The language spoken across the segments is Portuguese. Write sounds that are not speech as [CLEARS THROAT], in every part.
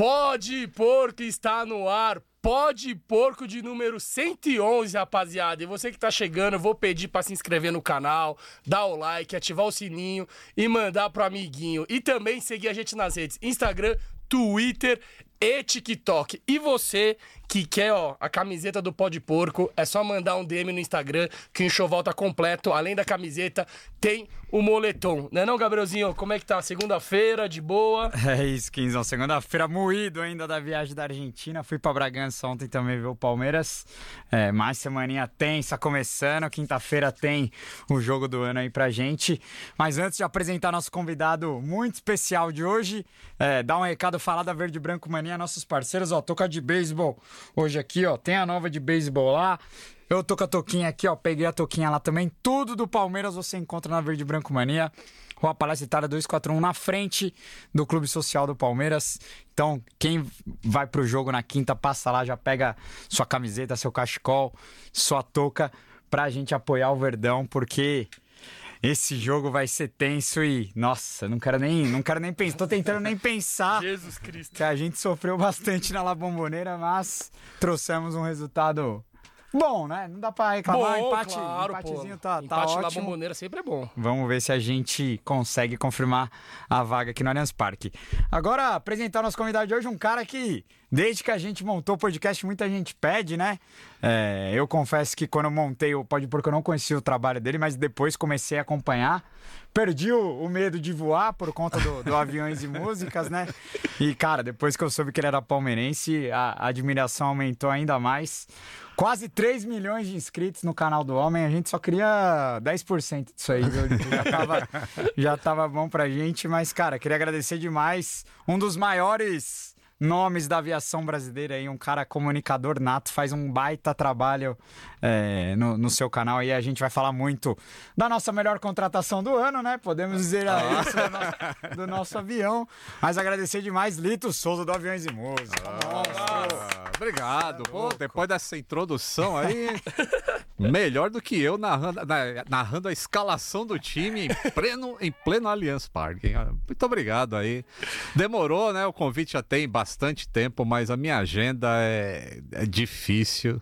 Pode Porco está no ar. Pode Porco de número 111, rapaziada. E você que tá chegando, eu vou pedir para se inscrever no canal, dar o like, ativar o sininho e mandar pro amiguinho. E também seguir a gente nas redes Instagram, Twitter e TikTok. E você que quer, ó, a camiseta do Pó de Porco, é só mandar um DM no Instagram que o enxoval tá completo. Além da camiseta, tem o moletom. Não é não, Gabrielzinho? Como é que tá? Segunda-feira, de boa? [LAUGHS] É isso, Quinzão. Segunda-feira moído ainda da viagem da Argentina. Fui pra Bragança ontem também ver o Palmeiras. É, mais semaninha tensa começando. Quinta-feira tem o jogo do ano aí pra gente. Mas antes de apresentar nosso convidado muito especial de hoje, é, dar um recado, falar da Verde Branco Mania, nossos parceiros, ó, toca de beisebol hoje aqui, ó. Tem a nova de beisebol lá. Eu tô com a toquinha aqui, ó. Peguei a toquinha lá também. Tudo do Palmeiras você encontra na Verde Branco Mania. Rua Palestra Itália 241, na frente do Clube Social do Palmeiras. Então, quem vai pro jogo na quinta, passa lá, já pega sua camiseta, seu cachecol, sua touca, pra gente apoiar o Verdão, porque esse jogo vai ser tenso e, nossa, não quero nem, não quero nem pensar, tô tentando nem pensar. Jesus Cristo. Que a gente sofreu bastante na La Bombonera, mas trouxemos um resultado bom, né? Não dá pra reclamar, Bom, empate, claro, empatezinho pô. tá, tá Empate na ótimo. bomboneira sempre é bom. Vamos ver se a gente consegue confirmar a vaga aqui no Allianz Parque. Agora, apresentar nosso convidado de hoje, um cara que, desde que a gente montou o podcast, muita gente pede, né? É, eu confesso que quando eu montei o Pode Porque eu não conhecia o trabalho dele, mas depois comecei a acompanhar. Perdi o, o medo de voar por conta do, do Aviões e [LAUGHS] Músicas, né? E, cara, depois que eu soube que ele era palmeirense, a, a admiração aumentou ainda mais. Quase 3 milhões de inscritos no canal do Homem, a gente só queria 10% disso aí, viu? Já tava, [LAUGHS] já tava bom pra gente, mas, cara, queria agradecer demais. Um dos maiores nomes da aviação brasileira aí, um cara comunicador nato, faz um baita trabalho é, no, no seu canal e a gente vai falar muito da nossa melhor contratação do ano, né? Podemos dizer Ah. isso do nosso, do nosso avião. Mas agradecer demais, Lito Souza do Aviões e Música. Ah, obrigado. Pô, depois dessa introdução aí, melhor do que eu narrando, na- narrando a escalação do time em pleno, em pleno Allianz Parque. Muito obrigado aí. Demorou, né? O convite já tem bastante tempo, mas a minha agenda é, é difícil.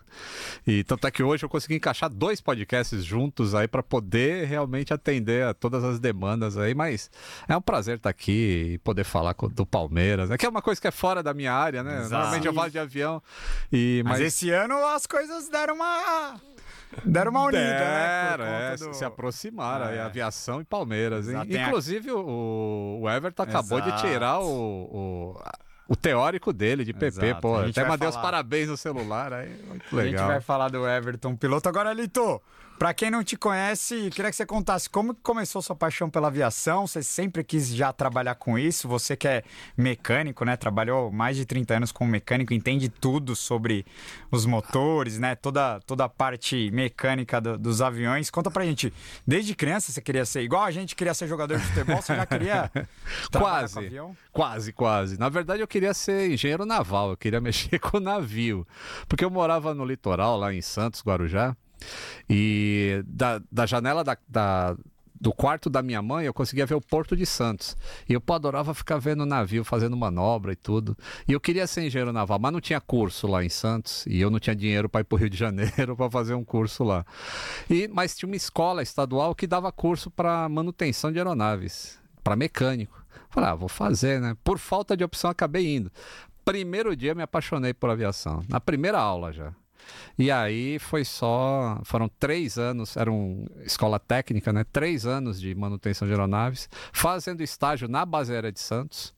E tanto é que hoje eu consegui encaixar dois podcasts juntos aí para poder realmente atender a todas as demandas aí, mas é um prazer estar aqui e poder falar do Palmeiras. É que é uma coisa que é fora da minha área, né? Exato. Normalmente eu falo de avião e Mas, mas esse ano as coisas deram uma. Deram uma unida, né? Deram, é, conta do- se aproximaram, aí, É. aviação e Palmeiras. tem a- Inclusive, o, o Everton acabou de Exato. tirar o, o, o teórico dele de PP, Exato, pô. a gente Até vai mandei os falar. parabéns no celular, aí muito A gente legal. vai falar do Everton piloto. Agora, Lito, pra quem não te conhece, queria que você contasse como começou sua paixão pela aviação. Você sempre quis já trabalhar com isso. Você que é mecânico, né? Trabalhou mais de 30 anos como mecânico, entende tudo sobre os motores, né? Toda, toda a parte mecânica do- dos aviões. Conta pra gente, desde criança você queria ser igual a gente queria ser jogador de futebol, você já queria [LAUGHS] Quase. avião? Quase, quase. Na verdade, eu queria ser engenheiro naval, eu queria [LAUGHS] mexer com navio. Porque eu morava no litoral, lá em Santos, Guarujá, e da, da janela da, da- do quarto da minha mãe eu conseguia ver o Porto de Santos. E eu pô, adorava ficar vendo navio, fazendo manobra e tudo. E eu queria ser engenheiro naval, mas não tinha curso lá em Santos, e eu não tinha dinheiro para ir para o Rio de Janeiro [LAUGHS] para fazer um curso lá. E, mas tinha uma escola estadual que dava curso para manutenção de aeronaves, para mecânico. Falei, ah, vou fazer, né? Por falta de opção, acabei indo. Primeiro dia me apaixonei por aviação. Na primeira aula já. E aí foi só. Foram três anos, era uma escola técnica, né? Três anos de manutenção de aeronaves, fazendo estágio na base aérea de Santos.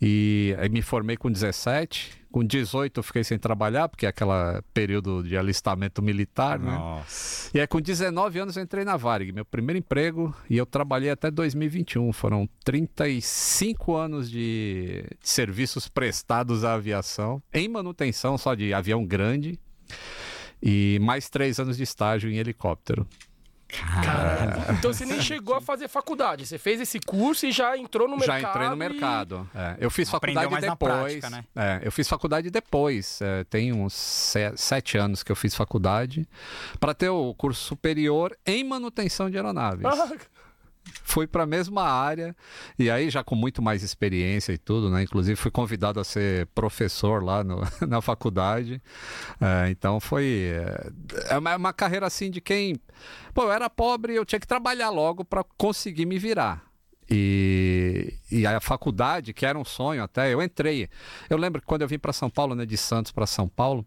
E aí me formei com 17. Com 18 eu fiquei sem trabalhar, porque é aquele período de alistamento militar, né? Nossa. E aí, com 19 anos, eu entrei na Varig, meu primeiro emprego, e eu trabalhei até 2021. Foram 35 anos de de serviços prestados à aviação, em manutenção só de avião grande, e mais três anos de estágio em helicóptero. Caramba. Então você nem chegou a fazer faculdade. Você fez esse curso e já entrou no mercado. Já entrei no e- mercado. é. eu fiz Aprendeu faculdade mais na depois. prática, né? é, eu fiz faculdade depois. é, tem uns se- sete anos que eu fiz faculdade para ter o curso superior em manutenção de aeronaves. Ah, fui para a mesma área e aí já com muito mais experiência e tudo, né? Inclusive fui convidado a ser professor lá no, [LAUGHS] na faculdade. É, então foi é uma, uma, carreira assim de quem, pô, eu era pobre, eu tinha que trabalhar logo para conseguir me virar. E, e a faculdade, que era um sonho até, eu entrei. Eu lembro que quando eu vim para São Paulo, né, de Santos para São Paulo,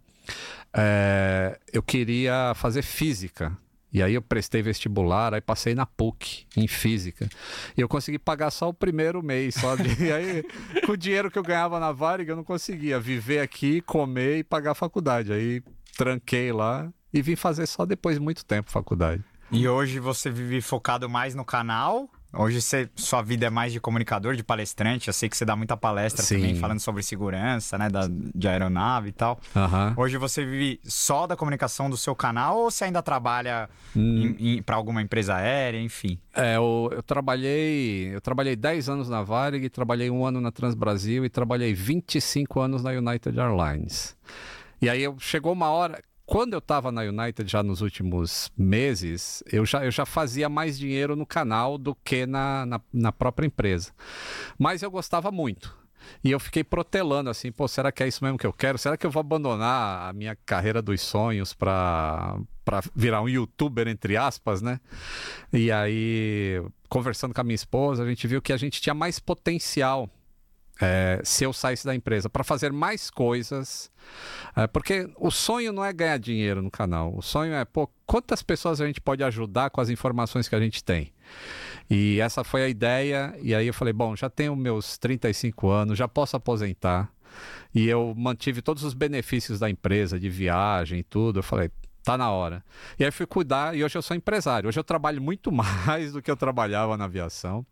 é, eu queria fazer física. E aí eu prestei vestibular, aí passei na PUC, em física. E eu consegui pagar só o primeiro mês, só [LAUGHS] e aí com o dinheiro que eu ganhava na Varig, eu não conseguia viver aqui, comer e pagar a faculdade. Aí tranquei lá e vim fazer só depois de muito tempo faculdade. E hoje você vive focado mais no canal Hoje você, sua vida é mais de comunicador, de palestrante. Eu sei que você dá muita palestra Sim. também falando sobre segurança, né? Da, de aeronave e tal. Uhum. Hoje você vive só da comunicação do seu canal ou você ainda trabalha hum. para alguma empresa aérea, enfim? É, eu, eu, trabalhei. Eu trabalhei 10 anos na Varig, trabalhei um ano na Transbrasil e trabalhei 25 anos na United Airlines. E aí chegou uma hora quando eu estava na United já nos últimos meses, eu já, eu já fazia mais dinheiro no canal do que na, na, na própria empresa. Mas eu gostava muito. E eu fiquei protelando assim, pô, será que é isso mesmo que eu quero? Será que eu vou abandonar a minha carreira dos sonhos para para virar um youtuber entre aspas, né? E aí, conversando com a minha esposa, a gente viu que a gente tinha mais potencial é, se eu saísse da empresa para fazer mais coisas. É, porque o sonho não é ganhar dinheiro no canal. O sonho é, pô, quantas pessoas a gente pode ajudar com as informações que a gente tem. E essa foi a ideia. E aí eu falei, bom, já tenho meus 35 anos, já posso aposentar. E eu mantive todos os benefícios da empresa, de viagem e tudo. Eu falei, tá na hora. E aí fui cuidar e hoje eu sou empresário. Hoje eu trabalho muito [LAUGHS] mais do que eu trabalhava na aviação.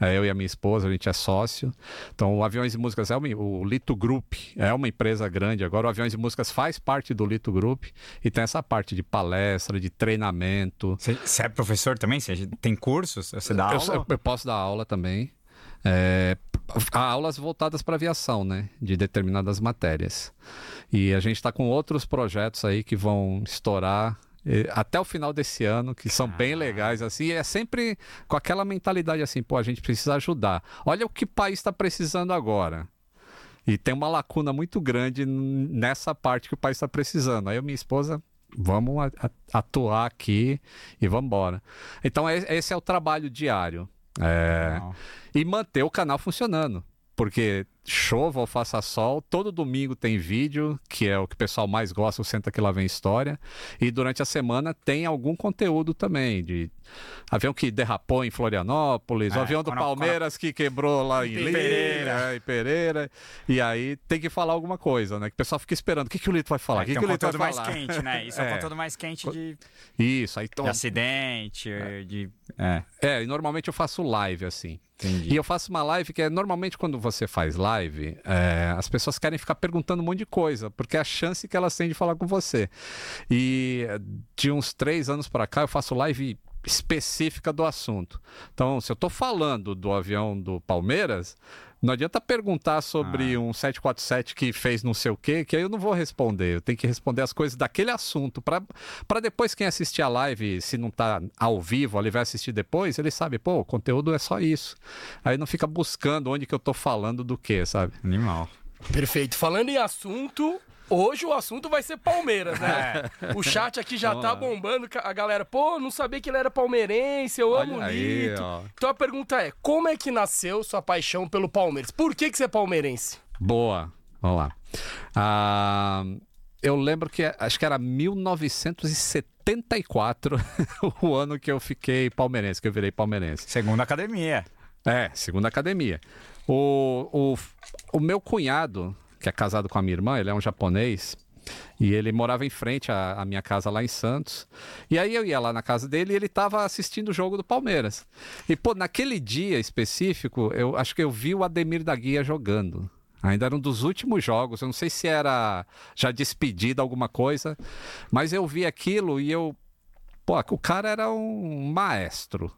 É, eu e a minha esposa, a gente é sócio. Então, o Aviões e Músicas é o Lito Group, é uma empresa grande. Agora, o Aviões e Músicas faz parte do Lito Group e tem essa parte de palestra, de treinamento. Você é professor também? Você tem cursos? Você dá aula? Eu, eu posso dar aula também. É, aulas voltadas para aviação, né? De determinadas matérias. E a gente está com outros projetos aí que vão estourar até o final desse ano, que são bem legais, assim, e é sempre com aquela mentalidade assim, pô, a gente precisa ajudar. Olha o que o país está precisando agora. E tem uma lacuna muito grande nessa parte que o país está precisando. Aí a minha esposa, vamos atuar aqui e vamos embora. Então esse é o trabalho diário. É... E manter o canal funcionando. Porque chova ou faça sol, todo domingo tem vídeo, que é o que o pessoal mais gosta, o Senta Que Lá Vem História. E durante a semana tem algum conteúdo também, de avião que derrapou em Florianópolis, é, o avião do quando, Palmeiras quando... que quebrou lá em Pereira. É, em Pereira. E aí tem que falar alguma coisa, né? Que o pessoal fica esperando. O que, que o Lito vai falar? É, o que, que, que o Lito vai falar? mais quente, né? Isso é, [LAUGHS] é um conteúdo mais quente de... Isso. Aí, de acidente, é. de... É. é, e normalmente eu faço live, assim. Entendi. E eu faço uma live que é normalmente quando você faz live, é, as pessoas querem ficar perguntando um monte de coisa, porque é a chance que elas têm de falar com você. E de uns três anos para cá eu faço live específica do assunto. Então, se eu estou falando do avião do Palmeiras, não adianta perguntar sobre ah. um 747 que fez não sei o quê, que aí eu não vou responder. Eu tenho que responder as coisas daquele assunto. para depois quem assistir a live, se não tá ao vivo, ele vai assistir depois, ele sabe, pô, o conteúdo é só isso. Aí não fica buscando onde que eu tô falando do que, sabe? Animal. Perfeito. Falando em assunto, Hoje o assunto vai ser Palmeiras, né? É. O chat aqui já tá bombando. A galera, pô, não sabia que ele era palmeirense, eu amo o Lito. Então a pergunta é: como é que nasceu sua paixão pelo Palmeiras? Por que, que você é palmeirense? Boa, vamos lá. Ah, eu lembro que acho que era 1974 [LAUGHS] o ano que eu fiquei palmeirense, que eu virei palmeirense. Segunda academia. É, segunda academia. O, o, o meu cunhado, que é casado com a minha irmã, ele é um japonês. E ele morava em frente à, à, minha casa lá em Santos. E aí eu ia lá na casa dele e ele estava assistindo o jogo do Palmeiras. E, pô, naquele dia específico, eu acho que eu vi o Ademir da Guia jogando. Ainda era um dos últimos jogos. Eu não sei se era já despedida alguma coisa, mas eu vi aquilo e eu. Pô, o cara era um maestro.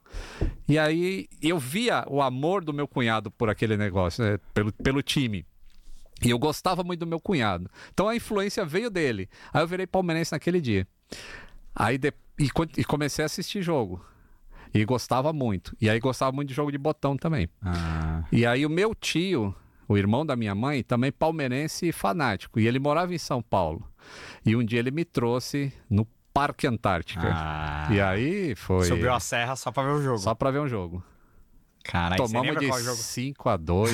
E aí eu via o amor do meu cunhado por aquele negócio, né? pelo, pelo time. E eu gostava muito do meu cunhado. Então a influência veio dele. Aí eu virei palmeirense naquele dia. Aí de... e, e comecei a assistir jogo. E gostava muito. E aí gostava muito de jogo de botão também. Ah. E aí o meu tio, o irmão da minha mãe, também palmeirense e fanático. E ele morava em São Paulo. E um dia ele me trouxe no Parque Antártica. Ah. E aí foi. Subiu a serra só pra ver o jogo. Só pra ver um jogo. Caralho, Tomamos de qual jogo? 5 a 2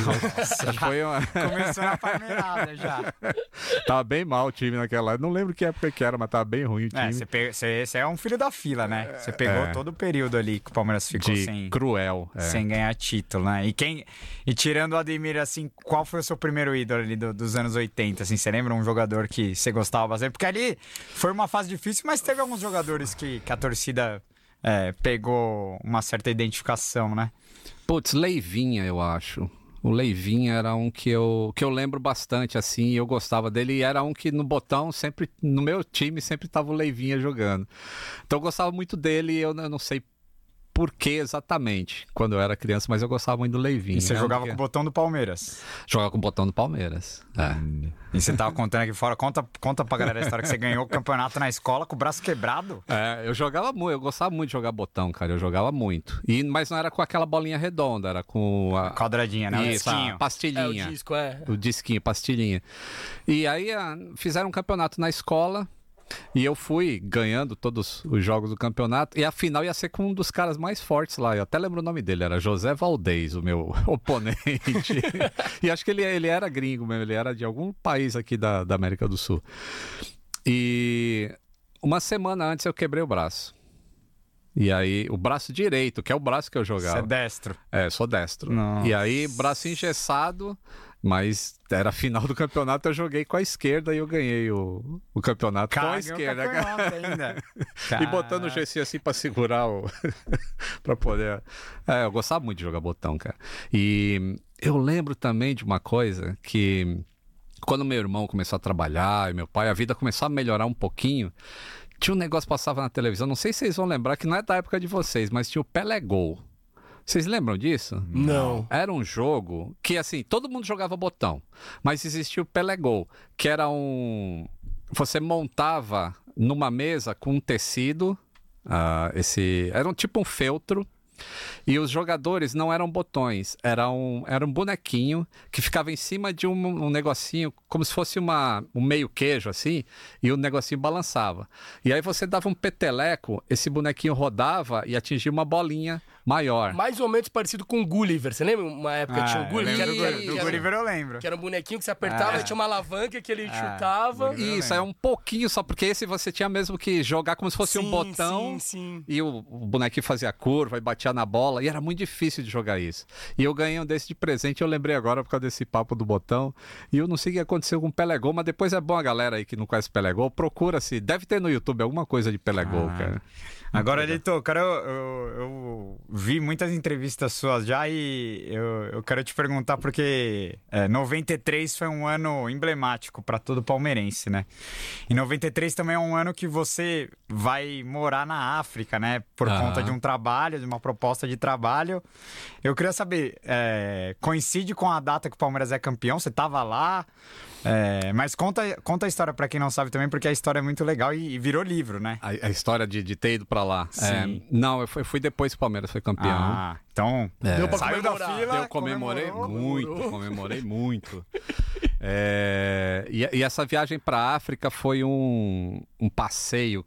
Foi uma... Começou na palmeirada já. [LAUGHS] Tava bem mal o time naquela. Não lembro que época que era, mas tava bem ruim o É, time. você, pe- você- você é um filho da fila, né? Você pegou É. todo o período ali que o Palmeiras ficou de sem, cruel. é. sem ganhar título, né? E quem e tirando o Ademir, assim, qual foi o seu primeiro ídolo ali do- dos anos 80? Assim, você lembra um jogador que você gostava bastante? Porque ali foi uma fase difícil, mas teve alguns jogadores que, que a torcida é, pegou uma certa identificação, né? Putz, Leivinha, eu acho. O Leivinha era um que eu, que eu lembro bastante, assim, eu gostava dele. E era um que no botão, sempre, no meu time, sempre tava o Leivinha jogando. Então eu gostava muito dele eu, eu não sei por que exatamente, quando eu era criança, mas eu gostava muito do Leivinha. E você É um jogava que- com o botão do Palmeiras. Jogava com o botão do Palmeiras. É. E você tava contando aqui fora, conta, conta pra galera a história que você ganhou o campeonato na escola com o braço quebrado. É, eu jogava muito, eu gostava muito de jogar botão, cara. Eu jogava muito. E, mas não era com aquela bolinha redonda, era com a, Quadradinha, né? Isso, a disquinho. É, o pastilhinha. disco, é. o disquinho, pastilhinha. E aí ah, fizeram um campeonato na escola e eu fui ganhando todos os jogos do campeonato. E a final ia ser com um dos caras mais fortes lá. Eu até lembro o nome dele, era José Valdez, o meu [LAUGHS] oponente. [LAUGHS] e acho que ele, ele era gringo mesmo, ele era de algum país aqui da, da América do Sul. E uma semana antes eu quebrei o braço. E aí, o braço direito, que é o braço que eu Você jogava. é destro. É, sou destro. Nossa. E aí, braço engessado, mas era a final do campeonato, eu joguei com a esquerda e eu ganhei o, o campeonato com a esquerda. campeonato. [LAUGHS] E botando o GC assim pra segurar o. [LAUGHS] pra poder. É, eu gostava muito de jogar botão, cara. E eu lembro também de uma coisa que. Quando meu irmão começou a trabalhar e meu pai, a vida começou a melhorar um pouquinho. Tinha um negócio que passava na televisão, não sei se vocês vão lembrar, que não é da época de vocês, mas tinha o Pelegol. Vocês lembram disso? Não. Era um jogo que, assim, todo mundo jogava botão, mas existia o Pelegol, que era um. Você montava numa mesa com um tecido, ah, esse. Era um tipo um feltro. E os jogadores não eram botões, era um, era um bonequinho que ficava em cima de um, um negocinho, como se fosse uma, um meio queijo assim, e o negocinho balançava. E aí você dava um peteleco, esse bonequinho rodava e atingia uma bolinha maior. Mais ou menos parecido com o Gulliver. Você lembra uma época que tinha o Ah, Gulliver? Que era, do, do Gulliver eu lembro. que era um bonequinho que você apertava Ah. e tinha uma alavanca que ele Ah, chutava. Isso, é um pouquinho só, porque esse você tinha mesmo que jogar como se fosse um Sim, botão. Sim, sim. E o, o bonequinho fazia curva e batia na bola, e era muito difícil de jogar isso. E eu ganhei um desse de presente, eu lembrei agora por causa desse papo do botão. E eu não sei o que aconteceu com o Pelegol, mas depois é bom a galera aí que não conhece Pelegol, procura se. Deve ter no YouTube alguma coisa de Pelegol, Ah. cara. Agora, Lito, cara, eu, eu, eu vi muitas entrevistas suas já e eu, eu quero te perguntar porque é, 93 foi um ano emblemático para todo palmeirense, né? E 93 também é um ano que você vai morar na África, né? Por Aham. conta de um trabalho, de uma proposta de trabalho. Eu queria saber, é, coincide com a data que o Palmeiras é campeão? Você tava lá? É, mas conta, conta a história para quem não sabe também, porque a história é muito legal e, e virou livro, né? A, a história de, de ter ido pra lá. Sim. É, não, eu fui, fui depois que o Palmeiras foi campeão. Ah, então É. Deu pra saiu da fila, Eu comemorei muito, comemorei muito. [LAUGHS] É, e, e essa viagem para a África foi um, um passeio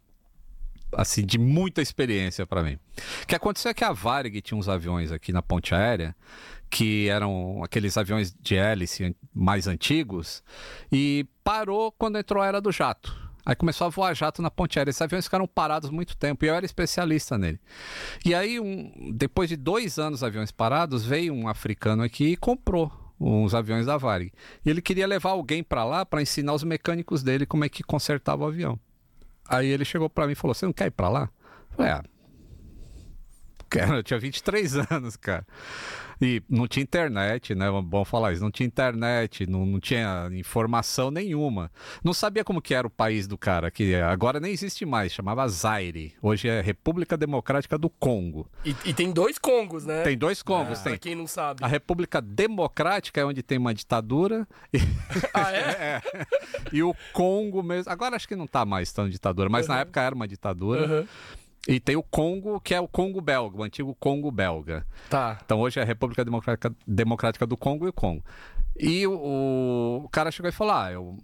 assim de muita experiência para mim. O que aconteceu é que a Varig tinha uns aviões aqui na ponte aérea que eram aqueles aviões de hélice mais antigos e parou quando entrou a era do jato. Aí começou a voar jato na ponte aérea. Esses aviões ficaram parados muito tempo e eu era especialista nele. E aí, um- depois de dois anos aviões parados, veio um africano aqui e comprou uns aviões da Varig. E ele queria levar alguém para lá para ensinar os mecânicos dele como é que consertava o avião. Aí ele chegou para mim e falou: Você não quer ir para lá? Eu falei: Ah. Eu tinha 23 [LAUGHS] anos, cara. E não tinha internet, né? Bom falar isso. Não tinha internet, não, não tinha informação nenhuma. Não sabia como que era o país do cara, que agora nem existe mais, chamava Zaire. Hoje é República Democrática do Congo. E, e tem dois Congos, né? Tem dois Congos, Pra tem. quem não sabe. A República Democrática é onde tem uma ditadura e, [LAUGHS] Ah, [LAUGHS] é? e o Congo mesmo. Agora acho que não tá mais tão ditadura, mas na época era uma ditadura. Aham. E tem o Congo, que é o Congo belga, o antigo Congo belga. Tá. Então hoje é a República Democrática, Democrática do Congo e o Congo. E o, o cara chegou e falou: Ah, eu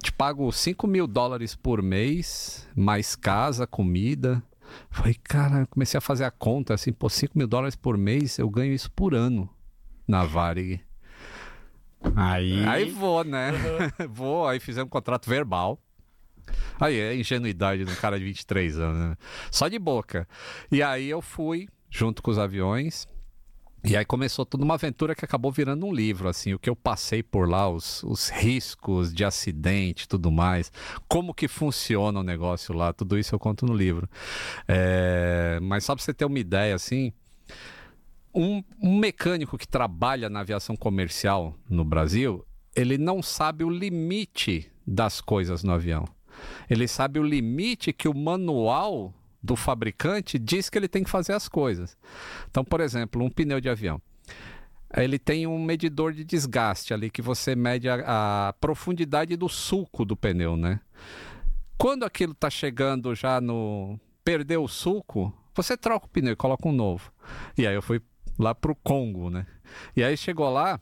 te pago 5 mil dólares por mês, mais casa, comida. Falei, cara, comecei a fazer a conta assim, pô, 5 mil dólares por mês, eu ganho isso por ano na Varig. Aí. Aí vou, né? [LAUGHS] vou, aí fizemos um contrato verbal. Aí é ingenuidade de um cara de 23 anos, né? Só de boca. E aí eu fui, junto com os aviões. E aí começou toda uma aventura que acabou virando um livro, assim, o que eu passei por lá, os, os riscos de acidente tudo mais, como que funciona o negócio lá, tudo isso eu conto no livro. É, mas só para você ter uma ideia, assim, um, um mecânico que trabalha na aviação comercial no Brasil, ele não sabe o limite das coisas no avião. Ele sabe o limite que o manual do fabricante diz que ele tem que fazer as coisas. Então, por exemplo, um pneu de avião. Ele tem um medidor de desgaste ali que você mede a, a profundidade do sulco do pneu, né? Quando aquilo está chegando já no perdeu o sulco, você troca o pneu e coloca um novo. E aí eu fui lá pro Congo, né? E aí chegou lá,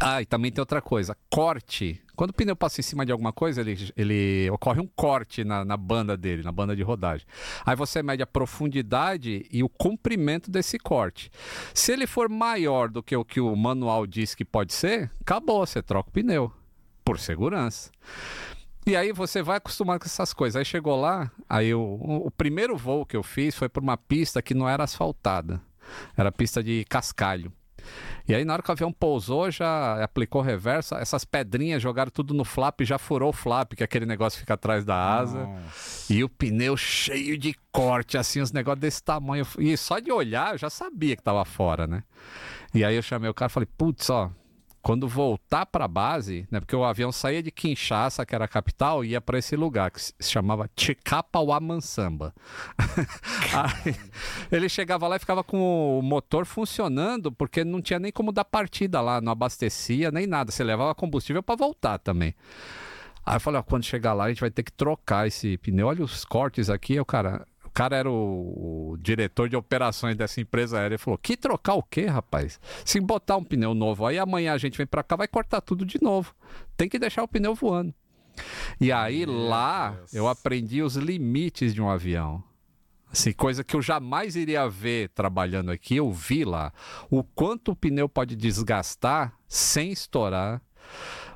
ah, e também tem outra coisa, corte. Quando o pneu passa em cima de alguma coisa, ele, ele ocorre um corte na, na banda dele, na banda de rodagem. Aí você mede a profundidade e o comprimento desse corte. Se ele for maior do que o que o manual diz que pode ser, acabou, você troca o pneu, por segurança. E aí você vai acostumado com essas coisas. Aí chegou lá, aí o, o primeiro voo que eu fiz foi por uma pista que não era asfaltada, era pista de cascalho. E aí, na hora que o avião pousou, já aplicou reversa, essas pedrinhas jogaram tudo no flap, já furou o flap, que é aquele negócio fica atrás da asa. Nossa. E o pneu cheio de corte, assim, os negócios desse tamanho. E só de olhar, eu já sabia que tava fora, né? E aí eu chamei o cara e falei, putz, ó, quando voltar para a base, né, porque o avião saía de Kinshasa, que era a capital, e ia para esse lugar que se chamava Chicapauamansamba. [LAUGHS] Ele chegava lá e ficava com o motor funcionando, porque não tinha nem como dar partida lá, não abastecia nem nada. Você levava combustível para voltar também. Aí eu falei, ó, quando chegar lá a gente vai ter que trocar esse pneu. Olha os cortes aqui, o cara, cara era o, o diretor de operações dessa empresa aérea. Ele falou: Que trocar o quê, rapaz? Se botar um pneu novo aí, amanhã a gente vem pra cá, vai cortar tudo de novo. Tem que deixar o pneu voando. E aí Meu lá Deus. eu aprendi os limites de um avião. Assim, coisa que eu jamais iria ver trabalhando aqui, eu vi lá. O quanto o pneu pode desgastar sem estourar.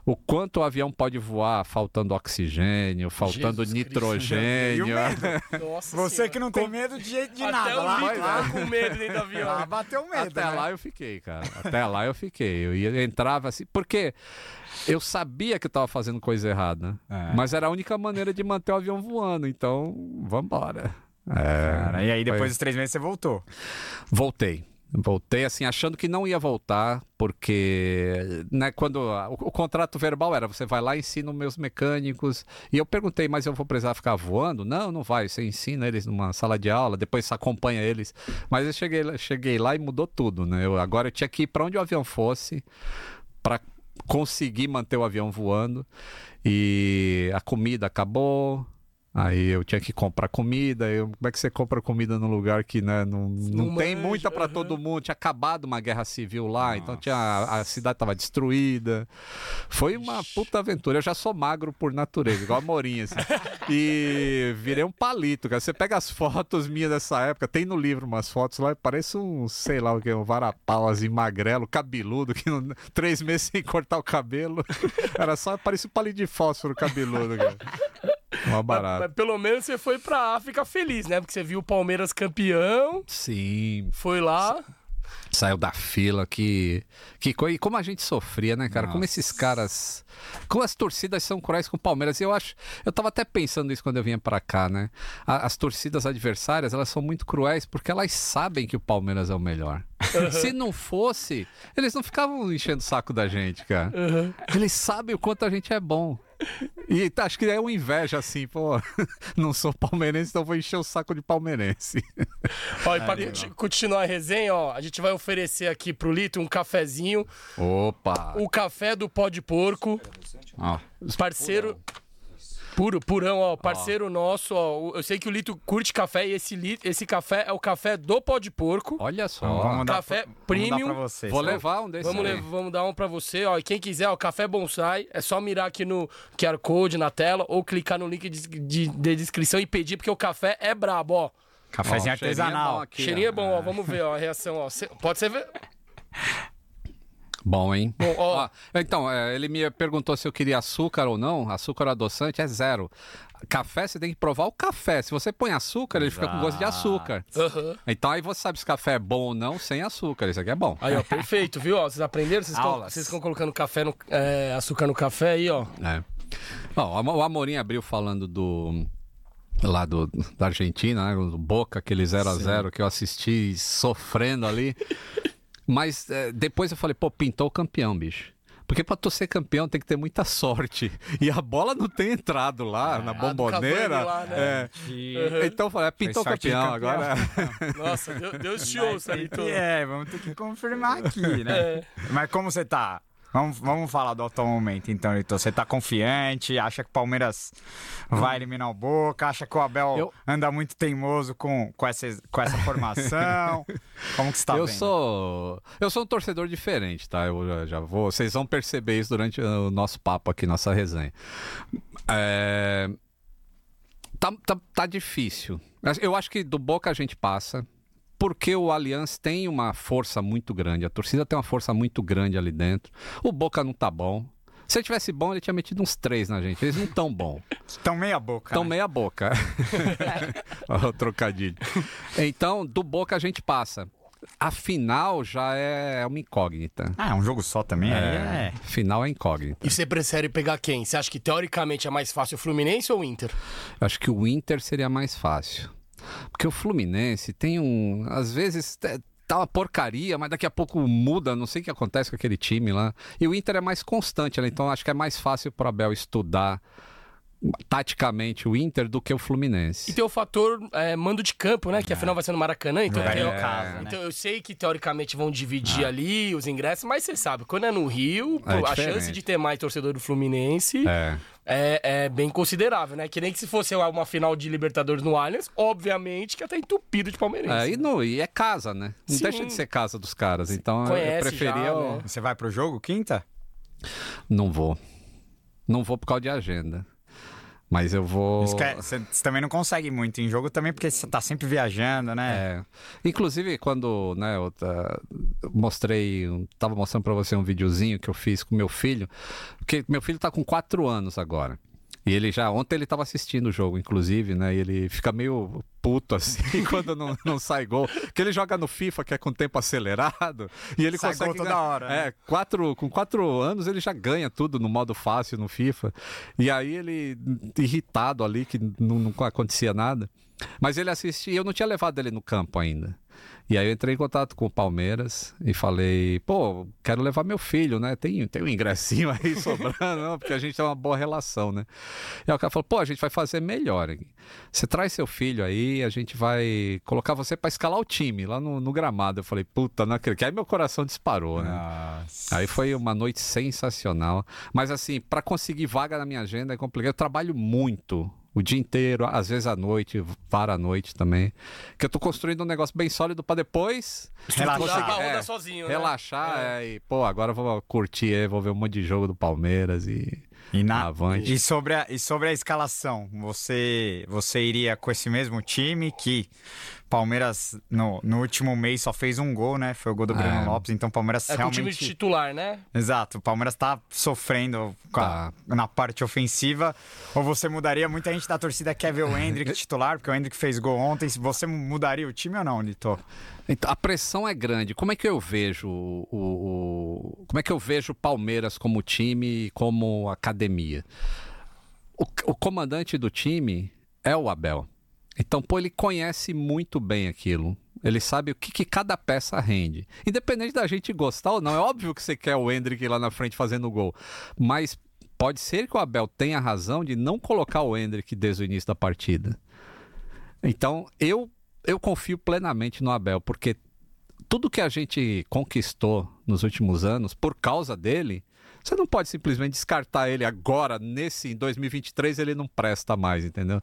O quanto o avião pode voar faltando oxigênio, faltando Jesus nitrogênio. [LAUGHS] Nossa Você senhora. que não tem medo de jeito de Até nada. Lá, Vitor lá, tá com medo dentro do avião. lá [LAUGHS] bateu medo. Até né? lá eu fiquei, cara. Até lá eu fiquei. Eu ia, entrava assim. Porque eu sabia que eu tava fazendo coisa errada. É. Mas era a única maneira de manter o avião voando. Então, vambora. É, Cara, e aí depois foi- dos três meses você voltou. Voltei. Voltei assim, achando que não ia voltar, porque né, quando o, o contrato verbal era você vai lá e ensina os meus mecânicos. E eu perguntei, mas eu vou precisar ficar voando? Não, não vai. Você ensina eles numa sala de aula, depois você acompanha eles. Mas eu cheguei, cheguei lá e mudou tudo, né? Eu, agora eu tinha que ir para onde o avião fosse para conseguir manter o avião voando. E a comida acabou. Aí eu tinha que comprar comida. Eu, como é que você compra comida num lugar que né, não, não, Não tem manja, muita para aham. todo mundo? Tinha acabado uma guerra civil lá, então Nossa. tinha, a cidade estava destruída. Foi uma puta aventura. Eu já sou magro por natureza, igual a Morinha. Assim. [LAUGHS] E virei um palito, cara. Você pega as fotos minhas dessa época, tem no livro umas fotos lá, parece um, sei lá o que, um varapau assim, magrelo, cabeludo, que não, três meses sem cortar o cabelo. [LAUGHS] Era só, parecia um palito de fósforo cabeludo, cara. Uma Mas, barata. mas pelo menos você foi pra África feliz, né? Porque você viu o Palmeiras campeão, Sim, foi lá. saiu da fila que que e como a gente sofria né cara como Nossa. esses caras como as torcidas são cruéis com o Palmeiras eu acho eu tava até pensando isso quando eu vinha pra cá né A- as torcidas adversárias elas são muito cruéis porque elas sabem que o Palmeiras é o melhor se não fosse eles não ficavam enchendo o saco da gente cara Uhum. eles sabem o quanto a gente é bom e tá, acho que é uma inveja assim, pô, [LAUGHS] não sou palmeirense, então vou encher o saco de palmeirense. Ó, e pra conti- continuar a resenha, ó, a gente vai oferecer aqui pro Lito um cafezinho. Opa! O café do pó de porco, Ó, parceiro. Puro, purão, ó, parceiro nosso, ó. Eu sei que o Lito curte café e esse, li- esse café é o café do pó de porco. Olha Então, só. vamos dar Café pra- vamos dar premium. pra vocês. Vou tá? levar um desses. Vamos, aí. levar- vamos dar um pra você, ó. E quem quiser, ó, café bonsai, é só mirar aqui no QR Code na tela ou clicar no link de, de- de descrição e pedir, porque o café é brabo, ó. Cafézinho Ó, cheirinho é artesanal. bom aqui, Cheirinho ó. é bom, ó. Vamos ver, ó, a reação, ó. Cê- pode ser. [LAUGHS] Bom, hein? Bom, ó. Então, é, ele me perguntou se eu queria açúcar ou não. Açúcar adoçante é zero. Café, você tem que provar o café. Se você põe açúcar, ele fica com gosto de açúcar. Aham. Então aí você sabe se café é bom ou não sem açúcar. Isso aqui é bom. Aí, ó, perfeito, viu? Ó, vocês aprenderam? Vocês estão- vocês estão colocando café no, é, açúcar no café aí, ó. É. Bom, o Amorim abriu falando do. Lá do, da Argentina, né? Do Boca, aquele 0x0 que eu assisti sofrendo ali. Mas é, depois eu falei, pô, pintou o campeão, bicho. Porque pra tu ser campeão tem que ter muita sorte. E a bola não tem entrado lá na do bomboneira. Lá, né? É. Então eu falei, é, pintou campeão, campeão. agora. [LAUGHS] Nossa, Deus, te ouça, Lito. É, vamos ter que confirmar aqui, né? É. Mas como você tá? Vamos, vamos falar do atual momento, então, Litor. Você tá confiante? Acha que o Palmeiras vai eliminar o Boca? Acha que o Abel Eu- anda muito teimoso com, com, essa, com essa formação? [LAUGHS] Como que você tá eu vendo? sou eu sou um torcedor diferente, tá? Eu já, vou. Vocês vão perceber isso durante o nosso papo aqui, nossa resenha. É, Tá, tá, tá difícil. Eu acho que do Boca a gente passa. Porque o Allianz tem uma força muito grande, a torcida tem uma força muito grande ali dentro. O Boca não tá bom. Se ele tivesse bom, ele tinha metido uns três na gente. Eles não tão bom. [LAUGHS] Estão meia boca. Então, né? meia boca. [LAUGHS] [LAUGHS] Ó, o trocadilho. Então, do boca a gente passa. A final já é uma incógnita. Ah, é um jogo só também? aí É. Final é incógnita. E você prefere pegar quem? Você acha que teoricamente é mais fácil o Fluminense ou o Inter? Eu acho que o Inter seria mais fácil. Porque o Fluminense tem um. Às vezes. é- Tá uma porcaria, mas daqui a pouco muda, não sei o que acontece com aquele time lá. E o Inter é mais constante, né? então acho que é mais fácil para Abel estudar taticamente o Inter do que o Fluminense. E tem o fator é, mando de campo, né? Que afinal vai ser no Maracanã. Então, tem- no caso, né? então eu sei que teoricamente vão dividir ali os ingressos, mas você sabe, quando é no Rio, É pô, a diferente. chance de ter mais torcedor do Fluminense É. é, bem considerável, né? Que nem que se fosse uma final de Libertadores no Allianz, obviamente que ia estar entupido de palmeirense. É, e, no, e é casa, né? Não Sim. deixa de ser casa dos caras. Então eu preferia. já, o- né? Você vai pro jogo quinta? Não vou. Não vou por causa de agenda. Mas eu vou. É- Você você também não consegue muito em jogo também, porque você tá sempre viajando, né? É. Inclusive, quando né, eu tá, mostrei, tava mostrando pra você um videozinho que eu fiz com meu filho, porque meu filho tá com 4 anos agora. E ele já, ontem ele tava assistindo o jogo, inclusive, né? E ele fica meio puto assim [LAUGHS] quando não, não sai gol. Porque ele joga no FIFA, que é com tempo acelerado, e ele Sai consegue. gol toda ganhar- hora, né? É, quatro, com quatro anos ele já ganha tudo no modo fácil no FIFA. E aí ele, irritado ali, que não, não acontecia nada. Mas ele assistia, eu não tinha levado ele no campo ainda. E aí eu entrei em contato com o Palmeiras e falei, pô, quero levar meu filho, né? Tem, tem um ingressinho aí [LAUGHS] sobrando, não, porque a gente tem uma boa relação, né? E aí o cara falou, pô, a gente vai fazer melhor. Você traz seu filho aí, a gente vai colocar você pra escalar o time lá no, no gramado. Eu falei, puta, não acredito. Aí meu coração disparou, né? Nossa. Aí foi uma noite sensacional. Mas assim, para conseguir vaga na minha agenda é complicado. Eu trabalho muito. O dia inteiro, às vezes à noite, para à noite também. Que eu tô construindo um negócio bem sólido para depois Relaxar. Dá pra É, sozinho, né? relaxar. é, e, pô, agora eu vou curtir, aí, vou ver um monte de jogo do Palmeiras e. E, na... Avante. e, sobre a, e sobre a escalação, você, você iria com esse mesmo time que Palmeiras no, no último mês só fez um gol, né? Foi o gol do Bruno É. Lopes, então o Palmeiras É com o time realmente... titular, né? Exato, o Palmeiras tá sofrendo com a- na parte ofensiva. Ou você mudaria? Muita gente da torcida quer ver o Hendrick [LAUGHS] titular, porque o Hendrick fez gol ontem. Se Você mudaria o time ou não, Lito? Então, a pressão é grande. Como é que eu vejo o, o- como é que eu vejo o Palmeiras como time e como academia? O, o comandante do time é o Abel. Então, pô, ele conhece muito bem aquilo. Ele sabe o que, que cada peça rende. Independente da gente gostar ou não, é óbvio que você quer o Hendrick lá na frente fazendo gol. Mas pode ser que o Abel tenha razão de não colocar o Hendrick desde o início da partida. Então, eu, eu confio plenamente no Abel, porque tudo que a gente conquistou nos últimos anos, por causa dele, Você não pode simplesmente descartar ele agora, nesse em 2023, ele não presta mais, entendeu?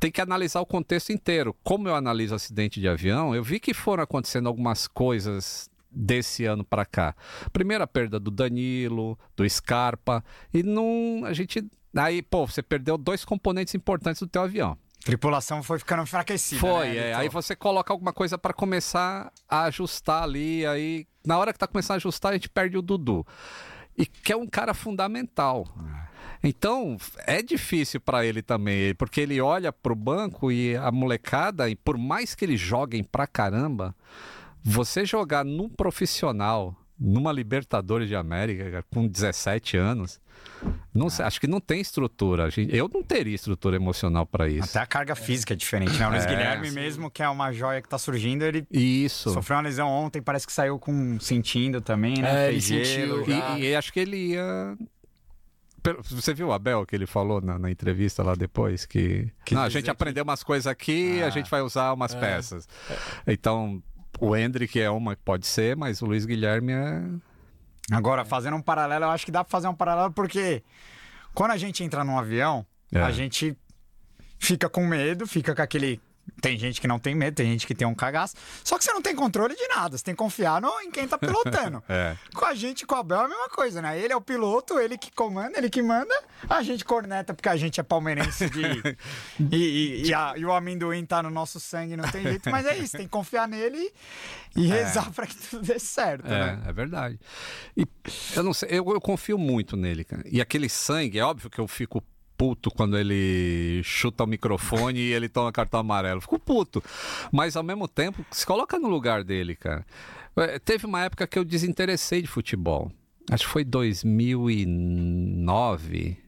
Tem que analisar o contexto inteiro. Como eu analiso acidente de avião, eu vi que foram acontecendo algumas coisas desse ano para cá. Primeira perda do Danilo, do Scarpa, e não a gente aí, pô, você perdeu dois componentes importantes do teu avião. Tripulação foi ficando enfraquecida. Foi, né, é. Vitor? Aí você coloca alguma coisa para começar a ajustar ali, aí na hora que tá começando a ajustar, a gente perde o Dudu. E que é um cara fundamental. Então, é difícil para ele também, porque ele olha pro banco e a molecada, e por mais que eles joguem pra caramba, você jogar num profissional, numa Libertadores de América, com 17 anos, não sei, acho que não tem estrutura. Eu não teria estrutura emocional para isso. Até a carga física é diferente, né? O Luiz É, Guilherme mesmo, que é uma joia que tá surgindo, ele Isso. sofreu uma lesão ontem, parece que saiu com sentindo também, né? É, ele sentiu. E, e acho que ele ia. Você viu o Abel que ele falou na, na entrevista lá depois? Que, Quis não, a gente que- aprendeu umas coisas aqui, Ah. a gente vai usar umas peças. Então, o Hendrick é uma que pode ser, mas o Luiz Guilherme é. Agora, fazendo um paralelo, eu acho que dá pra fazer um paralelo porque quando a gente entra num avião, É. a gente fica com medo, fica com aquele. Tem gente que não tem medo, tem gente que tem um cagaço. Só que você não tem controle de nada, você tem que confiar no, em quem tá pilotando. [LAUGHS] É. Com a gente, com o Abel, é a mesma coisa, né? Ele é o piloto, ele que comanda, ele que manda. A gente corneta porque a gente é palmeirense de. [LAUGHS] e, e- e a- e o amendoim tá no nosso sangue, não tem jeito. Mas é isso, tem que confiar nele e rezar pra que tudo dê certo, né? É, é verdade. E eu não sei, eu, eu confio muito nele, cara. E aquele sangue, é óbvio que eu fico puto quando ele chuta o microfone e ele toma cartão amarelo. Fico puto. Mas ao mesmo tempo, se coloca no lugar dele, cara. É, Teve uma época que eu desinteressei de futebol. Acho que foi 2009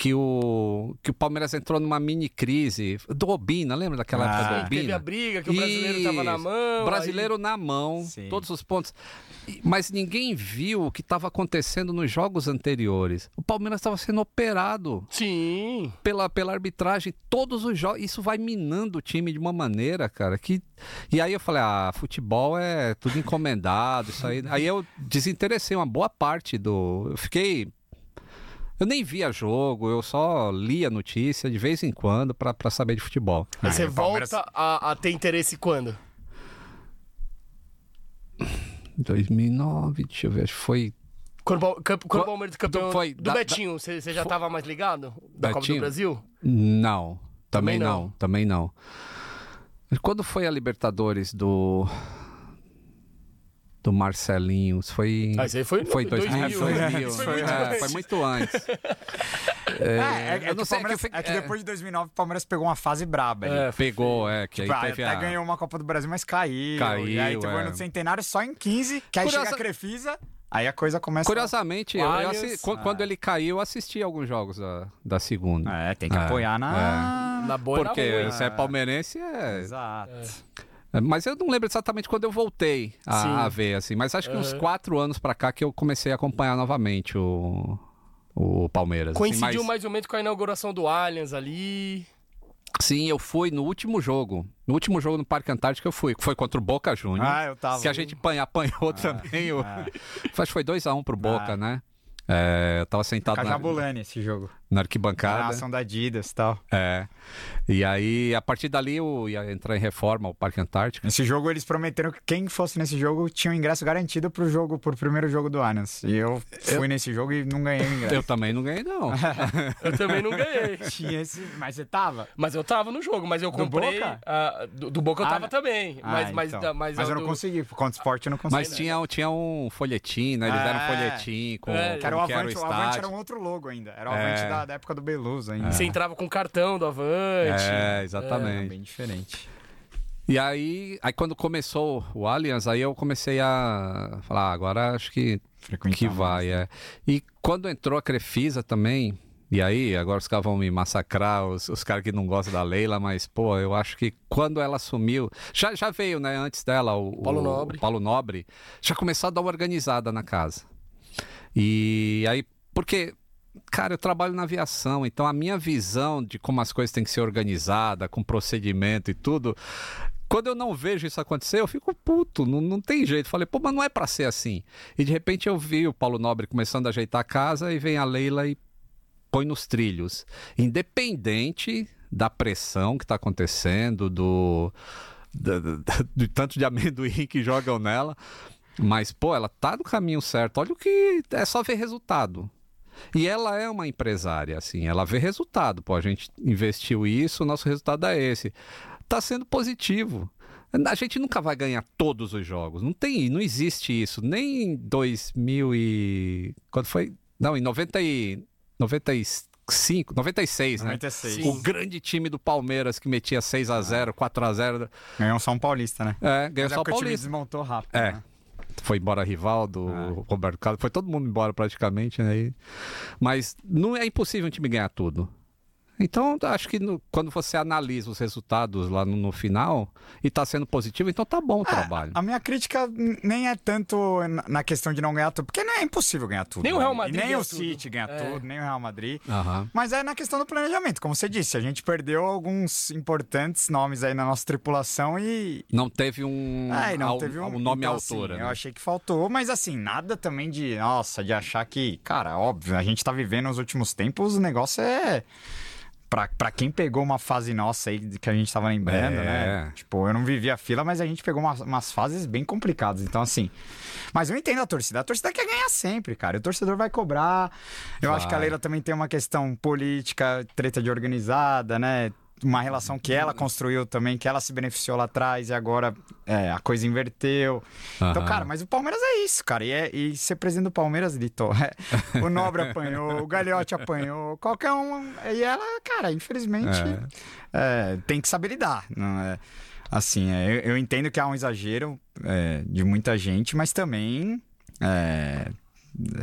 que o, que o Palmeiras entrou numa mini crise do Obina, lembra daquela Ah. época do Sim, Obina? teve a briga, que o brasileiro tava na mão. Brasileiro na mão, Sim. todos os pontos. Mas ninguém viu o que estava acontecendo nos jogos anteriores. O Palmeiras estava sendo operado aí- Sim. pela, pela arbitragem, todos os jogos. Isso vai minando o time de uma maneira, cara, que. E aí eu falei, ah, futebol é tudo encomendado, isso aí. aí eu desinteressei uma boa parte do. Eu fiquei. Eu nem via jogo, eu só lia notícia de vez em quando pra pra saber de futebol. Ah, você Palmeiras- volta a, a ter interesse quando? 2009, deixa eu ver, acho que foi Quando, o Pal- camp- quando o Palmeiras campeão foi do da- Betinho, você você já tava mais ligado? Da Copa do Betinho? Brasil? Não, também, Também não. não. também não. Quando foi a Libertadores do do Marcelinho? Isso Foi Ah, isso aí foi foi 2000, 2000, né? foi, 2000, Foi foi, muito é, antes. foi muito antes. [LAUGHS] É, é, é eu não que sei, Palmeiras- que eu é que é. depois de 2009 o Palmeiras pegou uma fase braba. ali. É, Pegou, é, que Tipo, aí ah, teve até a... ganhou uma Copa do Brasil, mas caiu. Caiu, E aí teve o é. ano do centenário só em 15, que aí Curiosa- chega a Crefisa, aí a coisa começa... Curiosamente, eu, eu Allianz. assi- qu- quando ele caiu, eu assisti alguns jogos da, da segunda. É, tem que É, apoiar na... Na boa na Porque ruim. você é palmeirense, é, Exato. Mas eu não lembro exatamente quando eu voltei a, a ver, assim. Mas acho que uns Aham. quatro anos pra cá que eu comecei a acompanhar novamente o, o Palmeiras. assim, Coincidiu mas- mais ou menos com a inauguração do Allianz ali. Sim, eu fui no último jogo. No último jogo no Parque Antártico eu fui. que Foi contra o Boca Juniors. Ah, eu tava... que a gente apanhou também. o- é. [LAUGHS] Acho que foi 2x1 pro Boca, Ah. né? É, eu tava sentado na, Cajabulani esse jogo. Na arquibancada. ação da Adidas e tal. É. E aí, a partir dali, eu ia entrar em reforma o Parque Antártico. Nesse jogo eles prometeram que quem fosse nesse jogo tinha o ingresso garantido pro jogo, pro primeiro jogo do Allianz. E eu fui nesse jogo e não ganhei o ingresso. Eu também não ganhei, não. [LAUGHS] Eu também não ganhei. Tinha esse... Mas você tava? Mas eu tava no jogo, mas eu Do comprei. Boca? ah, do, do Boca eu Ah, tava não. também. Ah, mas, mas, então. da- mas, Mas eu não do- consegui. Contra o esporte eu não consegui. Mas tinha, tinha um folhetim, né? Eles É. deram um folhetim com É, Que era o que era o Avante, o Avante era um outro logo ainda. Era o É. Avante da, da época do Beluso ainda. Você entrava com o cartão do Avante. É, Era exatamente. bem diferente. E aí, aí, quando começou o Allianz, aí eu comecei a falar, ah, agora acho que, que mais, vai, né? é. E quando entrou a Crefisa também, e aí, agora os caras vão me massacrar, os, os caras que não gostam da Leila, mas, pô, eu acho que quando ela assumiu. Já, já veio, né, antes dela, o Paulo o- Nobre. o Paulo Nobre, já começou a dar uma organizada na casa. E aí, porque. Cara, eu trabalho na aviação, então a minha visão de como as coisas têm que ser organizadas, com procedimento e tudo, quando eu não vejo isso acontecer, eu fico puto, não, não tem jeito. Falei, pô, mas não é pra ser assim. E de repente eu vi o Paulo Nobre começando a ajeitar a casa e vem a Leila e põe nos trilhos. Independente da pressão que tá acontecendo, do, do, do, do tanto de [LAUGHS] amendoim que jogam nela. Mas, pô, ela tá no caminho certo. Olha o que. É só ver resultado. E ela é uma empresária, assim, ela vê resultado. Pô, a gente investiu isso, o nosso resultado é esse. Tá sendo positivo. A gente nunca vai ganhar todos os jogos. Não tem, não existe isso. Nem em 2000 e quando foi? Não, em 90 e 95, 96, 96. né? O grande time do Palmeiras que metia 6 a 0, 4 a 0. Ganhou um São Paulista, né? É, ganhou Mas é só o porque o time Paulista. desmontou rápido. É. né? Foi embora Rivaldo, É. Roberto Carlos, foi todo mundo embora praticamente, né? Mas não é impossível um time ganhar tudo. Então, acho que no- quando você analisa os resultados lá no, no final e tá sendo positivo, então tá bom o trabalho. A minha crítica nem é tanto na- questão de não ganhar tudo, porque não é impossível ganhar tudo. Nem o Real né? Madrid E nem o tudo. City ganha É. tudo, nem o Real Madrid. Aham. Mas é na questão do planejamento, como você disse, a gente perdeu alguns importantes nomes aí na nossa tripulação e. Não teve um, e não ao- teve um um nome à então, assim, altura. Eu né? achei que faltou, mas assim, nada também de, nossa, de achar que, cara, óbvio, a gente tá vivendo os últimos tempos, o negócio é. Pra, pra quem pegou uma fase nossa aí que a gente tava lembrando, É. né? Tipo, eu não vivi a fila, mas a gente pegou umas, umas fases bem complicadas. Então, assim. Mas eu entendo a torcida. A torcida quer ganhar sempre, cara. O torcedor vai cobrar. Eu acho que a Vai. Leila também tem uma questão política, treta de organizada, né? Uma relação que ela construiu também, que ela se beneficiou lá atrás e agora é, a coisa inverteu. Então, Aham. cara, mas o Palmeiras é isso, cara. E, é- e ser presidente do Palmeiras, Lito, [LAUGHS] é, o Nobre apanhou, o Gagliotti apanhou, qualquer um. E ela, cara, infelizmente, é, tem que saber lidar. Não é? Assim, é, eu, eu entendo que há um exagero é, de muita gente, mas também. é,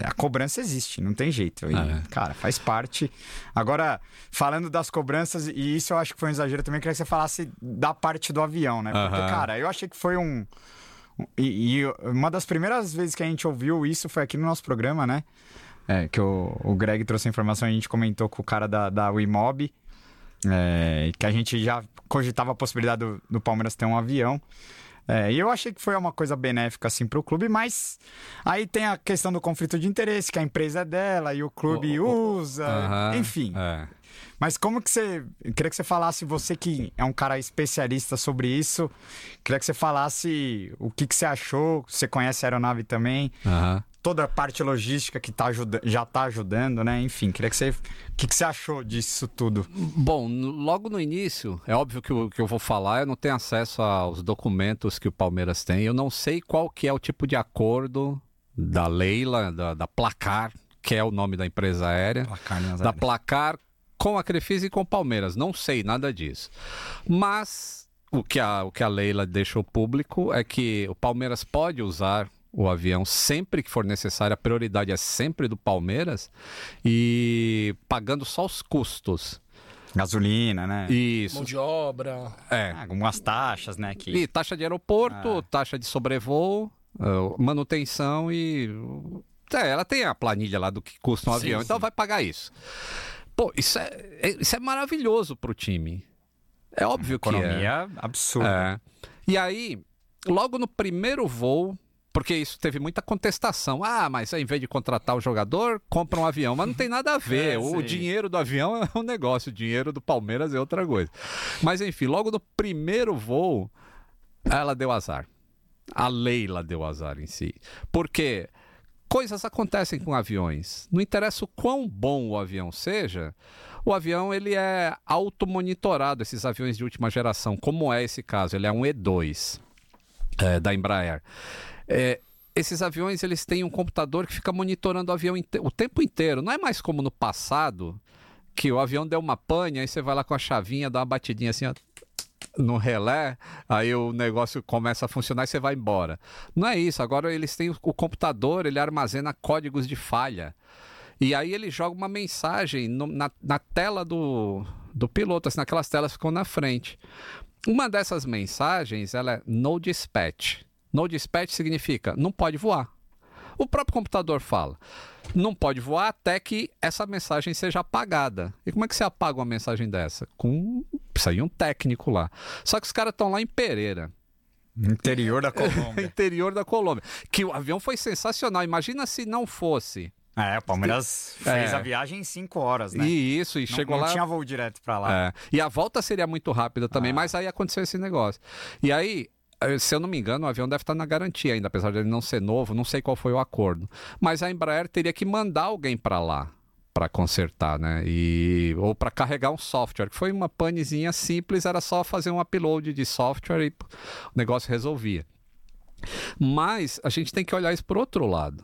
a cobrança existe, não tem jeito. E, É. Cara, faz parte. Agora, falando das cobranças, e isso eu acho que foi um exagero também, eu queria que você falasse da parte do avião, né? Porque, cara, eu achei que foi um. E, e uma das primeiras vezes que a gente ouviu isso foi aqui no nosso programa, né? É, que o, o Greg trouxe a informação, a gente comentou com o cara da, da Wimob, é, que a gente já cogitava a possibilidade do, do Palmeiras ter um avião. É, e eu achei que foi uma coisa benéfica assim para o clube, mas aí tem a questão do conflito de interesse, que a empresa é dela e o clube O- o- usa, Aham. enfim. É. Mas como que você. Queria que você falasse, você que é um cara especialista sobre isso, queria que você falasse o que, que você achou, você conhece a aeronave também, Aham. Toda a parte logística que tá ajuda, já tá ajudando, né? Enfim, queria que você. O que, que você achou disso tudo? Bom, logo no início, é óbvio que o que eu vou falar, eu não tenho acesso aos documentos que o Palmeiras tem. Eu não sei qual que é o tipo de acordo da Leila, da, da Placar, que é o nome da empresa aérea, Placar, né, da Placar com a Crefisa e com o Palmeiras. Não sei nada disso. Mas o que a, o que a Leila deixou público é que o Palmeiras pode usar o avião sempre que for necessário, a prioridade é sempre do Palmeiras e pagando só os custos. Gasolina, né? Isso. Mão de obra. É. Ah, algumas taxas, né? Que... E taxa de aeroporto, taxa de sobrevoo, ah, manutenção e. É, ela tem a planilha lá do que custa um Sim, avião, então sim. vai pagar isso. Pô, isso é, é- isso é maravilhoso pro time. É óbvio que é. Economia absurda. É. E aí, logo no primeiro voo, porque isso teve muita contestação. Ah, mas em vez de contratar o jogador, compra um avião. Mas não tem nada a ver. [LAUGHS] É, o dinheiro do avião [LAUGHS] é um negócio, o dinheiro do Palmeiras é outra coisa. Mas enfim, logo no primeiro voo, ela deu azar. A Leila deu azar em si. Porque coisas acontecem com aviões. Não interessa o quão bom o avião seja, o avião ele é automonitorado, esses aviões de última geração, como é esse caso. Ele é um E2 é, da Embraer. É, esses aviões eles têm um computador que fica monitorando o avião o tempo inteiro. Não é mais como no passado, que o avião deu uma pane, aí você vai lá com a chavinha, dá uma batidinha assim, ó, no relé, aí o negócio começa a funcionar e você vai embora. Não é isso, agora eles têm o, o computador, ele armazena códigos de falha. E aí ele joga uma mensagem no- na, na tela do, do piloto, assim, naquelas telas que ficam na frente. Uma dessas mensagens, ela é no dispatch. No dispatch significa não pode voar. O próprio computador fala. Não pode voar até que essa mensagem seja apagada. E como é que você apaga uma mensagem dessa? Com. Precisa ir um técnico lá. Só que os caras estão lá em Pereira. Interior da [LAUGHS] Colômbia. interior da Colômbia. Que o avião foi sensacional. Imagina se não fosse. É, o Palmeiras fez É. a viagem em 5 horas, né? E isso, e não, chegou não lá. tinha voo direto pra lá. É. E a volta seria muito rápida também, Ah. mas aí aconteceu esse negócio. E aí, se eu não me engano, o avião deve estar na garantia ainda, apesar de ele não ser novo, não sei qual foi o acordo. Mas a Embraer teria que mandar alguém para lá para consertar, né? E ou para carregar um software, que foi uma panezinha simples, era só fazer um upload de software e o negócio resolvia. Mas a gente tem que olhar isso por outro lado.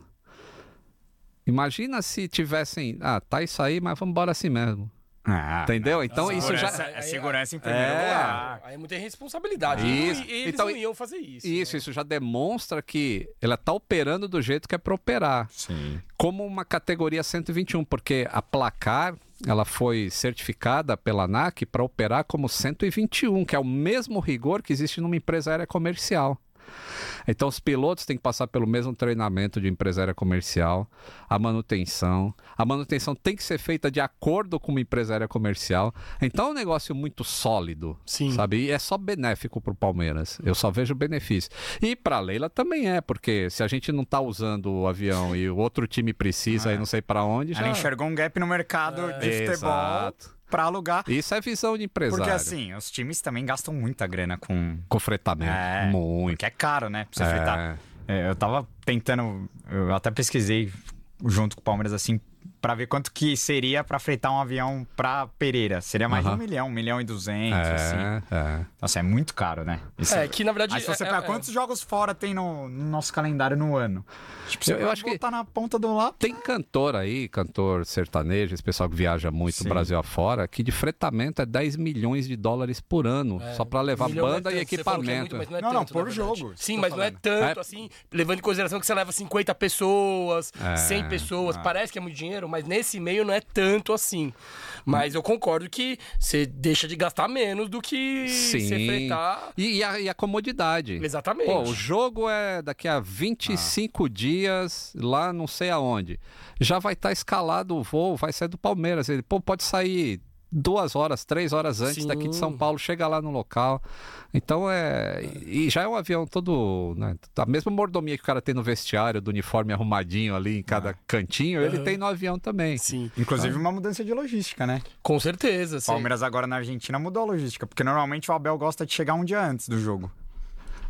Imagina se tivessem, ah, tá isso aí, mas vamos embora assim mesmo. Ah, Entendeu? Então isso já segurança, é segurança em primeiro É. lugar. Aí é muita responsabilidade. Isso. E eles Então, não iam fazer isso. Isso, né? isso já demonstra que ela está operando do jeito que é para operar, Sim. como uma categoria 121, porque a placar ela foi certificada pela ANAC para operar como 121, que é o mesmo rigor que existe numa empresa aérea comercial. Então os pilotos têm que passar pelo mesmo treinamento de empresária comercial, a manutenção. A manutenção tem que ser feita de acordo com uma empresária comercial. Então é um negócio muito sólido, Sim. sabe? E é só benéfico para o Palmeiras. Eu só vejo benefício. E para a Leila também é, porque se a gente não está usando o avião e o outro time precisa e não sei para onde, já... Ela enxergou um gap no mercado de futebol Exato. Pra alugar. Isso é visão de empresário. Porque assim, os times também gastam muita grana com. Com fretamento. É, Muito. Porque é caro, né? Pra você É. fritar. É, eu tava tentando. Eu até pesquisei junto com o Palmeiras assim. Pra ver quanto que seria pra fritar um avião pra Pereira. Seria mais de Aham. um milhão, um milhão e duzentos, assim. É, é. Nossa, é muito caro, né? Isso É, que na verdade. Aí se você é- pega é- quantos jogos fora tem no, no nosso calendário no ano? Tipo, Eu- eu acho que- botar na ponta do lápis. Tem cantor aí, cantor sertanejo, esse pessoal que viaja muito Sim. Brasil afora, que de fretamento é 10 milhões de dólares por ano, É, só pra levar não é banda e é equipamento. muito, não, é Não, não, tanto, por na verdade. jogo, Sim, tô mas não é falando. tanto É. assim, levando em consideração que você leva 50 pessoas, É. 100 pessoas. Ah. Parece que é muito dinheiro, mas nesse meio não é tanto assim. Mas eu concordo que você deixa de gastar menos do que Sim. você fretar. E, e a, e a comodidade. Exatamente. Pô, o jogo é daqui a 25 dias, lá não sei aonde. Já vai estar escalado o voo, vai sair do Palmeiras. Ele, pô, pode sair duas horas, três horas antes Sim. daqui de São Paulo, chega lá no local. Então é. E já é um avião todo. Né, a mesma mordomia que o cara tem no vestiário, do uniforme arrumadinho ali em cada cantinho, ele Aham. tem no avião também. Sim, Inclusive uma mudança de logística, né? com certeza. O sim. Palmeiras agora na Argentina mudou a logística, porque normalmente o Abel gosta de chegar um dia antes do jogo.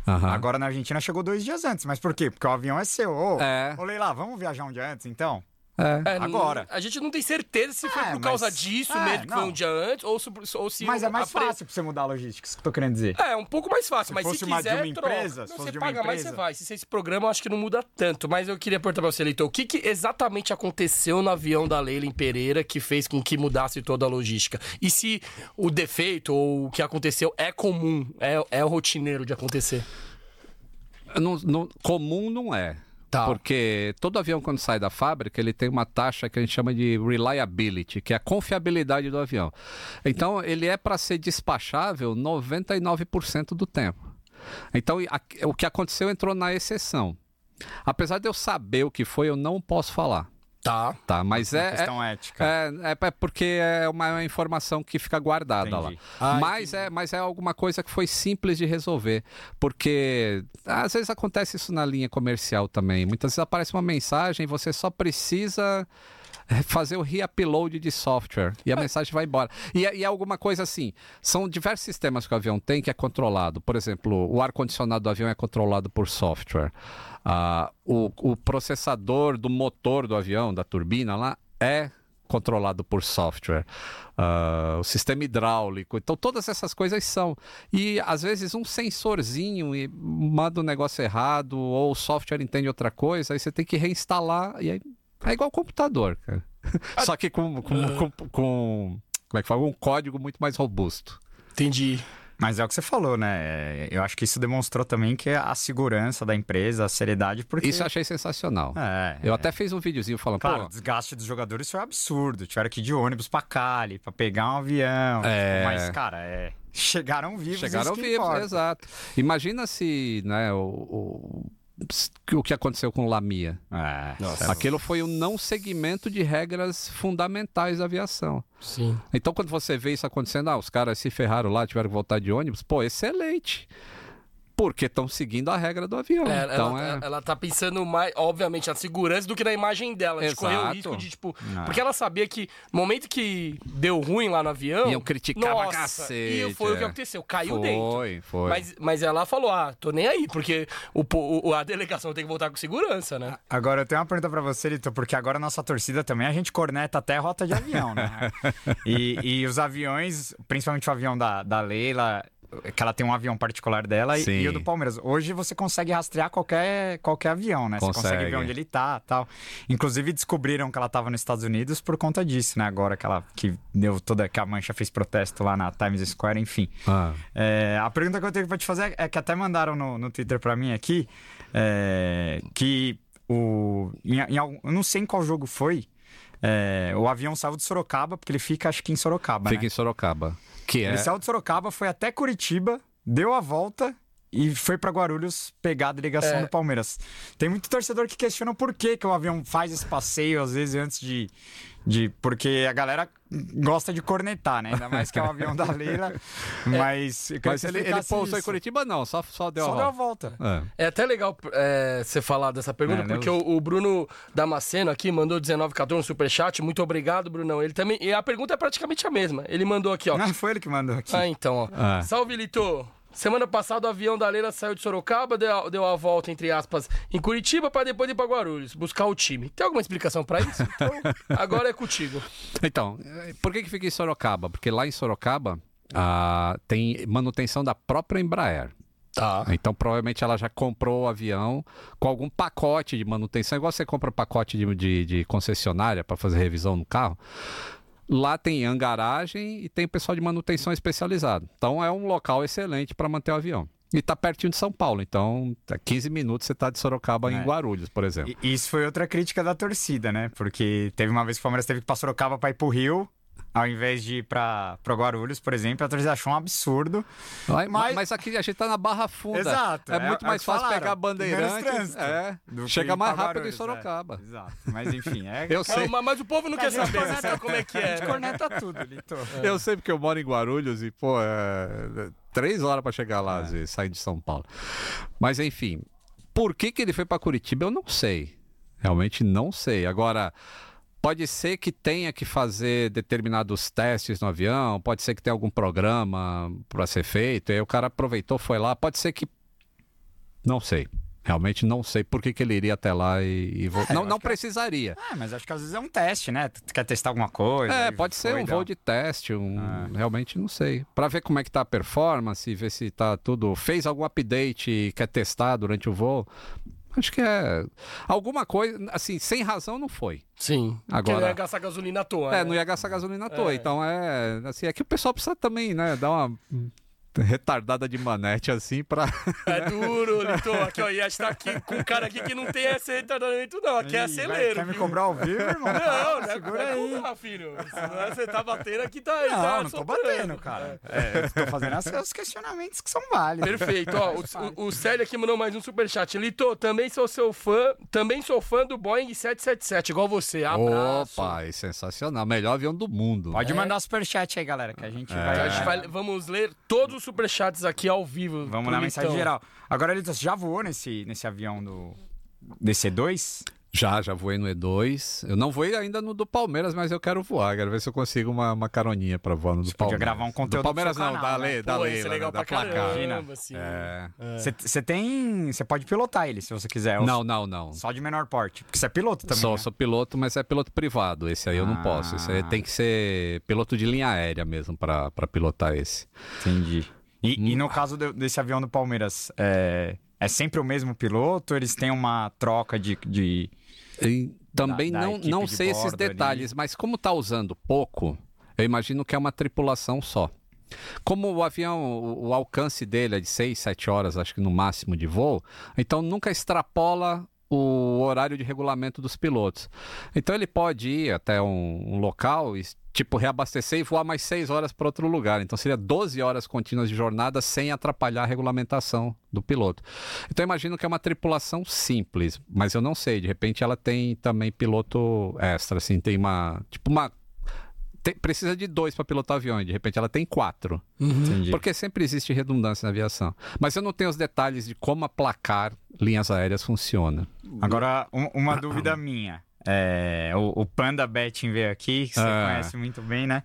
Aham. Agora na Argentina chegou dois dias antes. Mas por quê? Porque o avião é seu. Ô, É. ô Leila, vamos viajar um dia antes, então? É. É, Agora. A gente não tem certeza se foi É, por causa mas- disso é, mesmo, que foi não. um dia antes, ou se, ou se Mas é mais fácil pra você mudar a logística, isso que eu tô querendo dizer. É, um pouco mais fácil, Se mas fosse se uma de quiser, uma troca. empresa, se Não, fosse você de uma paga mais, você empresa. vai. Se você esse programa, eu acho que não muda tanto. Mas eu queria perguntar pra você, Leitor, o que, que exatamente aconteceu no avião da Leila em Pereira que fez com que mudasse toda a logística? E se o defeito ou o que aconteceu é comum, é, é rotineiro de acontecer? Não- não- comum não é. Tá. Porque todo avião, quando sai da fábrica, ele tem uma taxa que a gente chama de reliability, que é a confiabilidade do avião. Então, ele é para ser despachável 99% do tempo. Então, a- o que aconteceu entrou na exceção. Apesar de eu saber o que foi, eu não posso falar. Tá. Tá, mas é, é, questão ética. é, é- é porque é uma informação que fica guardada Entendi. lá. Ah, mas, é, mas é alguma coisa que foi simples de resolver. Porque às vezes acontece isso na linha comercial também. Muitas vezes aparece uma mensagem e você só precisa é, [LAUGHS] fazer o re-upload de software e a mensagem vai embora. E, é- e é alguma coisa assim. São diversos sistemas que o avião tem que é controlado. Por exemplo, o ar-condicionado do avião é controlado por software. Ah, o, o processador do motor do avião, da turbina lá, é controlado por software. Ah, o sistema hidráulico. Então, todas essas coisas são. E às vezes um sensorzinho e manda um negócio errado, ou o software entende outra coisa, aí você tem que reinstalar. E aí é igual computador, cara. Só que com, com, com, com- como é que fala? Um código muito mais robusto. Entendi. Mas é o que você falou, né? É, Eu acho que isso demonstrou também que a segurança da empresa, a seriedade, porque. Isso eu achei sensacional. É, Eu é. até fiz um videozinho falando, Claro, o pô, desgaste dos jogadores foi absurdo. Tiveram que ir de ônibus pra Cali, pra pegar um avião. É. tipo, Mas, cara, é... chegaram vivos. Chegaram isso que vivos, importa. exato. Imagina se né, o, o- o que aconteceu com o Lamia. É. Nossa. Aquilo foi um não seguimento de regras fundamentais da aviação. Sim. Então, quando você vê isso acontecendo, ah, os caras se ferraram lá, tiveram que voltar de ônibus, pô, excelente. Porque estão seguindo a regra do avião. É, então ela, é. ela tá pensando mais, obviamente, na segurança do que na imagem dela. De correr o risco de, tipo. Não. Porque ela sabia que no momento que deu ruim lá no avião. Iam criticar pra nossa, cacete, E foi o que é. aconteceu, caiu dentro. Foi, foi. Mas, mas ela falou: ah, tô nem aí, porque o, o- a delegação tem que voltar com segurança, né? Agora eu tenho uma pergunta pra você, Lito, porque agora a nossa torcida também a gente corneta até rota de avião, né? [LAUGHS] e, e os aviões, principalmente o avião da, da Leila, que ela tem um avião particular dela, e, e o do Palmeiras. Hoje você consegue rastrear qualquer, qualquer avião, né? Você consegue Consegue. ver onde ele tá tal. Inclusive descobriram que ela tava nos Estados Unidos por conta disso, né? Agora que ela que deu toda. que a mancha fez protesto lá na Times Square, enfim. Ah. É, a pergunta que eu tenho pra te fazer é que até mandaram no, no Twitter pra mim aqui é, que o. Em, em eu não sei em qual jogo foi. é, o avião saiu de Sorocaba, porque ele fica, acho que em Sorocaba. Fica né? em Sorocaba. Que é. Ele saiu de Sorocaba, foi até Curitiba, deu a volta e foi pra Guarulhos pegar a delegação É. do Palmeiras. Tem muito torcedor que questiona por que, que o avião faz esse passeio, às vezes, antes de. De porque a galera gosta de cornetar, né? Ainda mais que é o avião da Leila. [LAUGHS] Mas. eu queria Mas ele, ele pousou em. Curitiba, não, só, só deu Só a deu a volta. volta. É. É até legal é, você falar dessa pergunta, É, né, porque o, o Bruno Damasceno aqui mandou 1914 no superchat. Muito obrigado, Brunão. Ele também. E a pergunta é praticamente a mesma. Ele mandou aqui, ó. Não, foi ele que mandou aqui. Ah, então, ó. Ah. Salve, Lito. Semana passada o avião da Leila saiu de Sorocaba, deu a, deu a volta, entre aspas, em Curitiba para depois ir para Guarulhos, buscar o time. Tem alguma explicação para isso? [LAUGHS] Então, agora é contigo. Então, eh, por que, que fica em Sorocaba? Porque lá em Sorocaba ah, tem manutenção da própria Embraer. Tá. Então, provavelmente ela já comprou o avião com algum pacote de manutenção, igual você compra pacote de, de, de concessionária para fazer revisão no carro. Lá tem hangaragem e tem pessoal de manutenção especializado. Então, é um local excelente para manter o avião. E tá pertinho de São Paulo, então, a 15 minutos você tá de Sorocaba em É. Guarulhos, por exemplo. E isso foi outra crítica da torcida, né? Porque teve uma vez que o Palmeiras teve que ir pra Sorocaba pra ir pro Rio, ao invés de ir pra, pro Guarulhos, por exemplo. A torcida achou um absurdo. Mas, Mas- mas aqui a gente tá na Barra Funda. Exato, É, é- muito é mais fácil falaram. pegar bandeirantes. É, chega mais rápido em Guarulhos, Sorocaba. é. Exato. Mas enfim, é. Eu sei. É, mas, mas o povo não A quer gente saber, sabe como é que A é. gente né? corneta tudo, Lito. [LAUGHS] Eu sei porque eu moro em Guarulhos e, pô, é três horas pra chegar lá, às vezes, saindo de São Paulo. Mas, enfim, por que, que ele foi pra Curitiba, eu não sei. Realmente não sei. Agora, pode ser que tenha que fazer determinados testes no avião, pode ser que tenha algum programa pra ser feito, e aí o cara aproveitou, foi lá, pode ser que. Não sei. Realmente não sei por que, que ele iria até lá e, e voltar. É, não não que- precisaria. Ah, mas acho que às vezes é um teste, né? Tu quer testar alguma coisa. É, pode ser um voo de teste, um... Ah. realmente não sei. Pra ver como é que tá a performance, ver se tá tudo... Fez algum update e quer testar durante o voo. Acho que é... Alguma coisa, assim, sem razão não foi. Sim. Porque Agora- não ia gastar gasolina à toa. É, né? não ia gastar gasolina à toa. É. Então é... Assim, é que o pessoal precisa também, né, dar uma retardada de manete, assim, pra... É [LAUGHS] duro, Lito. Aqui, ó, e a gente tá aqui com um cara aqui que não tem esse retardamento, não. Aqui é Ih, vai- acelero. Quer me cobrar ao vivo, irmão? Não, não é, Segura não é aí. cobrar, filho. Você tá batendo aqui, tá aí. Não, tá não tô batendo, cara. É, eu tô fazendo as- os questionamentos que são válidos. Perfeito, ó, o, o, o Célio aqui mandou mais um superchat. Lito, também sou seu fã, também sou fã do Boeing 777, igual você. Abraço. Opa, é sensacional. Melhor avião do mundo. Pode É. mandar superchat aí, galera, que a gente A vai... gente vai- vamos ler todos os superchats aqui ao vivo. Vamos na mensagem geral. Agora, Lito, você já voou nesse, nesse avião do DC2? Já, já voei no E2. Eu não voei ainda no do Palmeiras, mas eu quero voar. Quero ver se eu consigo uma, uma caroninha pra voar no do podia Palmeiras. gravar um conteúdo Do Palmeiras seu não, canal, da, né? Le, da Pô, isso é legal né, da pra placar. caramba, assim. É. Você tem... Você pode pilotar ele, se você quiser. Não, não, não. Só de menor porte. Porque você é piloto também, Sou, né? sou piloto, mas é piloto privado. Esse aí eu não Ah. posso. Esse aí tem que ser piloto de linha aérea mesmo pra pra pilotar esse. Entendi. E, Hum. e no caso do- desse avião do Palmeiras, é, é sempre o mesmo piloto? Eles têm uma troca de... de... Também Da- da não, não de sei esses bordo ali. detalhes, mas como tá usando pouco, eu imagino que é uma tripulação só. Como o avião, o, o alcance dele é de 6, 7 horas, acho que no máximo de voo, então nunca extrapola o horário de regulamento dos pilotos. Então ele pode ir até um, um local e tipo, reabastecer e voar mais 6 horas para outro lugar. Então seria 12 horas contínuas de jornada sem atrapalhar a regulamentação do piloto. Então eu imagino que é uma tripulação simples, mas eu não sei, de repente ela tem também piloto extra, assim, tem uma, tipo uma tem- precisa de dois para pilotar aviões, de repente ela tem quatro. Entendi. Porque sempre existe redundância na aviação. Mas eu não tenho os detalhes de como aplacar linhas aéreas funciona. Agora, um- uma dúvida minha. É, o, o Panda Betting veio aqui, que você Ah. conhece muito bem, né?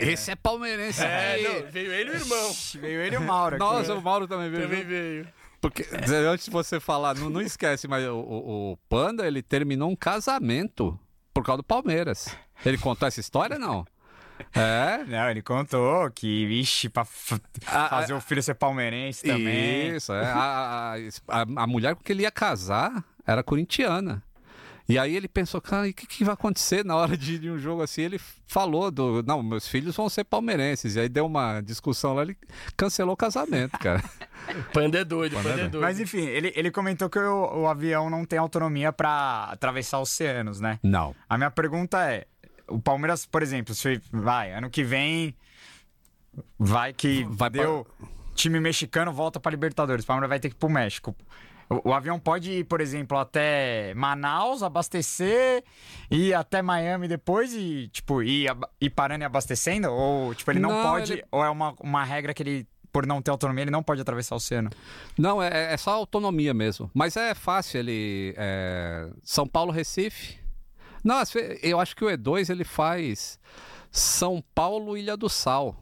Esse é palmeirense. É, aí. não, veio ele e o irmão. Veio ele e o Mauro aqui. Nossa, o Mauro também veio. Também veio. Porque, antes de você falar, não, não esquece, mas o, o- o Panda, ele terminou um casamento por causa do Palmeiras. Ele contou essa história, não? [LAUGHS] É? Não, ele contou que, vixe, pra f- A- fazer o filho ser palmeirense também. Isso, é. A, a, a- a mulher com que ele ia casar era corintiana. E aí ele pensou, cara, e o que, que vai acontecer na hora de, de um jogo assim? Ele falou do, não, meus filhos vão ser palmeirenses. E aí deu uma discussão lá, ele cancelou o casamento, cara. [LAUGHS] Panda é doido, Panda é doido. Mas enfim, ele, ele comentou que o, o avião não tem autonomia pra atravessar oceanos, né? Não. A minha pergunta é: o Palmeiras, por exemplo, se vai, ano que vem, vai que Vai pra- deu time mexicano volta pra Libertadores, o Palmeiras vai ter que ir pro México. O, o avião pode ir, por exemplo, até Manaus, abastecer, ir até Miami depois e, tipo, ir, ir parando e abastecendo? Ou, tipo, ele não, Não, pode, ele- ou é uma, uma regra que ele, por não ter autonomia, ele não pode atravessar o oceano? Não, é, é só autonomia mesmo. Mas é fácil, ele. é, São Paulo, Recife. Não, eu acho que o E2 ele faz São Paulo, Ilha do Sal.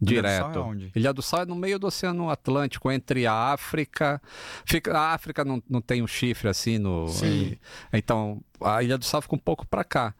Ilha do Sal Direto. é onde? Ilha do Sal é no meio do Oceano Atlântico, entre a África. Fica, a África não, não tem um chifre assim no. Sim. e- então, a Ilha do Sal fica um pouco para cá.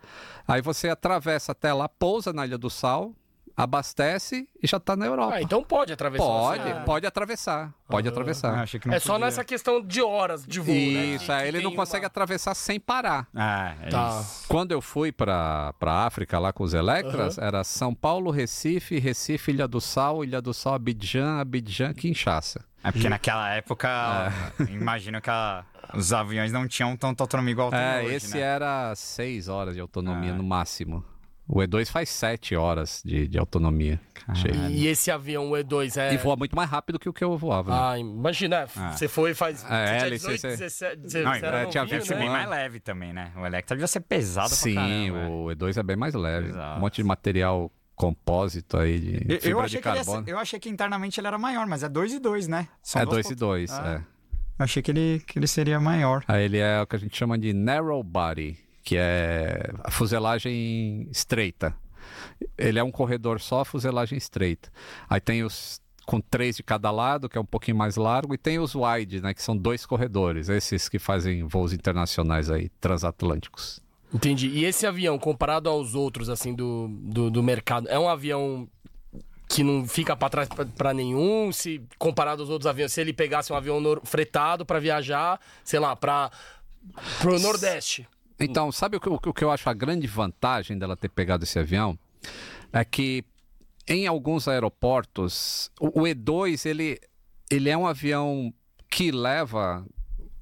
Aí você atravessa até lá, pousa na Ilha do Sal, abastece e já tá na Europa. Ah, então pode atravessar. Pode, oceano. pode atravessar. Pode atravessar. Ah, achei que não É só podia. nessa questão de horas de voo, né? Isso, Que- é, ele não consegue uma- atravessar sem parar. Ah, é Tá. isso. Quando eu fui para a África lá com os Electras, era São Paulo, Recife, Recife, Ilha do Sal, Ilha do Sal, Abidjan, Abidjan, Kinshasa. É porque naquela época, imagino que a- os aviões não tinham tanta autonomia igual tem É, hoje, esse né? era seis horas de autonomia Ah. no máximo. O E2 faz sete horas de, de autonomia. Cheio. E esse avião, o E2, é... E voa muito mais rápido que o que eu voava. né? Ah, imagina, Ah. você foi e faz... É, você tinha hélice, 18, você- 17, você, Não, era é, tinha novinho, né? bem mais leve também, né? O Electra devia ser pesado Sim, pra caramba. é. o E2 é bem mais leve. Exato. Um monte de material compósito aí de Eu, eu fibra achei de ia carbono. ser- eu achei que internamente ele era maior, mas é 2 e 2, né? São É duas 2 e pot- 2, Ah. é. Eu achei que ele, que ele seria maior. Aí ele é o que a gente chama de narrow body, que é a fuselagem estreita. Ele é um corredor só, fuselagem estreita. Aí tem os com três de cada lado, que é um pouquinho mais largo, e tem os wide, né, que são dois corredores, esses que fazem voos internacionais aí, transatlânticos. Entendi. E esse avião, comparado aos outros, assim, do, do, do mercado, é um avião que não fica pra trás pra nenhum, se comparado aos outros aviões, se ele pegasse um avião fretado pra viajar, sei lá, para pro Nordeste. Então, sabe o que, o que eu acho a grande vantagem dela ter pegado esse avião? É que em alguns aeroportos, o, o E2 ele, ele é um avião que leva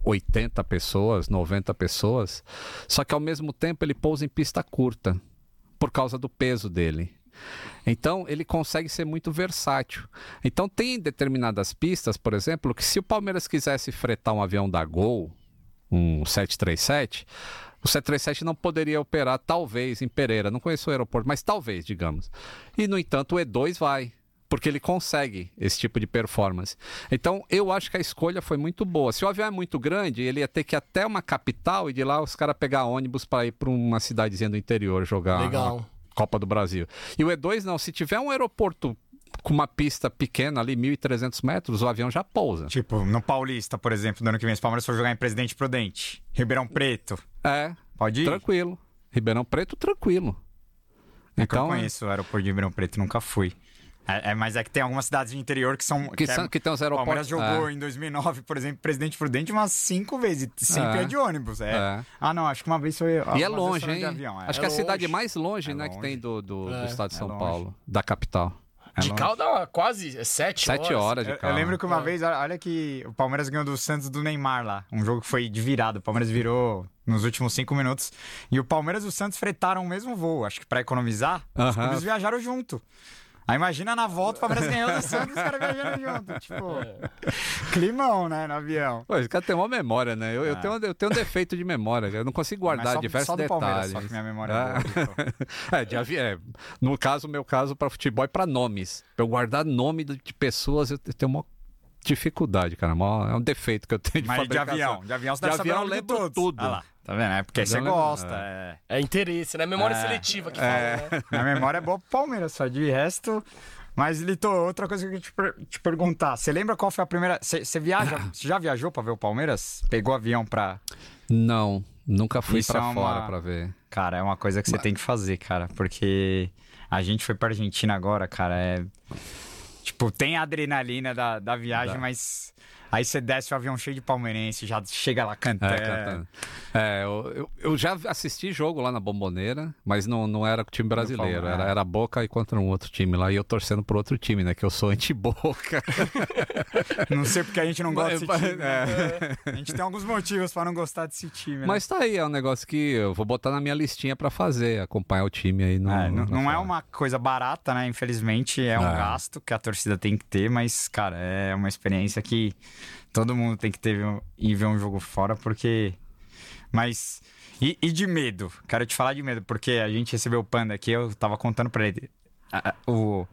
80 pessoas, 90 pessoas, só que ao mesmo tempo ele pousa em pista curta por causa do peso dele. Então, ele consegue ser muito versátil. Então, tem determinadas pistas, por exemplo, que se o Palmeiras quisesse fretar um avião da Gol, um 737, o 737 não poderia operar, talvez, em Pereira. Não conheço o aeroporto, mas talvez, digamos. E, no entanto, o E2 vai, porque ele consegue esse tipo de performance. Então, eu acho que a escolha foi muito boa. Se o avião é muito grande, ele ia ter que ir até uma capital e de lá os caras pegar ônibus para ir para uma cidadezinha do interior jogar Legal. uma Copa do Brasil. E o E2 não, se tiver um aeroporto com uma pista pequena ali, 1.300 metros, o avião já pousa. Tipo, no Paulista, por exemplo, no ano que vem, se o Palmeiras for jogar em Presidente Prudente, Ribeirão Preto, É, pode ir? tranquilo. Ribeirão Preto, tranquilo. É que eu Então, não conheço o aeroporto de Ribeirão Preto, nunca fui. É, é, mas é que tem algumas cidades de interior que são... que, é- são, que tem os O Palmeiras aeroportos. jogou é, em 2009, por exemplo, Presidente Prudente umas cinco vezes. e Sempre É. é, de ônibus. É. É. Ah, não, acho que uma vez foi. E é longe, hein? de avião, é. Acho É que é a cidade mais longe, É né, que longe. tem do, do, do É, estado de é São longe. Paulo, da capital. De longe. carro dá uma quase sete, Sete horas de Eu, carro. eu lembro que uma É. vez, olha que o Palmeiras ganhou do Santos do Neymar lá. Um jogo que foi de virada. O Palmeiras virou nos últimos cinco minutos. E o Palmeiras e o Santos fretaram o mesmo voo. Acho que pra economizar, os Aham. clubes viajaram junto. Aí imagina na volta o Palmeiras ganhou do Santos e os caras viajando junto. Tipo, climão, né, no avião. Pô, esse cara tem uma memória, né? Eu, eu Ah. tenho, eu tenho um defeito de memória, eu não consigo guardar só- diversos só do Palmeiras, detalhes. só que minha memória é Ah. [LAUGHS] É, de avi... é, no caso, meu caso, pra futebol é pra nomes. Pra eu guardar nome de de pessoas, eu tenho uma dificuldade, cara. Mó- É um defeito que eu tenho de Mas de avião. De avião você De deve saber avião de lembro todos. tudo. Ah lá, tá vendo? É porque Mas você gosta. é. É interesse, né? Memória É. seletiva que fala, né? [LAUGHS] Minha memória é boa pro Palmeiras, só de resto. Mas, Lito, outra coisa que eu queria te, per- te perguntar. Você lembra qual foi a primeira. Você viaja. Você [LAUGHS] já viajou pra ver o Palmeiras? Pegou avião pra. Não, nunca fui Isso pra é uma- fora pra ver. Cara, é uma coisa que você tem que fazer, cara. Porque a gente foi pra Argentina agora, cara. É. Tipo, tem a adrenalina da, da viagem, Dá. mas. Aí você desce o avião cheio de palmeirense, já chega lá cantando. É, cantando. É, eu, eu- eu já assisti jogo lá na Bomboneira, mas não, não era com o time brasileiro. Era, era Boca e contra um outro time lá. E eu torcendo pro outro time, né? Que eu sou anti-Boca. [LAUGHS] Não sei porque a gente não gosta desse Mas- time. né? é. A gente tem alguns motivos pra não gostar desse time. né? Mas tá aí, é um negócio que eu vou botar na minha listinha pra fazer, acompanhar o time aí no. É, não, não é uma coisa barata, né? Infelizmente, é um É. gasto que a torcida tem que ter, mas, cara, é uma experiência que todo mundo tem que ter e ver um jogo fora, porque. Mas. E, e de medo? Quero te falar de medo, porque a gente recebeu o Panda aqui, eu tava contando pra ele. a- a- o.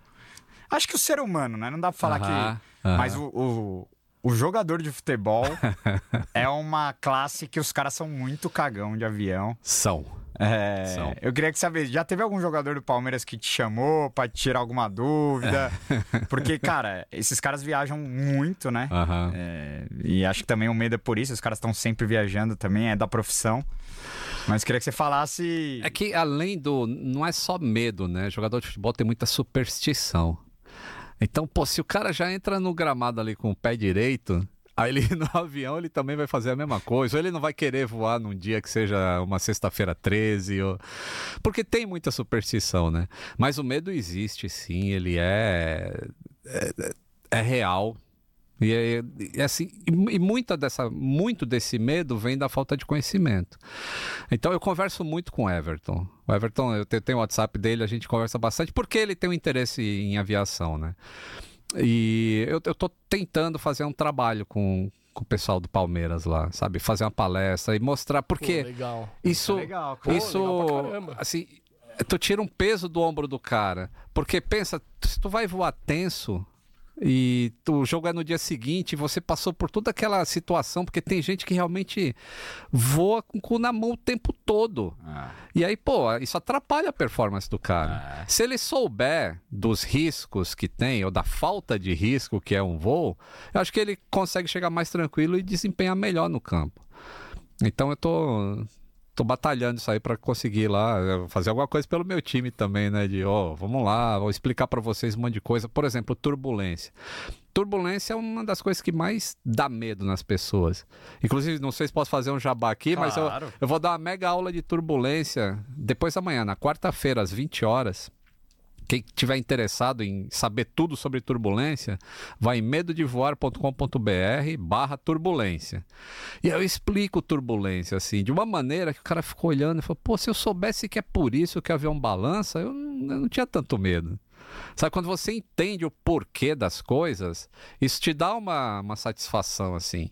Acho que o ser humano, né? Não dá pra falar Aham, que. aham. Mas o, o, o jogador de futebol [LAUGHS] é uma classe que os caras são muito cagão de avião. São. É, São. eu queria que saber, já teve algum jogador do Palmeiras que te chamou pra te tirar alguma dúvida? [LAUGHS] Porque, cara, esses caras viajam muito, né? Aham. É, e acho que também o medo é por isso, os caras estão sempre viajando também, é da profissão. Mas queria que você falasse. É que além do. Não é só medo, né? Jogador de futebol tem muita superstição. Então, pô, se o cara já entra no gramado ali com o pé direito, aí ele [LAUGHS] no avião ele também vai fazer a mesma coisa. Ou ele não vai querer voar num dia que seja uma sexta-feira 13. Ou... Porque tem muita superstição, né? Mas o medo existe, sim. Ele é. É, é real. E, é, e assim, e, e muita dessa, muito desse medo vem da falta de conhecimento. Então eu converso muito com o Everton. O Everton, eu te- tenho o WhatsApp dele, a gente conversa bastante, porque ele tem um interesse em aviação, né? E eu, eu tô tentando fazer um trabalho com, com o pessoal do Palmeiras lá, sabe? Fazer uma palestra e mostrar, Pô, porque legal. isso, É legal, isso, Pô, assim, tu tira um peso do ombro do cara. Porque pensa, se tu vai voar tenso e o jogo é no dia seguinte, você passou por toda aquela situação, porque tem gente que realmente voa com o cu na mão o tempo todo. Ah, E aí, pô, isso atrapalha a performance do cara. Se ele souber dos riscos que tem, ou da falta de risco que é um voo, eu acho que ele consegue chegar mais tranquilo e desempenhar melhor no campo. Então eu tô, tô batalhando isso aí pra conseguir lá eh, fazer alguma coisa pelo meu time também, né? De, ó, vamos lá, vou explicar pra vocês um monte de coisa. Por exemplo, turbulência. Turbulência é uma das coisas que mais dá medo nas pessoas. Inclusive, não sei se posso fazer um jabá aqui, mas eu, Claro. eu vou dar uma mega aula de turbulência depois da manhã, na quarta-feira, às 20 horas. Quem tiver interessado em saber tudo sobre turbulência, vai em medodevoar.com.br barra turbulência. E eu explico turbulência, assim, de uma maneira que o cara ficou olhando e falou, pô, se eu soubesse que é por isso que o avião balança, eu não, eu não tinha tanto medo. Sabe, quando você entende o porquê das coisas, isso te dá uma, uma satisfação, assim.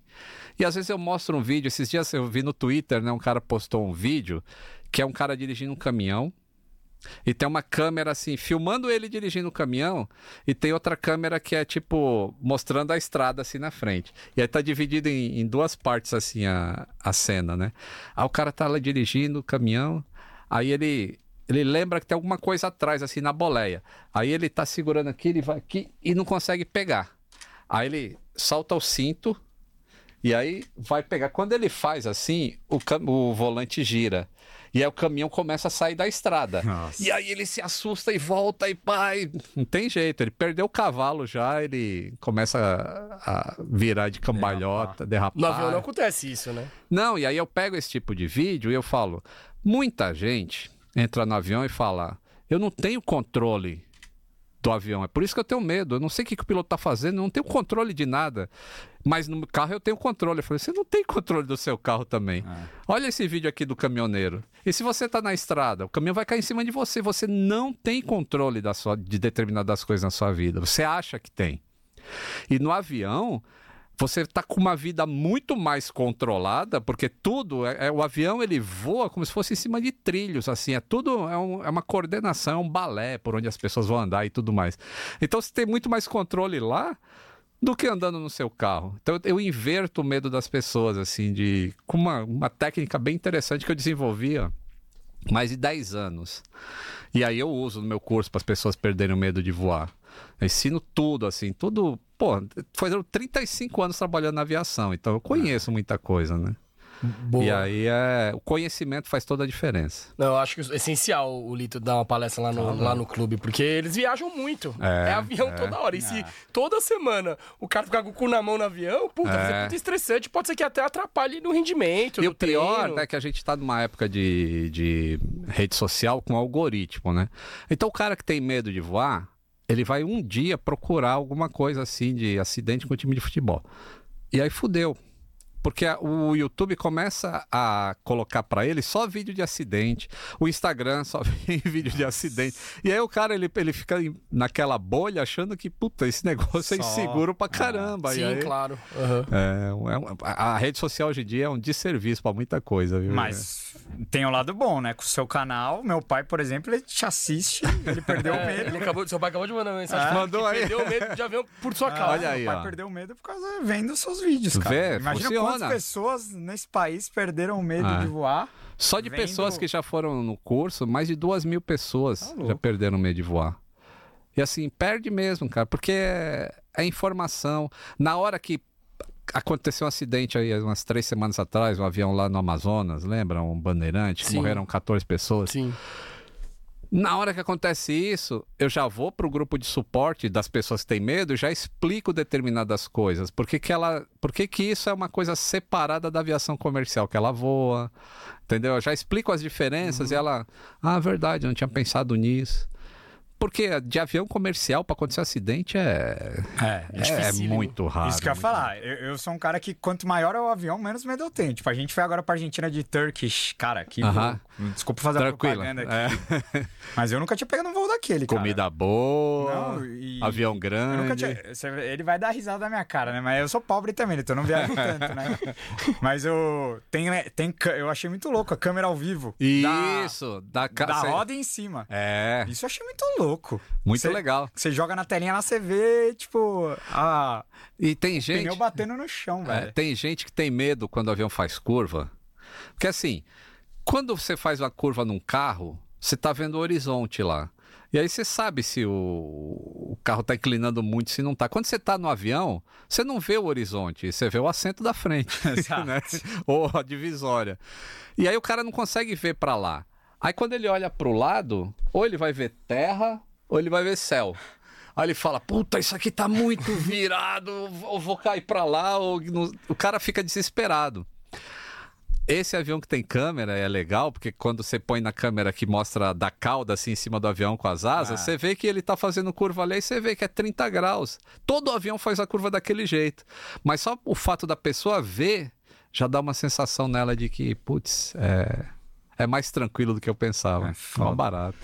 E às vezes eu mostro um vídeo, esses dias eu vi no Twitter, né, um cara postou um vídeo que é um cara dirigindo um caminhão, e tem uma câmera assim, filmando ele dirigindo o caminhão, e tem outra câmera que é tipo, mostrando a estrada assim na frente. E aí tá dividido em, em duas partes assim a, a cena, né? Aí o cara tá lá dirigindo o caminhão, aí ele. Ele lembra que tem alguma coisa atrás, assim, na boleia. Aí ele tá segurando aqui, ele vai aqui e não consegue pegar. Aí ele solta o cinto e aí vai pegar. Quando ele faz assim, o, o volante gira. E aí o caminhão começa a sair da estrada. Nossa. E aí ele se assusta e volta e pai. Não tem jeito, ele perdeu o cavalo já, ele começa a, a virar de cambalhota, derrapar. No avião não acontece isso, né? Não, e aí eu pego esse tipo de vídeo e eu falo: muita gente entra no avião e fala, eu não tenho controle do avião. É por isso que eu tenho medo. Eu não sei o que, que o piloto tá fazendo, eu não tenho controle de nada. Mas no carro eu tenho controle. Eu falei, você não tem controle do seu carro também. É. Olha esse vídeo aqui do caminhoneiro. E se você tá na estrada, o caminhão vai cair em cima de você. Você não tem controle da sua, de determinadas coisas na sua vida. Você acha que tem. E no avião, você está com uma vida muito mais controlada, porque tudo, é, é- o avião ele voa como se fosse em cima de trilhos, assim, é tudo, é, um- é uma coordenação, é um balé por onde as pessoas vão andar e tudo mais. Então você tem muito mais controle lá do que andando no seu carro. Então eu inverto o medo das pessoas, assim, de com uma, uma técnica bem interessante que eu desenvolvi há mais de 10 anos. E aí eu uso no meu curso para as pessoas perderem o medo de voar. Eu ensino tudo, assim, tudo. Pô, foram 35 anos trabalhando na aviação, então eu conheço muita coisa, né? Boa. E aí é, o conhecimento faz toda a diferença. Não, eu acho que é essencial o Lito dar uma palestra lá no, lá no clube, porque eles viajam muito. É, É, avião é. toda hora. E se toda semana o cara ficar com o cu na mão no avião, puta, É. vai ser muito estressante. Pode ser que até atrapalhe no rendimento. E no o pior treino. é que a gente está numa época de, de rede social com algoritmo, né? Então o cara que tem medo de voar, ele vai um dia procurar alguma coisa assim de acidente com o time de futebol. E aí fudeu. Porque a- o YouTube começa a colocar pra ele só vídeo de acidente, o Instagram só [LAUGHS] vem vídeo de acidente. E aí o cara ele, ele fica naquela bolha achando que, puta, esse negócio é inseguro pra caramba. E Sim, aí- claro. Aham. é, é a a rede social hoje em dia é um desserviço pra muita coisa, viu? Mas tem um lado bom, né? Com o seu canal, meu pai, por exemplo, ele te assiste, ele perdeu o [LAUGHS] É, medo. ele acabou, seu pai acabou de mandar uma mensagem. Ah, falando mandou aí. Perdeu o medo de avião por sua causa. olha aí, Meu pai ó. perdeu o medo por causa vendo seus vídeos, cara. Vê, Imagina funciona. quantas pessoas nesse país perderam o medo Ah. de voar. Só de Vendo- pessoas que já foram no curso, mais de duas mil pessoas Tá já perderam o medo de voar. E assim, perde mesmo, cara, porque é, é informação. Na hora que aconteceu um acidente aí umas três semanas atrás, um avião lá no Amazonas, lembra? Um bandeirante, que Sim. morreram 14 pessoas. Sim. Na hora que acontece isso, eu já vou pro grupo de suporte das pessoas que têm medo e já explico determinadas coisas. Por que, que ela. Por que, que isso é uma coisa separada da aviação comercial, que ela voa. Entendeu? Eu já explico as diferenças e ela. Ah, verdade, eu não tinha pensado nisso. Porque de avião comercial para acontecer acidente é. É, É, dificílimo. muito raro. Isso que eu ia muito falar. Eu, eu sou um cara que quanto maior é o avião, menos medo eu tenho. Tipo, a gente foi agora pra Argentina de Turkish. Cara, que Aham. voo. Desculpa fazer a Tranquilo. propaganda aqui. [LAUGHS] Mas eu nunca tinha pegado um voo daquele, cara. Comida boa, Não, e- avião grande. tinha... Ele vai dar risada da minha cara, né? Mas eu sou pobre também, então não viajo [LAUGHS] tanto, né? Mas eu... Tem, né, tem... Eu achei muito louco a câmera ao vivo. Da, Isso, da, ca- da cê- roda em cima. É, Isso eu achei muito louco. Muito Cê- legal. Você joga na telinha lá, você vê, tipo, a E tem gente. pneu batendo no chão, É, velho. tem gente que tem medo quando o avião faz curva. Porque assim, quando você faz uma curva num carro, você tá vendo o horizonte lá. E aí você sabe se o, o carro tá inclinando muito, se não tá. Quando você tá no avião, você não vê o horizonte, você vê o assento da frente, [LAUGHS] né? Ou a divisória. E aí o cara não consegue ver para lá. Aí quando ele olha pro lado, ou ele vai ver terra, ou ele vai ver céu. Aí ele fala: Puta, isso aqui tá muito [LAUGHS] virado, eu vou cair pra lá. Ou O cara fica desesperado. Esse avião que tem câmera é legal, porque quando você põe na câmera que mostra da cauda assim em cima do avião com as asas, Ah. você vê que ele tá fazendo curva ali e você vê que é 30 graus. Todo avião faz a curva daquele jeito. Mas só o fato da pessoa ver já dá uma sensação nela de que, putz, é, é mais tranquilo do que eu pensava. É É foda. barato.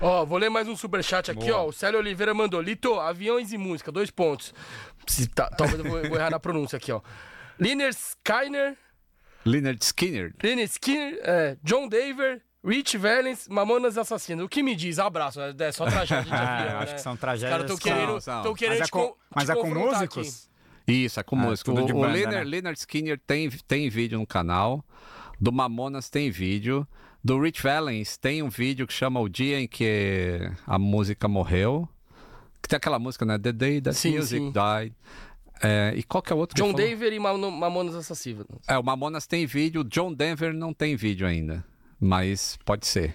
Ó, vou ler mais um superchat aqui, Boa. ó. O Célio Oliveira mandou. Lito, aviões e música, dois pontos. Se tá- talvez eu vou, vou errar na pronúncia aqui, ó. Liner Skyner, Leonard Skinner. Liner Skinner, é, John Daver, Rich Valens, Mamonas Assassinas. O que me diz? Abraço. É é só tragédia de [LAUGHS] avião, acho né? que são Os tragédias. caras com- querendo, são. tão querendo Mas é com, mas te é com músicos? aqui. Isso, é com Ah, O, de o banda, Leonard, né? Leonard Skinner tem, tem vídeo no canal. Do Mamonas tem vídeo. Do Rich Valens tem um vídeo que chama O Dia em que a música morreu. Que tem aquela música, né? The Day That Sim, Music sim. Died. É, e qual que é o outro? John? Daver e Mam- Mamonas Assassinas. É, o Mamonas tem vídeo. John Denver não tem vídeo ainda. Mas pode ser.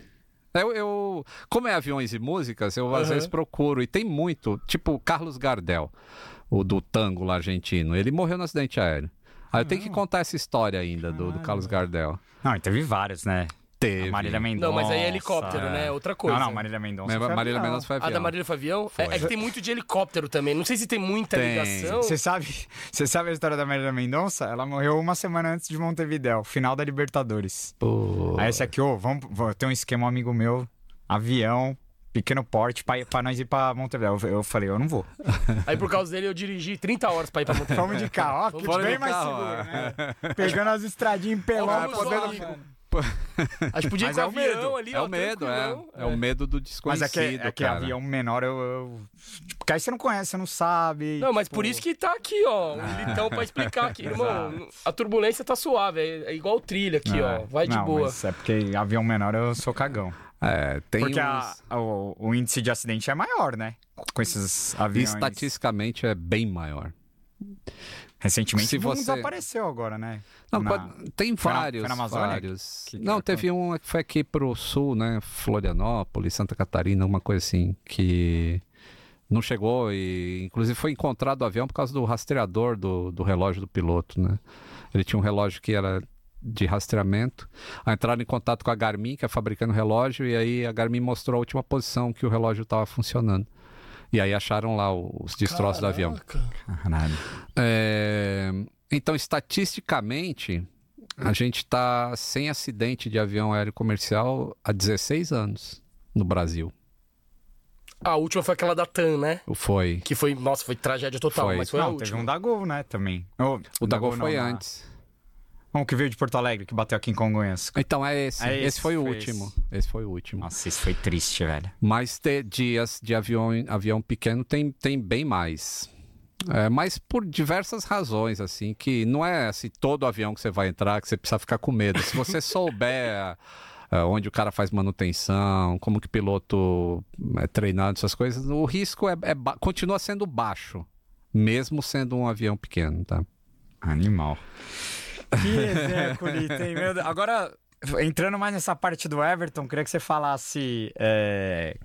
Eu, eu- como é aviões e músicas, eu às vezes procuro. E tem muito. Tipo Carlos Gardel, o do tango lá argentino. Ele morreu no acidente aéreo. Aí eu tenho que contar essa história ainda do, do Carlos Gardel. Não, e teve vários, né? Teve. A Marília Mendonça. Não, mas aí é helicóptero, é. né? É outra coisa. Não, não, Marília Mendonça. Mas foi Marília. Mendonça foi A avião. da Marília foi avião? É, Foi. é que tem muito de helicóptero também. Não sei se tem muita Tem. ligação. Você sabe, [LAUGHS] você sabe a história da Marília Mendonça? Ela morreu uma semana antes de Montevidéu, final da Libertadores. Pô. Aí esse aqui, ô, vamos, vou ter um esquema, um amigo meu, avião, pequeno porte, pra, pra nós ir pra Montevidéu. Eu, eu falei, eu não vou. Aí por causa dele eu dirigi 30 horas pra ir pra [LAUGHS] Montevideo. Vamos de carro, ó, que bem de mais carro, seguro, é. né? Pegando as estradinhas em pelão, podendo... só, A gente podia ir Mas com é o avião medo. ali, É ó, o medo, é. É o medo do Mas desconhecido, é que, é que avião menor, eu, eu... Tipo, porque aí você não conhece, você não sabe. Não, mas tipo, por isso que tá aqui, ó, um litão pra explicar aqui. [LAUGHS] Irmão, a turbulência tá suave, é, é igual trilha aqui, não, ó, vai de não, boa. Mas é porque avião menor eu sou cagão. É, tem Porque uns... a- o, o índice de acidente é maior, né? Com esses aviões. Estatisticamente é bem maior. Recentemente Se você- desapareceu agora, né? Não, Na- pode- tem foi na- vários, foi na vários. Que- que não, teve um que foi aqui pro sul, né? Florianópolis, Santa Catarina, uma coisa assim, que não chegou e inclusive foi encontrado o avião por causa do rastreador do, do relógio do piloto, né? Ele tinha um relógio que era de rastreamento. Aí entraram em contato com a Garmin, que é fabricando o relógio, e aí a Garmin mostrou a última posição que o relógio estava funcionando. E aí acharam lá os destroços do avião. Caraca. Caralho. É, Então, estatisticamente, a gente está sem acidente de avião aéreo comercial há 16 anos no Brasil. A última foi aquela da TAM, né? Foi. Que foi, nossa, foi tragédia total, Foi. mas foi a não, última. teve um da Gol, né, também. Oh, O da Gol não, foi na- antes. Um que veio de Porto Alegre, que bateu aqui em Congonhas. Então é esse. É esse, esse, foi o foi último. Esse foi o último. Nossa, isso foi triste, velho. Mas ter dias de avião, avião pequeno tem, tem bem mais. É, mas por diversas razões, assim, que não é assim, todo avião que você vai entrar que você precisa ficar com medo. Se você [LAUGHS] souber ah, onde o cara faz manutenção, como que o piloto é treinado, essas coisas, o risco é, é continua sendo baixo, mesmo sendo um avião pequeno, tá? Animal. Que executive, hein? Meu Deus. Agora, entrando mais nessa parte do Everton, queria que você falasse. é,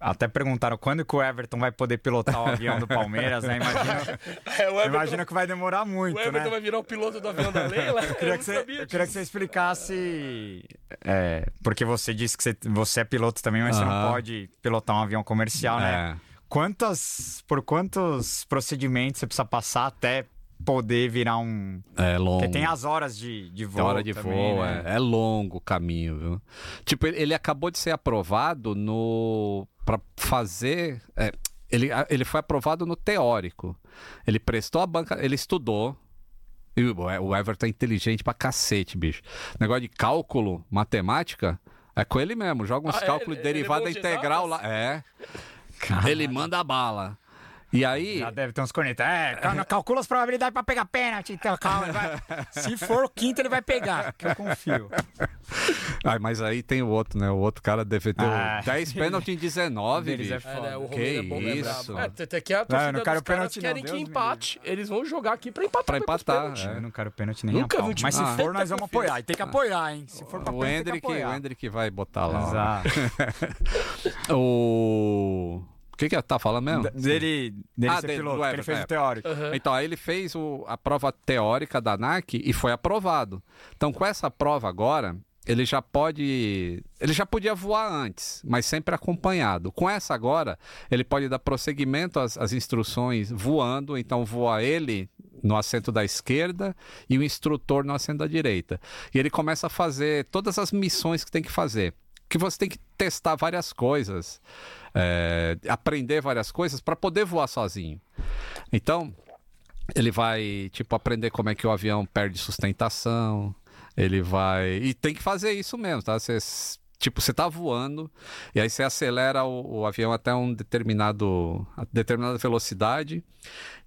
Até perguntaram quando que o Everton vai poder pilotar o avião do Palmeiras, né? Imagino, [LAUGHS] É, Everton, imagino que vai demorar muito, o Everton né? vai virar o piloto do avião da Leila? [LAUGHS] Eu queria, não que você, eu queria que você explicasse. é, porque você disse que você, você é piloto também, mas você não pode pilotar um avião comercial, né? É. Quantas, por quantos procedimentos você precisa passar até poder virar um. É longo. Porque tem as horas de, de voo. Tem hora de também, voo, né? é, é longo o caminho, viu? Tipo, ele, ele acabou de ser aprovado no para fazer, é, ele, ele foi aprovado no teórico. Ele prestou a banca, ele estudou. E o o Everton é inteligente pra cacete, bicho. Negócio de cálculo, matemática, é com ele mesmo. Joga uns Ah, é? cálculos Ele- ele é derivada de integral lá. É. Ele manda a bala. E aí. Já deve ter uns cornetas. É, cal- [LAUGHS] calcula as probabilidades pra pegar pênalti, então calma. vai- Se for o quinto, ele vai pegar, que eu confio. Ah, mas aí tem o outro, né? O outro cara deve ter Ah. 10 pênalti em 19, Deles é bicho. É, né, o Que é bom, é isso? É, até que a Não, eu torcida não quero dos caras pênalti, não, querem que empate. Eles vão jogar aqui pra empatar. Pra empatar, pênaltis. é. Eu não quero pênalti nem Nunca vi Mas se Ah. for, nós vamos apoiar. E tem que apoiar, hein? Se for pra O pênalti, tem Hendrick, o. Hendrick vai botar lá. Exato. [LAUGHS] O. O que que tá falando mesmo? Dele, dele Ah, ser dele, piloto, ele Everton, fez é. o teórico. Aham. Então, aí ele fez o- a prova teórica da ANAC e foi aprovado. Então, com essa prova agora, ele já pode. Ele já podia voar antes, mas sempre acompanhado. Com essa agora, ele pode dar prosseguimento às, às instruções voando, então voa ele no assento da esquerda e o instrutor no assento da direita. E ele começa a fazer todas as missões que tem que fazer. Que você tem que testar várias coisas, é, aprender várias coisas para poder voar sozinho. Então, ele vai, tipo, aprender como é que o avião perde sustentação. Ele vai. E tem que fazer isso mesmo, tá? Você, tipo, você tá voando e aí você acelera o, o avião até um determinado, determinada velocidade.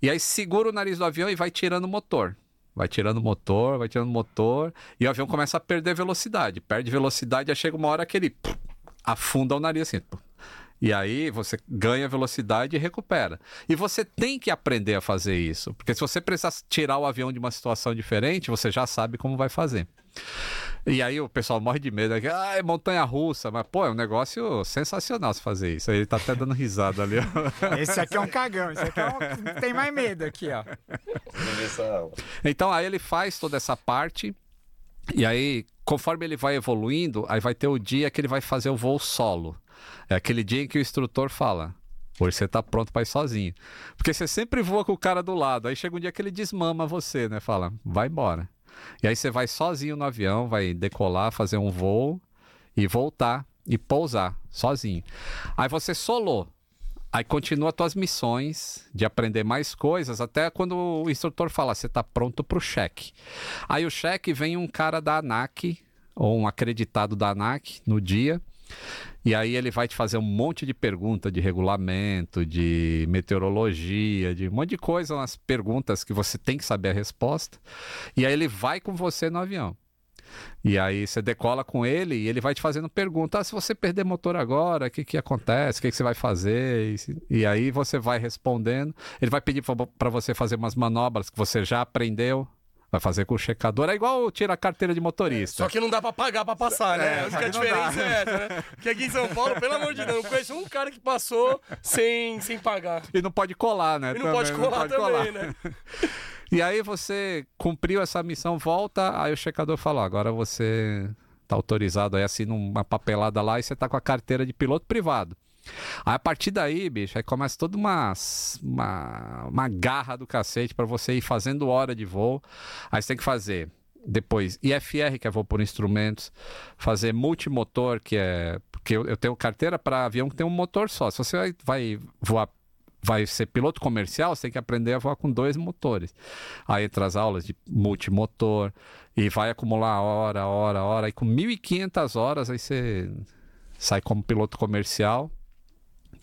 E aí segura o nariz do avião e vai tirando o motor. Vai tirando o motor, vai tirando o motor. E o avião começa a perder velocidade. Perde velocidade, aí chega uma hora que ele afunda o nariz assim. E aí você ganha velocidade e recupera. E você tem que aprender a fazer isso. Porque se você precisar tirar o avião de uma situação diferente, você já sabe como vai fazer. E aí o pessoal morre de medo. né? Ah, é montanha russa. Mas, pô, é um negócio sensacional se fazer isso. Aí Ele tá até dando risada ali. ó. [LAUGHS] Esse aqui é um cagão. Esse aqui é um... tem mais medo aqui, ó. [LAUGHS] Então aí ele faz toda essa parte E aí, conforme ele vai evoluindo, aí vai ter o dia que ele vai fazer o voo solo. É aquele dia em que o instrutor fala: Hoje você tá pronto para ir sozinho. Porque você sempre voa com o cara do lado. Aí chega um dia que ele desmama você, né? Fala, vai embora. E aí você vai sozinho no avião, vai decolar, fazer um voo e voltar e pousar sozinho. Aí você solou. Aí continua as tuas missões de aprender mais coisas, até quando o instrutor fala, você está pronto para o cheque. Aí o cheque vem um cara da ANAC, ou um acreditado da ANAC no dia, e aí ele vai te fazer um monte de pergunta de regulamento, de meteorologia, de um monte de coisa, umas perguntas que você tem que saber a resposta. E aí ele vai com você no avião. E aí você decola com ele e ele vai te fazendo perguntas. Ah, se você perder motor agora, o que, que acontece? O que, que você vai fazer? E, e aí você vai respondendo. Ele vai pedir para você fazer umas manobras que você já aprendeu. Vai fazer com o checador. É igual tira a carteira de motorista. É, só que não dá pra pagar pra passar, né? É, Acho que a diferença é essa, né? Porque aqui em São Paulo, pelo amor de Deus, não conheço um cara que passou sem, sem pagar. E não pode colar, né? E não também, pode colar não pode também, colar. né? [LAUGHS] E aí você cumpriu essa missão, volta, aí o checador fala, agora você tá autorizado aí, assina uma papelada lá e você tá com a carteira de piloto privado. Aí a partir daí, bicho, aí começa toda uma, uma, uma garra do cacete para você ir fazendo hora de voo. Aí você tem que fazer depois IFR, que é voo por instrumentos, fazer multimotor, que é. Porque eu, eu tenho carteira para avião que tem um motor só. Se você vai, vai voar vai ser piloto comercial, você tem que aprender a voar com dois motores. Aí entra as aulas de multimotor e vai acumular hora, hora, hora. E com 1.500 horas, aí você sai como piloto comercial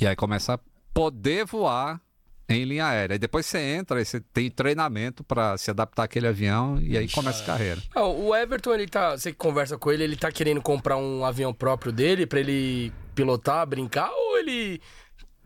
e aí começa a poder voar em linha aérea. E depois você entra e você tem treinamento para se adaptar àquele avião e aí começa a carreira. Ah, o Everton, ele tá, você conversa com ele, ele tá querendo comprar um avião próprio dele para ele pilotar, brincar ou ele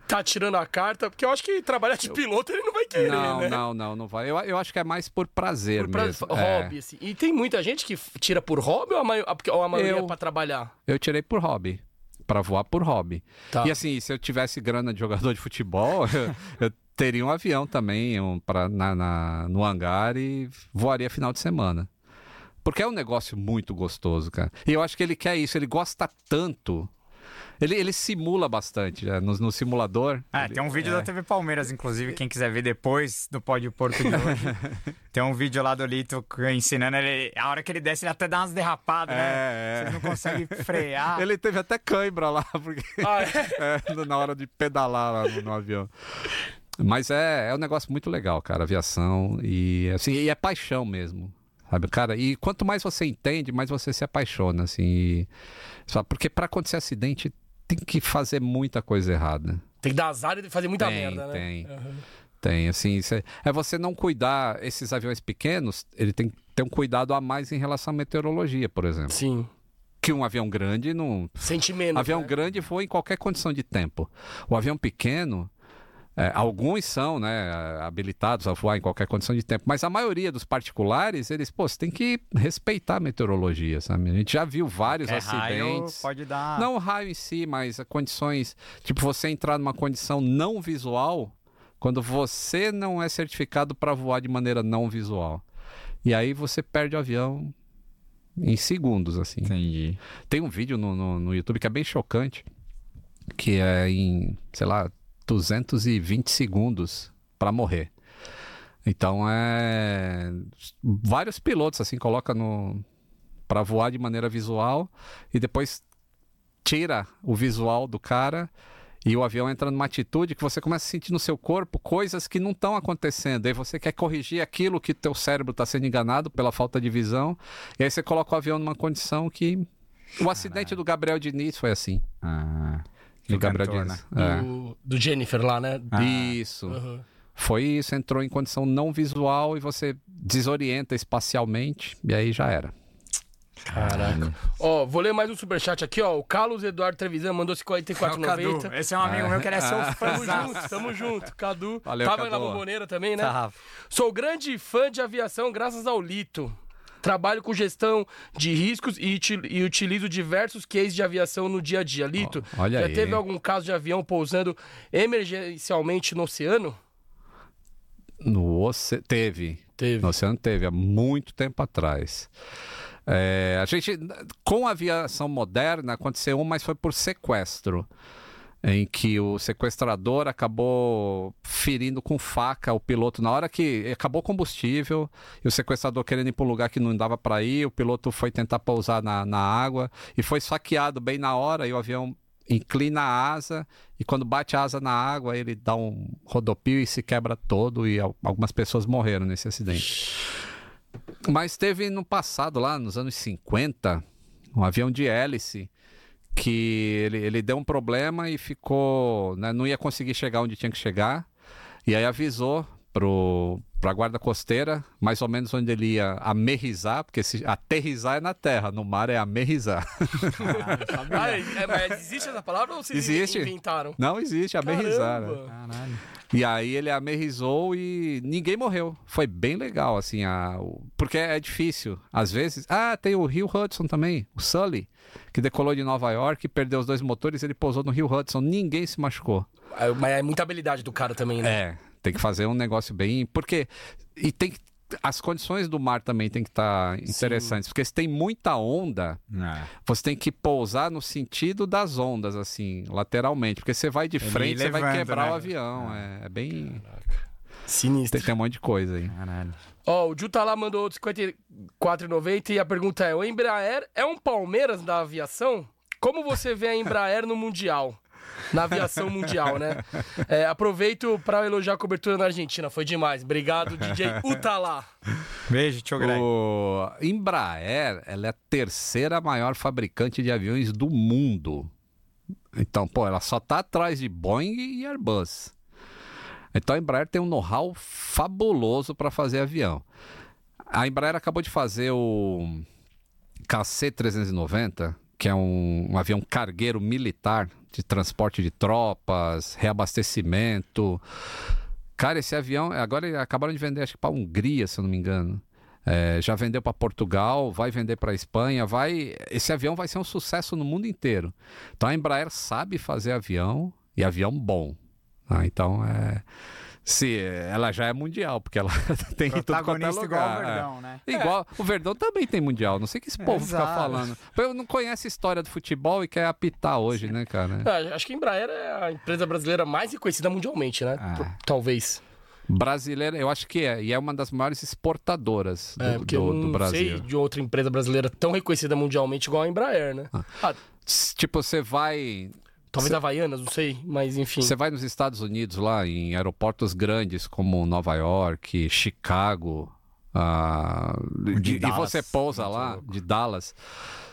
tá tirando a carta, porque eu acho que trabalhar de piloto ele não vai querer, não, né? Não, não, não vai. Eu, eu acho que é mais por prazer por pra... mesmo. Hobby, é. assim. E tem muita gente que tira por hobby ou a, maio... ou a maioria eu... é pra trabalhar? Eu tirei por hobby. Pra voar por hobby. Tá. E assim, se eu tivesse grana de jogador de futebol, [LAUGHS] eu, eu teria um avião também um, pra, na, na, no hangar e voaria final de semana. Porque é um negócio muito gostoso, cara. E eu acho que ele quer isso, ele gosta tanto ele, ele simula bastante né? no, no, simulador. É, ele, tem um vídeo é. da TV Palmeiras, inclusive, quem quiser ver depois do Pódio Porto de hoje. [LAUGHS] tem um vídeo lá do Lito ensinando ele. A hora que ele desce, ele até dá umas derrapadas, né? É, é. Você não consegue frear. [LAUGHS] Ele teve até cãibra lá, [LAUGHS] porque. Ah, é? é na hora de pedalar lá no, no avião. Mas é, é um negócio muito legal, cara, aviação. E assim, e é paixão mesmo. Sabe, cara? E quanto mais você entende, mais você se apaixona, assim. E... Porque para acontecer acidente, tem que fazer muita coisa errada. Tem que dar azar e fazer muita tem, merda, né? Tem. Uhum. Tem, assim, cê, é você não cuidar, esses aviões pequenos, ele tem que ter um cuidado a mais em relação à meteorologia, por exemplo. Sim. Que um avião grande não. Sente menos. Avião né? grande foi em qualquer condição de tempo. O avião pequeno, é, alguns são né, habilitados a voar em qualquer condição de tempo, mas a maioria dos particulares, eles, pô, você tem que respeitar a meteorologia, sabe? A gente já viu vários é, acidentes. Raio pode dar. Não o raio em si, mas condições. Tipo, você entrar numa condição não visual quando você não é certificado para voar de maneira não visual. E aí você perde o avião em segundos, assim. Entendi. Tem um vídeo no, no, no YouTube que é bem chocante, que é em, sei lá, 220 segundos para morrer. Então é vários pilotos assim coloca no para voar de maneira visual e depois tira o visual do cara e o avião entra numa atitude que você começa a sentir no seu corpo coisas que não estão acontecendo. Aí você quer corrigir aquilo que teu cérebro está sendo enganado pela falta de visão. E aí você coloca o avião numa condição que o acidente do Gabriel Diniz foi assim. Ah. Do Gabriel cantor, Dias. Né? É. Do, do, Jennifer lá, né? Ah. Isso. Uhum. Foi isso, entrou em condição não visual e você desorienta espacialmente e aí já era. Caraca. Ó, vou ler mais um superchat aqui, ó. O Carlos Eduardo Trevisan mandou 54,90. Esse é um amigo é. meu que ele é seu Tamo junto, tamo junto. Cadu. Valeu, Tava Cadu. na bomboneira também, né? Tá. Sou grande fã de aviação graças ao Lito. Trabalho com gestão de riscos e, e utilizo diversos cases de aviação no dia a dia. Lito, oh, já aí. teve algum caso de avião pousando emergencialmente no oceano? No oce... Teve. Teve. No oceano teve, há muito tempo atrás. É, a gente, com a aviação moderna, aconteceu um, mas foi por sequestro em que o sequestrador acabou ferindo com faca o piloto na hora que acabou o combustível e o sequestrador querendo ir para um lugar que não dava para ir, o piloto foi tentar pousar na, na água e foi saqueado bem na hora e o avião inclina a asa e quando bate a asa na água ele dá um rodopio e se quebra todo e algumas pessoas morreram nesse acidente. Mas teve no passado, lá nos anos 50, um avião de hélice que ele, ele deu um problema e ficou. Né, não ia conseguir chegar onde tinha que chegar. E aí avisou pro, pra guarda costeira, mais ou menos onde ele ia amerrizar, porque se, aterrizar é na terra, no mar é amerrizar. Ah, é, mas existe essa palavra ou vocês existe. inventaram? Não existe, amerrizar. Né? Caralho. E aí ele amerrizou e ninguém morreu. Foi bem legal, assim, a... porque é difícil. Às vezes. Ah, tem o Rio Hudson também, o Sully, que decolou de Nova York, perdeu os dois motores, ele pousou no Rio Hudson, ninguém se machucou. É, mas é muita habilidade do cara também, né? É, tem que fazer um negócio bem. Porque. E tem que as condições do mar também tem que estar tá interessantes, Sim. porque se tem muita onda, é. você tem que pousar no sentido das ondas, assim, lateralmente, porque você vai de Ele frente, levanta, você vai quebrar né? o avião. É, é bem. Caraca. Sinistro. Tem, tem um monte de coisa aí. Caralho. Ó, oh, o Ju tá lá, mandou outro 54,90 e a pergunta é: o Embraer é um Palmeiras da aviação? Como você vê a Embraer no Mundial? Na aviação mundial, né? É, aproveito para elogiar a cobertura na Argentina, foi demais. Obrigado, DJ Utalá. Beijo, tio Greg. O Embraer, ela é a terceira maior fabricante de aviões do mundo. Então, pô, ela só tá atrás de Boeing e Airbus. Então a Embraer tem um know-how fabuloso para fazer avião. A Embraer acabou de fazer o KC-390, que é um, um avião cargueiro militar de transporte de tropas, reabastecimento. Cara, esse avião, agora acabaram de vender, acho que para Hungria, se eu não me engano. É, já vendeu para Portugal, vai vender para Espanha, vai. Esse avião vai ser um sucesso no mundo inteiro. Então a Embraer sabe fazer avião e avião bom. Ah, então é se ela já é mundial, porque ela [LAUGHS] tem tudo quanto é lugar. igual o Verdão, é. né? Igual, é. o Verdão também tem mundial, não sei que esse povo é, fica falando. Eu não conhece a história do futebol e quer apitar hoje, né, cara? É, acho que a Embraer é a empresa brasileira mais reconhecida mundialmente, né? Ah. Talvez. Brasileira, eu acho que é, e é uma das maiores exportadoras do, é, do, do Brasil. Não sei de outra empresa brasileira tão reconhecida mundialmente igual a Embraer, né? Ah. Ah. Tipo, você vai Talvez Cê... Havaianas, não sei, mas enfim. Você vai nos Estados Unidos lá, em aeroportos grandes como Nova York, Chicago, uh, e, e você pousa lá, louco. de Dallas.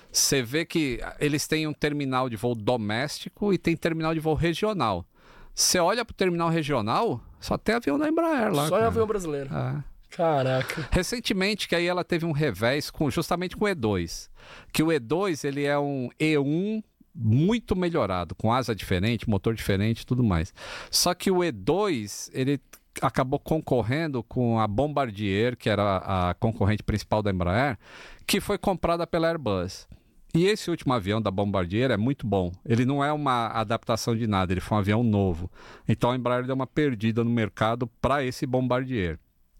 Você vê que eles têm um terminal de voo doméstico e tem terminal de voo regional. Você olha pro terminal regional, só tem avião da Embraer lá. Só é avião brasileiro. É. Caraca. Recentemente, que aí ela teve um revés com justamente com o E2. Que o E2 ele é um E1 muito melhorado, com asa diferente, motor diferente tudo mais. Só que o E2, ele acabou concorrendo com a Bombardier, que era a concorrente principal da Embraer, que foi comprada pela Airbus. E esse último avião da Bombardier é muito bom. Ele não é uma adaptação de nada, ele foi um avião novo. Então a Embraer deu uma perdida no mercado para esse Bombardier.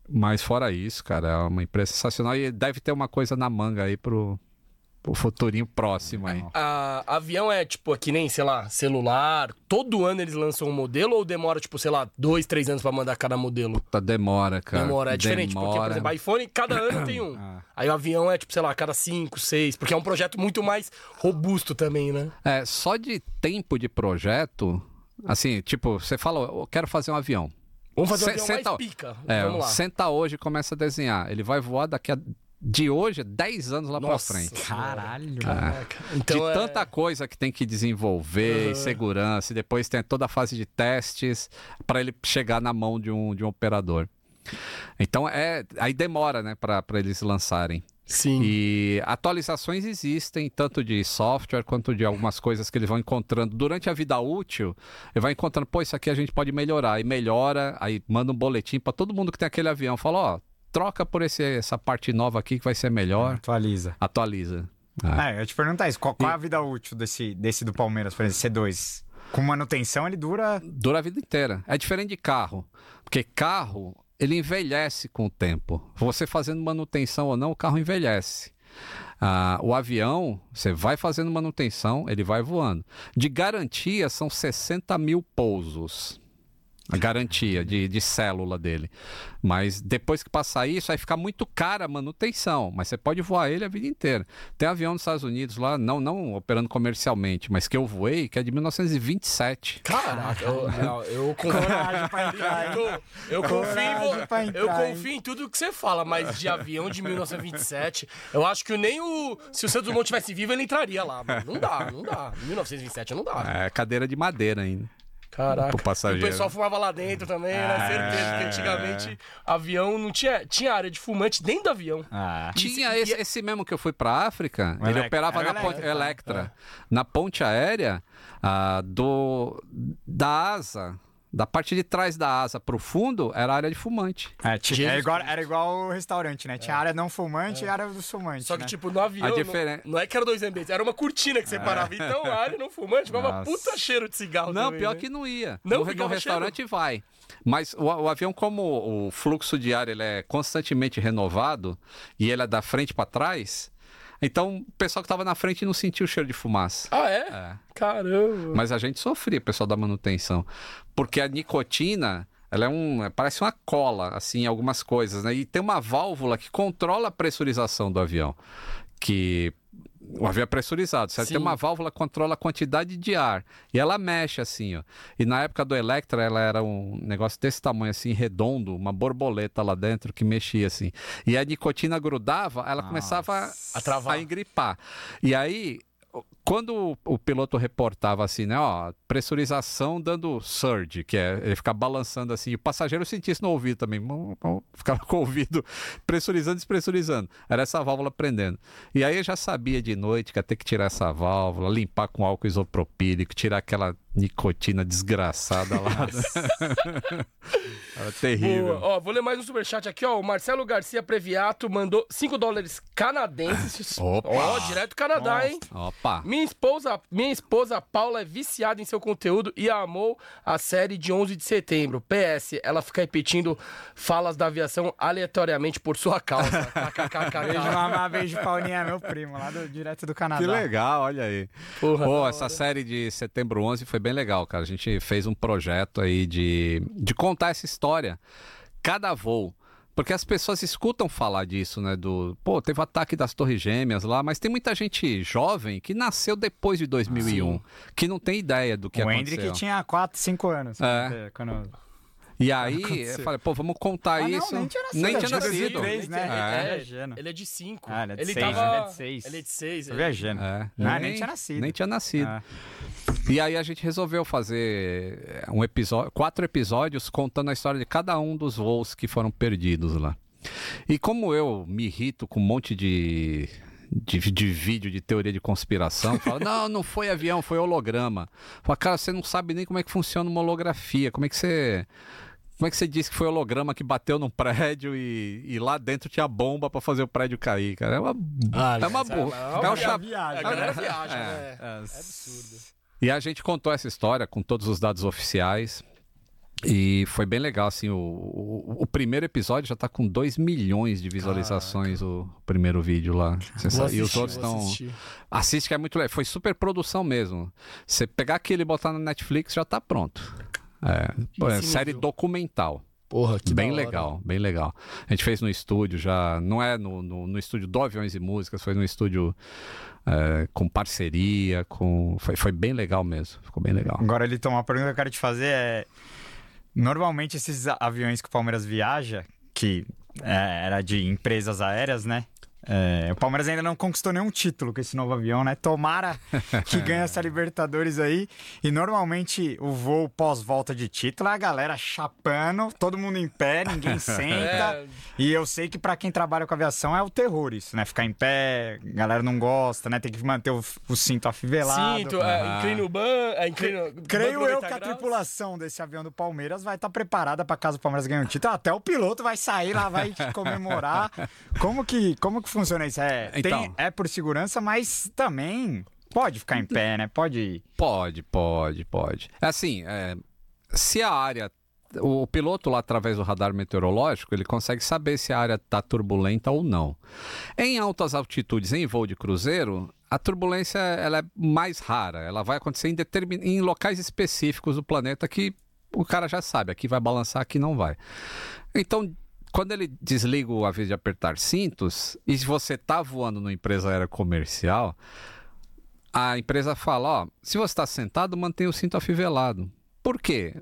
Mas fora isso, cara, é uma empresa sensacional e deve ter uma coisa na manga aí pro, o futurinho próximo aí. A, avião é tipo, que nem, sei lá, celular. Todo ano eles lançam um modelo ou demora, tipo, sei lá, dois, três anos pra mandar cada modelo? Puta, demora, cara. Demora, é diferente. Demora. Porque, por exemplo, iPhone, cada ano tem um. [CLEARS THROAT] Ah. Aí o avião é, tipo, sei lá, cada cinco, seis. Porque é um projeto muito mais robusto também, né? É, só de tempo de projeto, assim, tipo, você fala, eu quero fazer um avião. Vamos fazer um avião senta, mais pica. É, Vamos lá. Senta hoje e começa a desenhar. Ele vai voar daqui a de hoje, 10 anos lá Nossa, pra frente. Caralho. Caraca. Então, de é... tanta coisa que tem que desenvolver, uhum. segurança, e depois tem toda a fase de testes para ele chegar na mão de um, de um operador. Então é aí demora, né, para eles lançarem. Sim. E atualizações existem, tanto de software quanto de algumas coisas que eles vão encontrando durante a vida útil. Ele vai encontrando, pô, isso aqui a gente pode melhorar. E melhora, aí manda um boletim para todo mundo que tem aquele avião. Fala, ó, troca por esse, essa parte nova aqui que vai ser melhor. Atualiza. Atualiza. Ah, é, eu te perguntar isso. Qual, qual é a vida útil desse, desse do Palmeiras, por exemplo, C2? Com manutenção ele dura. Dura a vida inteira. É diferente de carro. Porque carro, ele envelhece com o tempo. Você fazendo manutenção ou não, o carro envelhece. Ah, o avião, você vai fazendo manutenção, ele vai voando. De garantia, são 60 mil pousos. A garantia de, de célula dele. Mas depois que passar isso, aí fica muito cara a manutenção. Mas você pode voar ele a vida inteira. Tem avião nos Estados Unidos lá, não, não operando comercialmente, mas que eu voei, que é de 1927. Caraca, eu, [LAUGHS] eu, eu confio. Coragem pra entrar, hein? Eu, eu confio, entrar, eu confio em tudo que você fala, mas de avião de 1927, eu acho que nem o. Se o Santos Dumont tivesse vivo, ele entraria lá. Mano. Não dá, não dá. 1927 não dá. É cadeira de madeira ainda. Caraca. E o pessoal fumava lá dentro também, né? É. Certeza que antigamente avião não tinha. Tinha área de fumante dentro do avião. Ah. Tinha e- esse, esse mesmo que eu fui pra África, O ele Electra. operava Era na o ponte Electra. Electra, na ponte aérea ah, do da asa, da parte de trás da asa pro fundo era a área de fumante. É, tinha- era, igual, era igual o restaurante, né? Tinha área não fumante e área dos fumantes. Só que, né? tipo, no avião. A não- diferen- não, é que era dois ambientes, era uma cortina que separava. Então a área não fumante, Nossa. puta cheiro de cigarro. Não, também, pior né? que não ia. Não, no, no restaurante vai. Mas o, o avião, como o fluxo de ar ele é constantemente renovado e ele é da frente para trás, então o pessoal que estava na frente não sentiu o cheiro de fumaça. Ah, é? É. Caramba. Mas a gente sofria, pessoal da manutenção. Porque a nicotina, ela é um. Parece uma cola, assim, em algumas coisas, né? E tem uma válvula que controla a pressurização do avião. Que. O avião é pressurizado, certo? Sim. Tem uma válvula que controla a quantidade de ar. E ela mexe assim, ó. E na época do Electra, ela era um negócio desse tamanho, assim, redondo, uma borboleta lá dentro que mexia assim. E a nicotina grudava, ela começava A travar. a engripar. E aí, quando o, piloto reportava assim, né, ó, pressurização dando surge, que é ele ficar balançando assim, e o passageiro sentia isso no ouvido também, [LAUGHS] ficava com o ouvido pressurizando, despressurizando. Era essa válvula prendendo. E aí eu já sabia de noite que ia ter que tirar essa válvula, limpar com álcool isopropílico, tirar aquela nicotina desgraçada lá. [LAUGHS] Era terrível. Boa. Ó, vou ler mais um superchat aqui, ó. O Marcelo Garcia Previato mandou 5 dólares canadenses. Opa. Ó, direto do Canadá, hein? Opa. Minha esposa, minha esposa Paula é viciada em seu conteúdo e amou a série de 11 de setembro. PS, ela fica repetindo falas da aviação aleatoriamente por sua causa. Beijo, mamá, beijo, Paulinha, meu primo, lá do, direto do Canadá. Que legal, olha aí. Porra, Pô, essa série de Setembro 11 foi bem legal, cara. A gente fez um projeto aí de, de contar essa história. Cada voo. Porque as pessoas escutam falar disso, né? Do, pô, teve o ataque das Torres Gêmeas lá, mas tem muita gente jovem que nasceu depois de 2001, que não tem ideia do que o aconteceu. Hendrick tinha 4, 5 anos. É. Quando... E aí, eu falei, pô, vamos contar Ah, não, isso. nem tinha nascido, Nem é tinha de nascido. 2003, né? É, É, viajando. ele é de 5. Ah, ele é de ele seis, tava... ele é de seis. Ele é de 6. Tô viajando. É, Ah, nem tinha nascido. Nem tinha nascido. Ah. E aí a gente resolveu fazer um episódio, quatro episódios contando a história de cada um dos voos que foram perdidos lá. E como eu me irrito com um monte de, de, de vídeo de teoria de conspiração, falo, não, não foi avião, foi holograma. Fala, cara, você não sabe nem como é que funciona uma holografia, como é que você... Como é que você disse que foi holograma que bateu num prédio e, e lá dentro tinha bomba pra fazer o prédio cair, cara? É uma, Ah, é uma é burra. uma- É um é cha- viagem. A galera É. viaja, É. né? É, absurdo. E a gente contou essa história com todos os dados oficiais. E foi bem legal, assim, o, o, o primeiro episódio já tá com 2 milhões de visualizações, o primeiro vídeo lá. Sabe? e os assistir, outros estão... assistir. Assiste que é muito legal. Foi super produção mesmo. Você pegar aquilo e botar na Netflix, já tá pronto. É, pô, é série nível. documental. Porra, que bem legal, bem legal. A gente fez no estúdio já, não é no, no, no estúdio do Aviões e Músicas, foi no estúdio é, com parceria, com foi, foi bem legal mesmo, ficou bem legal. Agora, ele uma pergunta que eu quero te fazer é... Normalmente esses aviões que o Palmeiras viaja, que é, era de empresas aéreas, né? É, o Palmeiras ainda não conquistou nenhum título com esse novo avião, né? Tomara que [LAUGHS] ganhe essa Libertadores aí. E normalmente o voo pós-volta de título é a galera chapando, todo mundo em pé, ninguém [LAUGHS] senta. É, E eu sei que pra quem trabalha com aviação é o terror isso, né? Ficar em pé, a galera não gosta, né? Tem que manter o, o cinto afivelado. Cinto, é, inclina o ban, é, Creio eu 90 que a graus. tripulação desse avião do Palmeiras vai estar preparada para caso o Palmeiras ganhe um título. Até o piloto vai sair lá, vai [LAUGHS] comemorar. Como que, como que funciona isso? É, tem- Então. é por segurança, mas também pode ficar em pé, né? Pode. Pode, pode, pode. Assim, é, se a área o piloto lá através do radar meteorológico, ele consegue saber se a área está turbulenta ou não. Em altas altitudes, em voo de cruzeiro, a turbulência ela é mais rara. Ela vai acontecer em, determin... em locais específicos do planeta que o cara já sabe, aqui vai balançar, aqui não vai. Então, quando ele desliga o aviso de apertar cintos, e se você está voando numa empresa aérea comercial, a empresa fala, ó, se você está sentado, mantenha o cinto afivelado. Por quê?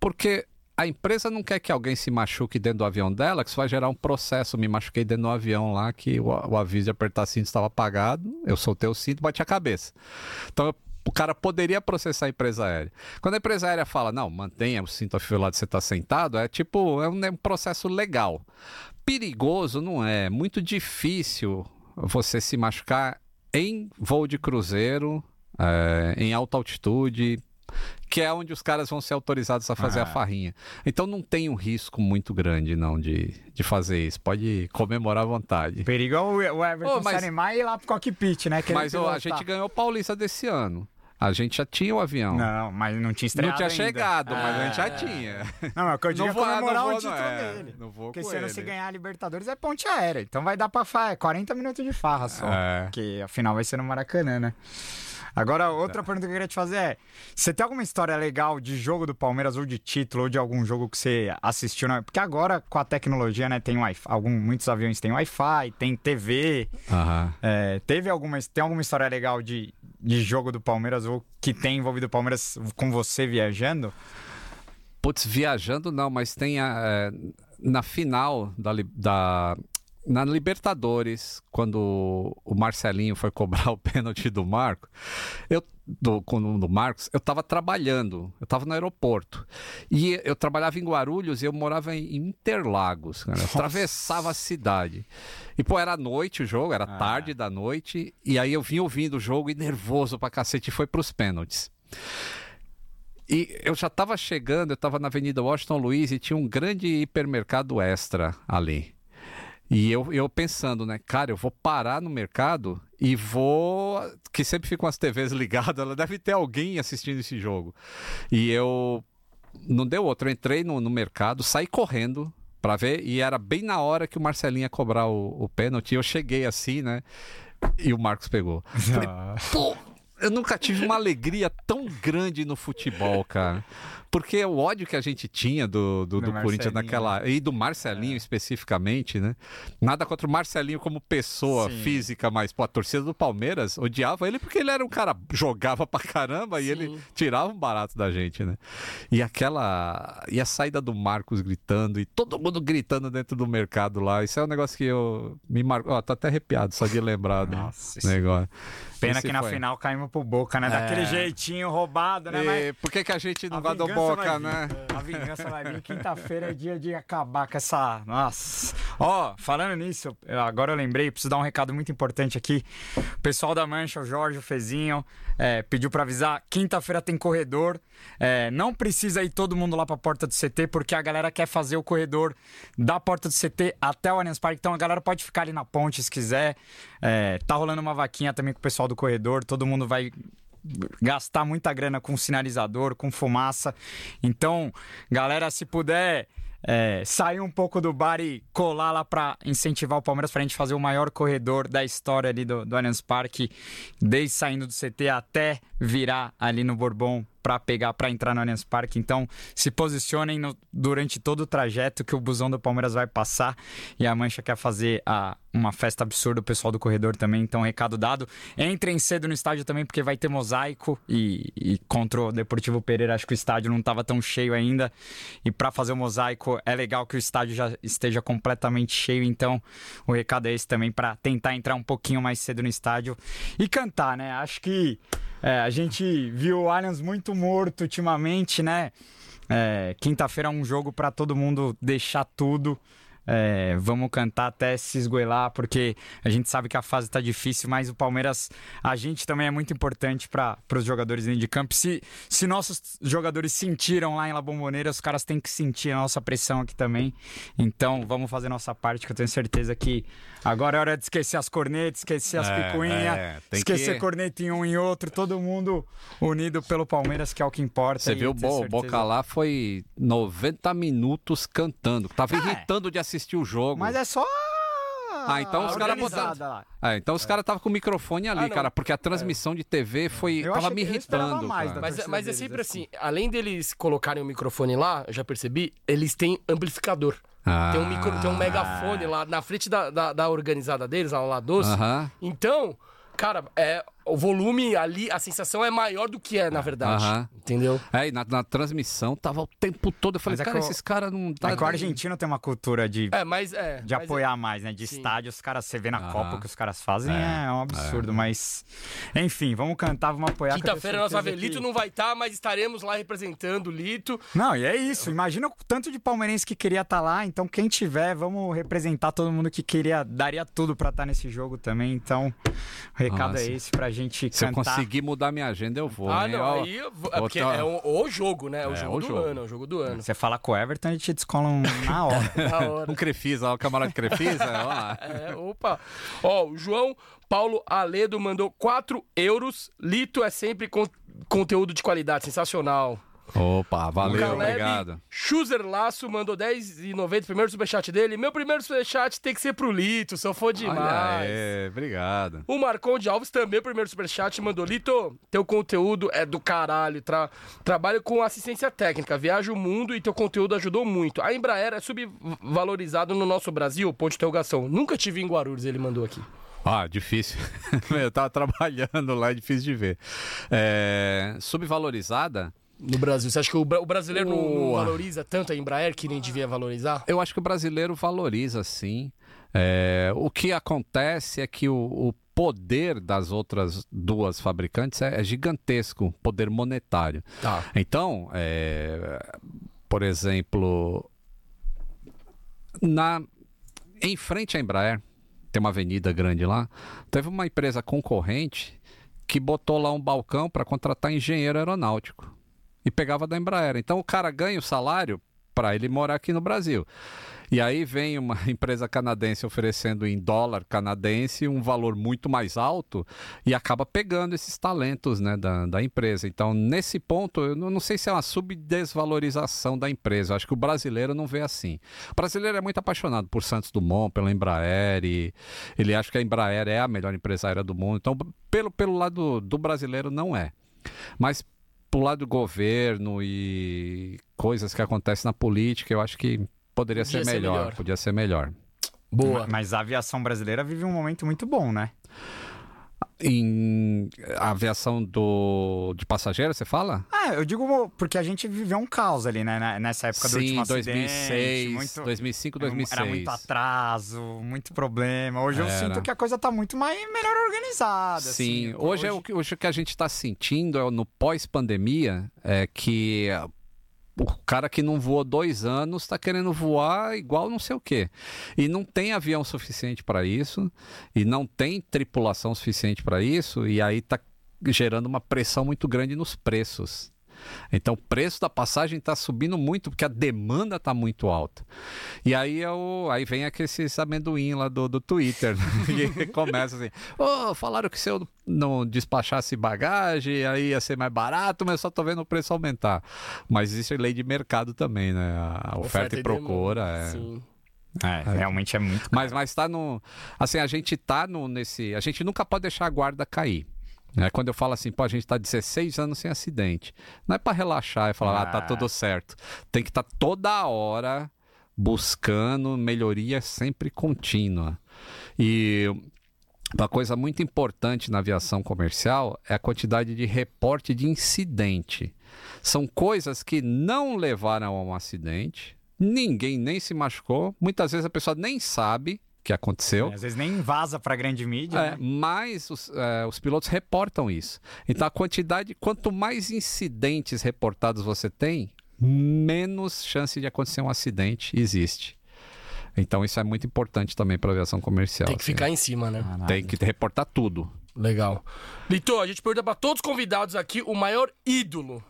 Porque a empresa não quer que alguém se machuque dentro do avião dela, que isso vai gerar um processo. Me machuquei dentro do avião lá, que o, o aviso de apertar cinto estava apagado, eu soltei o cinto, bati a cabeça. Então, o cara poderia processar a empresa aérea. Quando a empresa aérea fala, não, mantenha o cinto afivelado, você está sentado, é tipo, é um, é um processo legal. Perigoso não é, muito difícil você se machucar em voo de cruzeiro, é, em alta altitude, que é onde os caras vão ser autorizados a fazer ah. a farrinha. Então não tem um risco muito grande, não, de, de fazer isso. Pode comemorar à vontade. Perigo é o Everton oh, mas... Sanemar ir lá pro cockpit, né? Mas oh, a gente ganhou o Paulista desse ano. A gente já tinha o avião. Não, mas não tinha estreado Não tinha ainda. chegado, mas a gente já é. tinha. Não, mas o que eu digo é comemorar o título é, dele. Não vou Porque se ele. se ganhar a Libertadores é ponte aérea. Então vai dar pra fa... 40 minutos de farra só. É. Porque afinal vai ser no Maracanã, né? Agora, outra pergunta que eu queria te fazer é: você tem alguma história legal de jogo do Palmeiras ou de título ou de algum jogo que você assistiu? Porque agora, com a tecnologia, né, tem Wi-Fi. Algum, muitos aviões têm Wi-Fi, tem TV. Uhum. É, teve alguma, tem alguma história legal de, de jogo do Palmeiras ou que tem envolvido o Palmeiras com você viajando? Putz, viajando não, mas tem a, é, na final da, da na Libertadores, quando o Marcelinho foi cobrar [LAUGHS] o pênalti do Marco, eu do, do Marcos, eu estava trabalhando, eu estava no aeroporto. E eu trabalhava em Guarulhos e eu morava em Interlagos, cara. Eu atravessava a cidade. E, pô, era noite o jogo, era ah. tarde da noite. E aí eu vim ouvindo o jogo e nervoso pra cacete e foi pros pênaltis. E eu já estava chegando, eu estava na Avenida Washington Luiz e tinha um grande hipermercado extra ali. E eu, eu pensando, né, cara, eu vou parar no mercado e vou. Que sempre ficam as TVs ligadas, ela deve ter alguém assistindo esse jogo. E eu. Não deu outro, eu entrei no, no mercado, saí correndo para ver, e era bem na hora que o Marcelinho ia cobrar o, o pênalti. Eu cheguei assim, né? E o Marcos pegou. [LAUGHS] Falei, pô, eu nunca tive uma alegria tão grande no futebol, cara. Porque o ódio que a gente tinha do, do, do, Corinthians naquela. E do Marcelinho é. especificamente, né? Nada contra o Marcelinho como pessoa Sim. física, mas pô, a torcida do Palmeiras odiava ele porque ele era um cara jogava pra caramba Sim. e ele tirava um barato da gente, né? E aquela. E a saída do Marcos gritando e todo mundo gritando dentro do mercado lá. Isso é um negócio que eu me marcou. Ó, tô até arrepiado só de lembrar do negócio. Pena que na foi. final caímos pro Boca, né? Daquele é. jeitinho roubado, né? E Mas... Por que, que a gente não a vai do Boca, né? A vingança vai vir. Quinta-feira é dia de acabar com essa. Nossa. Ó, falando nisso, agora eu lembrei, preciso dar um recado muito importante aqui. O pessoal da Mancha, o Jorge, o Fezinho, é, pediu para avisar. Quinta-feira tem corredor. É, não precisa ir todo mundo lá pra porta do CT, porque a galera quer fazer o corredor da porta do CT até o Allianz Parque. Então a galera pode ficar ali na ponte se quiser. É, tá rolando uma vaquinha também com o pessoal do corredor. Todo mundo vai gastar muita grana com sinalizador, com fumaça. Então, galera, se puder é, sair um pouco do bar e colar lá para incentivar o Palmeiras para a gente fazer o maior corredor da história ali do, do Allianz Parque, desde saindo do CT até virar ali no Bourbon para pegar para entrar no Allianz Parque. Então, se posicionem no, durante todo o trajeto que o busão do Palmeiras vai passar. E a Mancha quer fazer a, uma festa absurda, o pessoal do corredor também. Então, recado dado. Entrem cedo no estádio também, porque vai ter mosaico. E, e contra o Deportivo Pereira, acho que o estádio não estava tão cheio ainda. E para fazer o mosaico, é legal que o estádio já esteja completamente cheio. Então, o recado é esse também, para tentar entrar um pouquinho mais cedo no estádio e cantar, né? Acho que é, a gente viu o Allianz muito morto ultimamente, né? É, Quinta-feira é um jogo para todo mundo deixar tudo. É, vamos cantar até se esgoelar, porque a gente sabe que a fase tá difícil, mas o Palmeiras, a gente também é muito importante para os jogadores dentro de campo. Se, se nossos jogadores sentiram lá em La Bombonera, os caras têm que sentir a nossa pressão aqui também. Então, vamos fazer nossa parte, que eu tenho certeza que agora é hora de esquecer as cornetas, esquecer as É, picuinhas, é, esquecer que- corneta em um e outro, todo mundo unido pelo Palmeiras, que é o que importa. Você viu, Bo, o Boca lá foi 90 minutos cantando. Tava É. irritando de assistir o jogo. Mas é só. Ah, então os caras organizada botaram. lá. Ah, então os caras estavam com o microfone ali, Ah, cara, porque a transmissão de TV foi. Eu tava me irritando. mais Mas, mas é deles, sempre assim. assim, além deles colocarem o microfone lá, eu já percebi, eles têm amplificador. Ah. Tem, um micro, tem um megafone lá na frente da, da, da organizada deles, lá, lá doce. Aham. Então, cara, é, o volume ali, a sensação é maior do que é, na verdade. Aham. Entendeu? É, e na, na transmissão tava o tempo todo. Eu falei, Mas é cara, que o- esses caras não. Tá, É que o argentino tem uma cultura de, É, mas é. de mas apoiar mais, né? De Sim. estádio, os caras, você vê na Aham. Copa o que os caras fazem, é, É, um absurdo. Mas, enfim, vamos cantar, vamos apoiar. que eu tenho Quinta-feira nossa certeza Velito que- não vai estar, mas estaremos lá representando o Lito. Não, e é isso. Imagina o tanto de palmeirense que queria estar lá. Então, quem tiver, vamos representar todo mundo que queria, daria tudo pra estar nesse jogo também. Então, o recado Nossa. é esse pra gente Se eu cantar. conseguir mudar minha agenda, eu vou. ah, hein? não, Ó, aí. eu vou- É, porque é o, o jogo, né? É o É, jogo o do jogo. ano, é o jogo do ano. Você fala com o Everton, a gente descola um na [LAUGHS] hora. Da hora. Um Crefisa, ó, o camarada Crefisa, lá. [LAUGHS] É, opa. Ó, o João Paulo Aledo mandou 4 euros. Lito é sempre con- conteúdo de qualidade, sensacional. Opa, valeu, Caleb obrigado. Schuzer Laço mandou 10,90, primeiro superchat dele. Meu primeiro superchat tem que ser pro Lito, sou fã demais. Olha aí, obrigado. O Marcon de Alves também, primeiro superchat, mandou: Lito, teu conteúdo é do caralho. Tra... Trabalho com assistência técnica, viajo o mundo e teu conteúdo ajudou muito. A Embraer é subvalorizado no nosso Brasil? Ponto de interrogação. Nunca tive em Guarulhos, ele mandou aqui. Ah, difícil. [LAUGHS] Eu tava trabalhando lá, é difícil de ver. É, subvalorizada, No Brasil. Você acha que o, o brasileiro não, não valoriza tanto a Embraer que nem devia valorizar? eu acho que o brasileiro valoriza sim. É, o que acontece é que o, o poder das outras duas fabricantes é, é gigantesco, poder monetário. Tá. Então, é, por exemplo, na, em frente à Embraer, tem uma avenida grande lá, teve uma empresa concorrente que botou lá um balcão para contratar engenheiro aeronáutico e pegava da Embraer. Então o cara ganha o salário para ele morar aqui no Brasil. E aí vem uma [LAUGHS] empresa canadense oferecendo em dólar canadense um valor muito mais alto e acaba pegando esses talentos né, da, da empresa. Então, nesse ponto, eu não sei se é uma subdesvalorização da empresa. Eu acho que o brasileiro não vê assim. O brasileiro é muito apaixonado por Santos Dumont, pela Embraer, e ele acha que a Embraer é a melhor empresa aérea do mundo. Então, pelo, pelo lado do brasileiro, não é. Mas pro lado do governo e coisas que acontecem na política, eu acho que poderia ser ser melhor, melhor. Podia ser melhor. Boa. Mas a aviação brasileira vive um momento muito bom, né? Em aviação do, de passageiro, você fala? Ah, eu digo porque a gente viveu um caos ali, né? Nessa época do Sim, último 2006, acidente. Muito, 2005, era um- 2006. Era muito atraso, muito problema. Hoje eu Era. sinto que a coisa tá muito mais melhor organizada. Sim, assim. hoje, é o que, hoje o que a gente está sentindo é no pós-pandemia é que o cara que não voou dois anos está querendo voar igual não sei o quê. E não tem avião suficiente para isso, e não tem tripulação suficiente para isso, e aí está gerando uma pressão muito grande nos preços. Então o preço da passagem está subindo muito porque a demanda está muito alta. E aí, eu, aí vem aqueles amendoim lá do, do Twitter né? [LAUGHS] e começa assim: "Ô, falaram que se eu não despachasse bagagem, aí ia ser mais barato, mas eu só tô vendo o preço aumentar. Mas existe lei de mercado também, né? A oferta, e procura. É. Sim. É, realmente é muito. Mas, mas tá no. Assim, a gente tá no, nesse. A gente nunca pode deixar a guarda cair. Né? Quando eu falo assim, pô, a gente tá 16 anos sem acidente. Não é para relaxar e falar, ah, tá Ah. tudo certo. Tem que estar toda hora buscando melhoria sempre contínua. E uma coisa muito importante na aviação comercial é a quantidade de reporte de incidente. São coisas que não levaram a um acidente, ninguém nem se machucou, muitas vezes a pessoa nem sabe que aconteceu. É, Às vezes nem vaza pra grande mídia. É, né? mas os, é, os pilotos reportam isso. Então a quantidade, quanto mais incidentes reportados você tem, menos chance de acontecer um acidente existe. Então isso é muito importante também para aviação comercial. Tem que assim. ficar em cima, né? Tem que reportar tudo. Legal. Lito, a gente pergunta pra todos os convidados aqui o maior ídolo.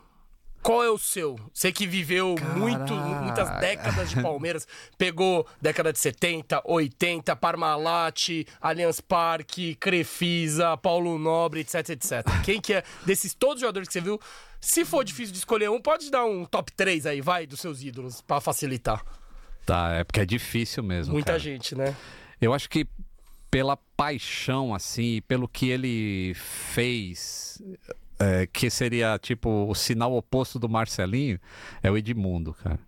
Qual é o seu? Você que viveu muito, muitas décadas de Palmeiras, pegou década de 70, 80, Parmalat, Allianz Parque, Crefisa, Paulo Nobre, etc, etc. Quem que é desses todos os jogadores que você viu? Se for difícil de escolher um, pode dar um top 3 aí, vai, dos seus ídolos, pra facilitar. Tá, é porque é difícil mesmo. Muita cara. gente, né? Eu acho que pela paixão, assim, pelo que ele fez, é, que seria tipo o sinal oposto do Marcelinho, é o Edmundo, cara.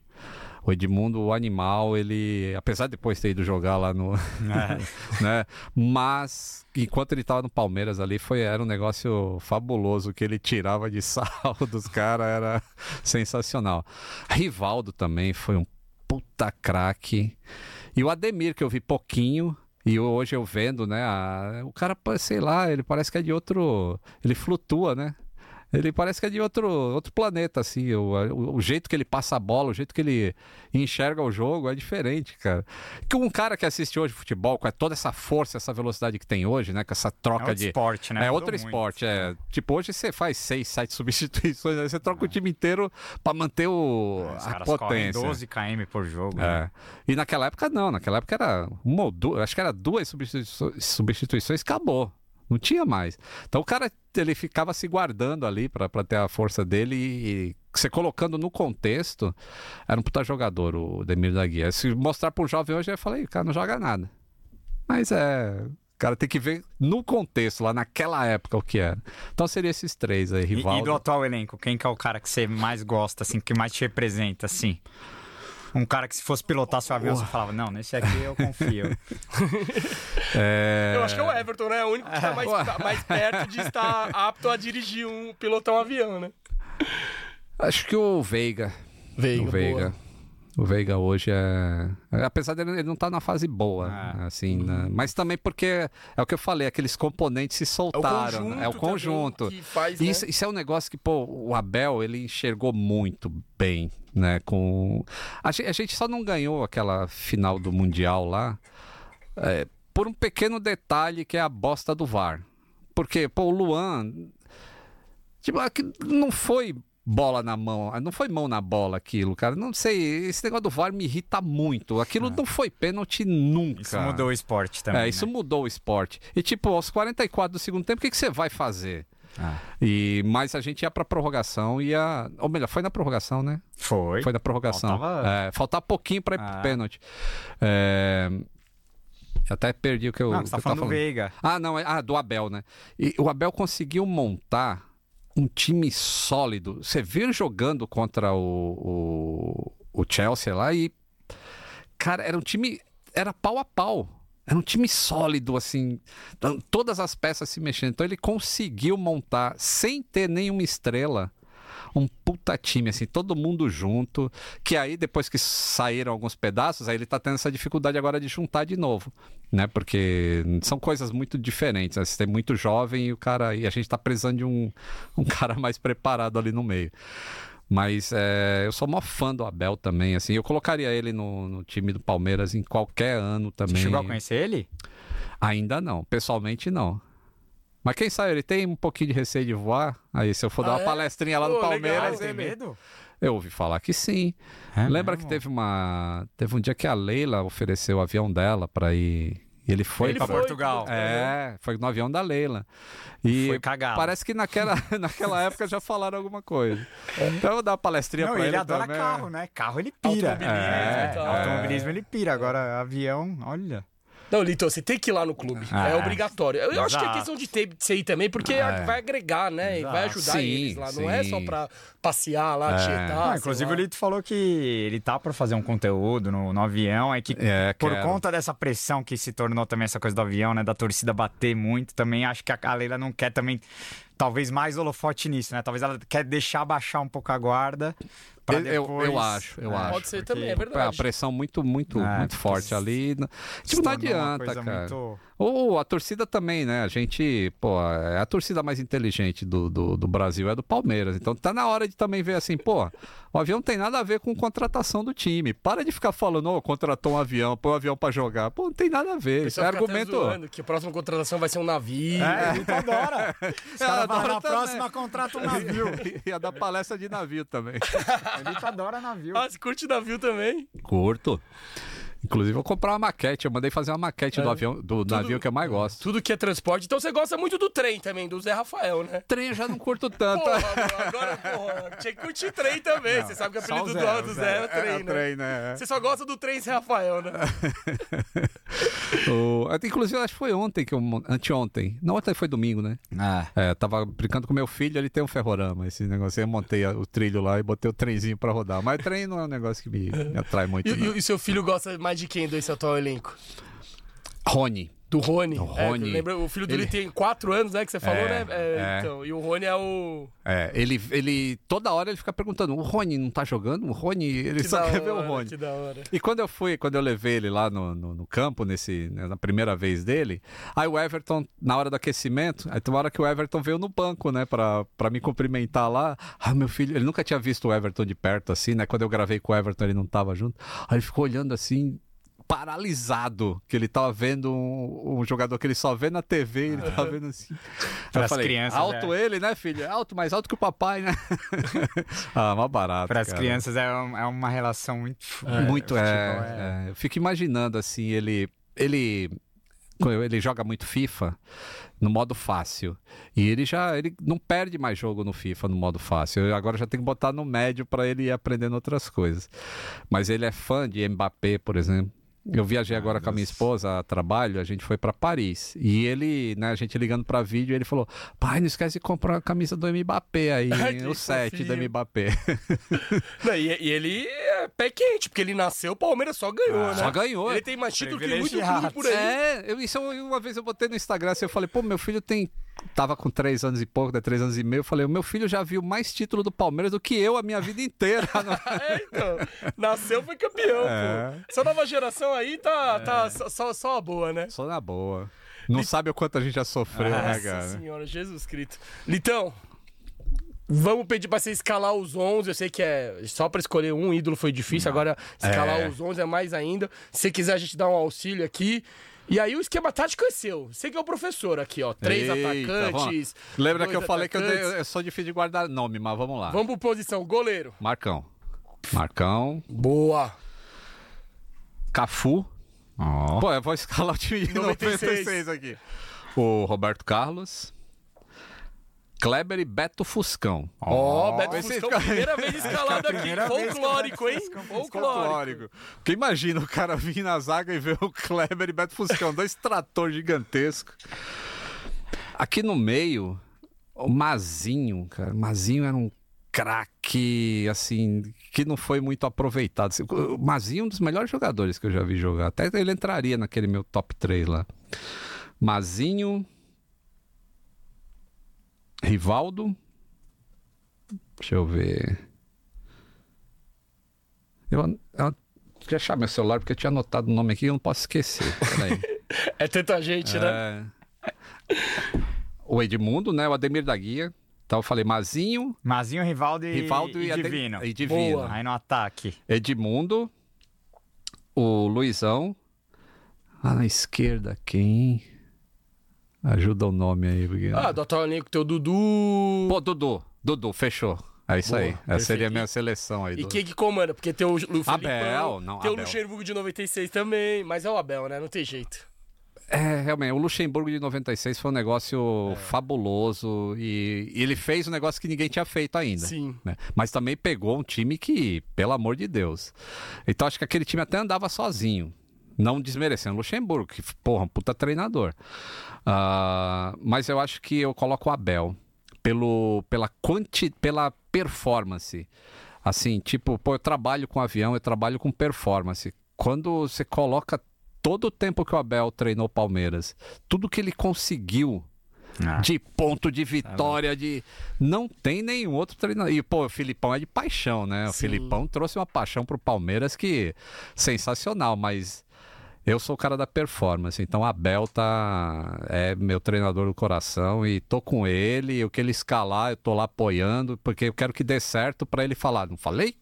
O Edmundo, o animal, ele, apesar de depois ter ido jogar lá no, [LAUGHS] [LAUGHS] né? Mas enquanto ele tava no Palmeiras ali, foi era um negócio fabuloso que ele tirava de [LAUGHS] sal dos caras, era sensacional. Rivaldo também foi um puta craque. E o Ademir, que eu vi pouquinho, e hoje eu vendo, né? a- o cara, sei lá, ele parece que é de outro. Ele flutua, né? Ele parece que é de outro, outro planeta, assim. O, o, o jeito que ele passa a bola, o jeito que ele enxerga o jogo é diferente, cara. Que um cara que assiste hoje futebol, com toda essa força, essa velocidade que tem hoje, né? Com essa É troca outro de. esporte, né? É Mudou outro muito. esporte, é. Tipo, hoje você faz seis, sete [LAUGHS] substituições, aí você troca o time inteiro pra manter o, Os a potência. 12 km por jogo. né? É. E naquela época não, naquela época era uma ou duas, acho que era duas substituições, substituições acabou. Não tinha mais. Então o cara ele ficava se guardando ali pra ter a força dele e, e você colocando no contexto, era um puta jogador o Demir da Guia. Se mostrar pro jovem hoje, eu falei, o cara não joga nada. Mas é, o cara tem que ver no contexto, lá naquela época o que era. Então seria esses três aí, E, Rivaldo. e do atual elenco, quem que é o cara que você mais gosta, assim, que mais te representa, assim? Um cara que se fosse pilotar seu avião, você falava, não, nesse aqui eu confio. [LAUGHS] É... Eu acho que é o Everton, né? É o único que tá mais, tá mais perto de estar apto a dirigir um, pilotar um avião, né? Acho que o Veiga. Veiga, o Veiga. O Veiga hoje é. é, Apesar dele ele não estar na fase boa, Ah. assim, né? mas também porque é o que eu falei, aqueles componentes se É o soltaram. conjunto. né? É o conjunto. faz, né? Isso, isso é um negócio que, pô, o Abel, ele enxergou muito bem, né? Com... A, gente, a gente só não ganhou aquela final do Mundial lá é, por um pequeno detalhe que é a bosta do VAR. Porque, pô, o Luan. Tipo, aqui não foi bola na mão, não foi mão na bola aquilo, cara. Não sei, esse negócio do VAR me irrita muito. Aquilo não foi pênalti nunca. Isso mudou o esporte também. É, isso né? mudou o esporte. E tipo, aos 44 do segundo tempo, o que, que você vai fazer? Ah. E, mas a gente ia pra prorrogação, ia. Ou melhor, foi na prorrogação, né? Foi. Foi na prorrogação. Faltava- É, faltava pouquinho pra ir Ah. pro pênalti. É, Até perdi o que eu. Não, você tá falando do Veiga. Ah, não, é, ah, do Abel, né? E o Abel conseguiu montar um time sólido. Você viu jogando contra o, o, o Chelsea lá e. Cara, era um time. Era pau a pau. Era um time sólido, assim. Então, Todas as peças se mexendo. Então ele conseguiu montar, sem ter nenhuma estrela, um puta time, assim, todo mundo junto. Que aí, depois que saíram alguns pedaços, aí ele tá tendo essa dificuldade agora de juntar de novo, né? Porque são coisas muito diferentes. Né? Você muito jovem e o cara. E a gente tá precisando de um, um [LAUGHS] cara mais preparado ali no meio. Mas é, eu sou mó fã do Abel também, assim. Eu colocaria ele no, no time do Palmeiras em qualquer ano também. Você chegou a conhecer ele? Ainda não, pessoalmente não. Mas quem sabe, ele tem um pouquinho de receio de voar. Aí, se eu for Ah, dar uma é? palestrinha lá no Pô, Palmeiras, legal, tem ele... medo? eu ouvi falar que sim. É Lembra mesmo? que teve uma. Teve um dia que a Leila ofereceu o avião dela pra ir. Ele foi foi, Portugal. É, foi no avião da Leila. E Foi cagado. parece que naquela, [LAUGHS] naquela época já falaram alguma coisa. Então eu vou dar uma palestrinha pra ele, ele. adora também. carro, né? Carro ele pira. Automobilismo É, e tal. automobilismo ele pira. Agora, avião, olha. Não, Lito, você tem que ir lá no clube. Ah, é obrigatório. Eu, eu acho que é exato. questão de ter de você ir também, porque É. vai agregar, né? E vai Exato. ajudar Sim, eles lá. Não é sim. só pra passear lá, É. tietar. Ah, inclusive lá. o Lito falou que ele tá pra fazer um conteúdo no, no avião, é que É, por quero. conta dessa pressão que se tornou também essa coisa do avião, né, da torcida bater muito, também acho que a, a Leila não quer também talvez mais holofote nisso, né? Talvez ela quer deixar baixar um pouco a guarda pra Eu- eu- depois... eu acho, eu acho. Pode ser porque- também, é A verdade. pressão muito, muito, É, muito forte ali. Tipo, não uma adianta, cara. muito- Ou a torcida também, né? A gente, pô, é a torcida mais inteligente do, do, do Brasil é do Palmeiras. Então tá na hora de também ver assim, pô, o avião não tem nada a ver com contratação do time. Para de ficar falando, ô, contratou um avião, põe o avião pra jogar. Pô, não tem nada a ver. Isso pessoal é argumento. zoando que a próxima contratação vai ser um navio. É, [LAUGHS] ele adora. Os caras adoro na também. próxima contrata um navio. [LAUGHS] Ia dar palestra de navio também. [LAUGHS] ele adora navio. Ah, você curte navio também? Curto. Inclusive, eu vou comprar uma maquete. Eu mandei fazer uma maquete É. do avião, do navio que eu mais gosto. Tudo que é transporte. Então você gosta muito do trem também, do Zé Rafael, né? Trem eu já não curto tanto. Porra, agora, porra, tinha que curtir trem também. você sabe que o apelido Zé, do, Zé. Zé é o trem, É, né? trem, né? Você só gosta do trem Zé Rafael, né? [LAUGHS] O- Inclusive, acho que foi ontem que eu. Anteontem. Não, ontem foi domingo, né? Ah, É, tava brincando com meu filho, ele tem um ferrorama, esse negócio. aí, Eu montei o trilho lá e botei o trenzinho pra rodar. Mas trem não é um negócio que me, me atrai [LAUGHS] muito. E, não. e- e seu filho gosta mais de quem desse atual elenco? Rony. Do Rony. Do É, Rony. lembra, o filho dele Ele- tem quatro anos, né? Que você falou, É, né? É, é. Então, e o Rony é o. É, ele, ele. Toda hora ele fica perguntando: o Rony não tá jogando? O Rony. Ele Que só quer ver hora, o Rony. Que da hora. E quando eu fui, quando eu levei ele lá no, no, no campo, nesse, né, na primeira vez dele, aí o Everton, na hora do aquecimento, aí tem uma hora que o Everton veio no banco, né, pra, pra me cumprimentar lá. Ah, meu filho, ele nunca tinha visto o Everton de perto, assim, né? Quando eu gravei com o Everton, ele não tava junto. Aí ele ficou olhando assim. Paralisado, que ele tava vendo um, um jogador que ele só vê na TV, ele tava vendo assim. Pras falei, crianças, alto ele, né, filho? Alto, mais alto que o papai, né? [LAUGHS] ah, mó barato. para as crianças é, um- é uma relação muito. Muito, futebol é, é. Eu fico imaginando assim, ele. Ele. Ele joga muito FIFA no modo fácil. E ele já ele não perde mais jogo no FIFA no modo fácil. Eu agora já tenho que botar no médio para ele ir aprendendo outras coisas. Mas ele é fã de Mbappé, por exemplo. Eu viajei agora com a minha esposa a trabalho, a gente foi para Paris. E ele, né, a gente ligando para vídeo, ele falou: "Pai, não esquece de comprar a camisa do Mbappé aí, [LAUGHS] o 7 do. Mbappé". [LAUGHS] Não, e, e ele é pé quente, porque ele nasceu, o Palmeiras só ganhou, né? Só ganhou. Ele tem mais título que muito clube por aí. É, eu, isso eu- uma vez eu botei no Instagram assim, eu falei, pô, meu filho tem. Tava com três anos e pouco, né, três anos e meio. Eu falei, o meu filho já viu mais título do Palmeiras do que eu a minha vida inteira. [LAUGHS] É, então. Nasceu, foi campeão, É. pô. Essa nova geração aí tá, tá só- só, só a boa, né? Só na boa. Não sabe o quanto a gente já sofreu, né, Nossa cara? senhora, Jesus Cristo. Litão, vamos pedir pra você escalar os 11. Eu sei que é só pra escolher um ídolo foi difícil, agora escalar É. os 11 é mais ainda. Se quiser, a gente dá um auxílio aqui. E aí o esquema tático é seu. Você que é o professor aqui, ó. Três Eita, atacantes. vamos. Lembra que eu falei que eu, atacantes. sou difícil de guardar nome, mas vamos lá. Vamos por posição. Goleiro. Marcão. Marcão. Boa. Cafu. Ó. Pô, eu vou escalar o time de 96. 96 aqui. O Roberto Carlos. Kleber e Beto Fuscão. Ó, Beto esse Fuscão, fica- primeira vez [LAUGHS] escalado aqui. primeira vez Folclórico, Beto hein? Fuscão Folclórico. Porque imagina o cara vir na zaga e ver o Kleber e Beto Fuscão, dois trator gigantescos. Aqui no meio, o Mazinho, cara. Mazinho era um craque, assim, que não foi muito aproveitado. O Mazinho é um dos melhores jogadores que eu já vi jogar. Até ele entraria naquele meu top 3 lá. Mazinho. Rivaldo. Deixa eu ver. Eu, eu Deixa eu achar meu celular, porque eu tinha anotado o nome aqui e eu não posso esquecer. [LAUGHS] É tanta gente, né? É. O Edmundo, né? O Ademir da Guia. Então eu falei Mazinho, Mazinho, Rivaldo e, Rivaldo e, e Ade- Divino. e Divino. Boa. Aí no ataque. Edmundo, o Luizão. Lá na esquerda, quem? Ajuda o nome aí. Porque... Ah, do atual elenco tem o Dudu. Pô, Dudu. Dudu, fechou. É isso Boa, aí. Essa perfeito. seria a minha seleção aí. E do- quem que comanda? Porque tem o, Lu- Abel, não, tem o Abel. Luxemburgo de 96 também, mas é o Abel, né? Não tem jeito. É, realmente, o Luxemburgo de 96 foi um negócio É. fabuloso e, e ele fez um negócio que ninguém tinha feito ainda. Sim. né? Mas também pegou um time que, pelo amor de Deus. Então acho que aquele time até andava sozinho. Não desmerecendo Luxemburgo, que, porra, um puta treinador. Ah, mas eu acho que eu coloco o Abel pelo, pela, quanti, pela performance. Assim, tipo, pô, eu trabalho com avião, eu trabalho com performance. Quando você coloca todo o tempo que o Abel treinou o Palmeiras, tudo que ele conseguiu Ah. de ponto de vitória, de. Não tem nenhum outro treinador. E, pô, o Filipão é de paixão, né? O Sim. Filipão trouxe uma paixão pro Palmeiras que sensacional, mas. Eu sou o cara da performance, então Abel tá é meu treinador do coração e tô com ele, o que ele escalar, eu tô lá apoiando, porque eu quero que dê certo pra ele falar, não falei?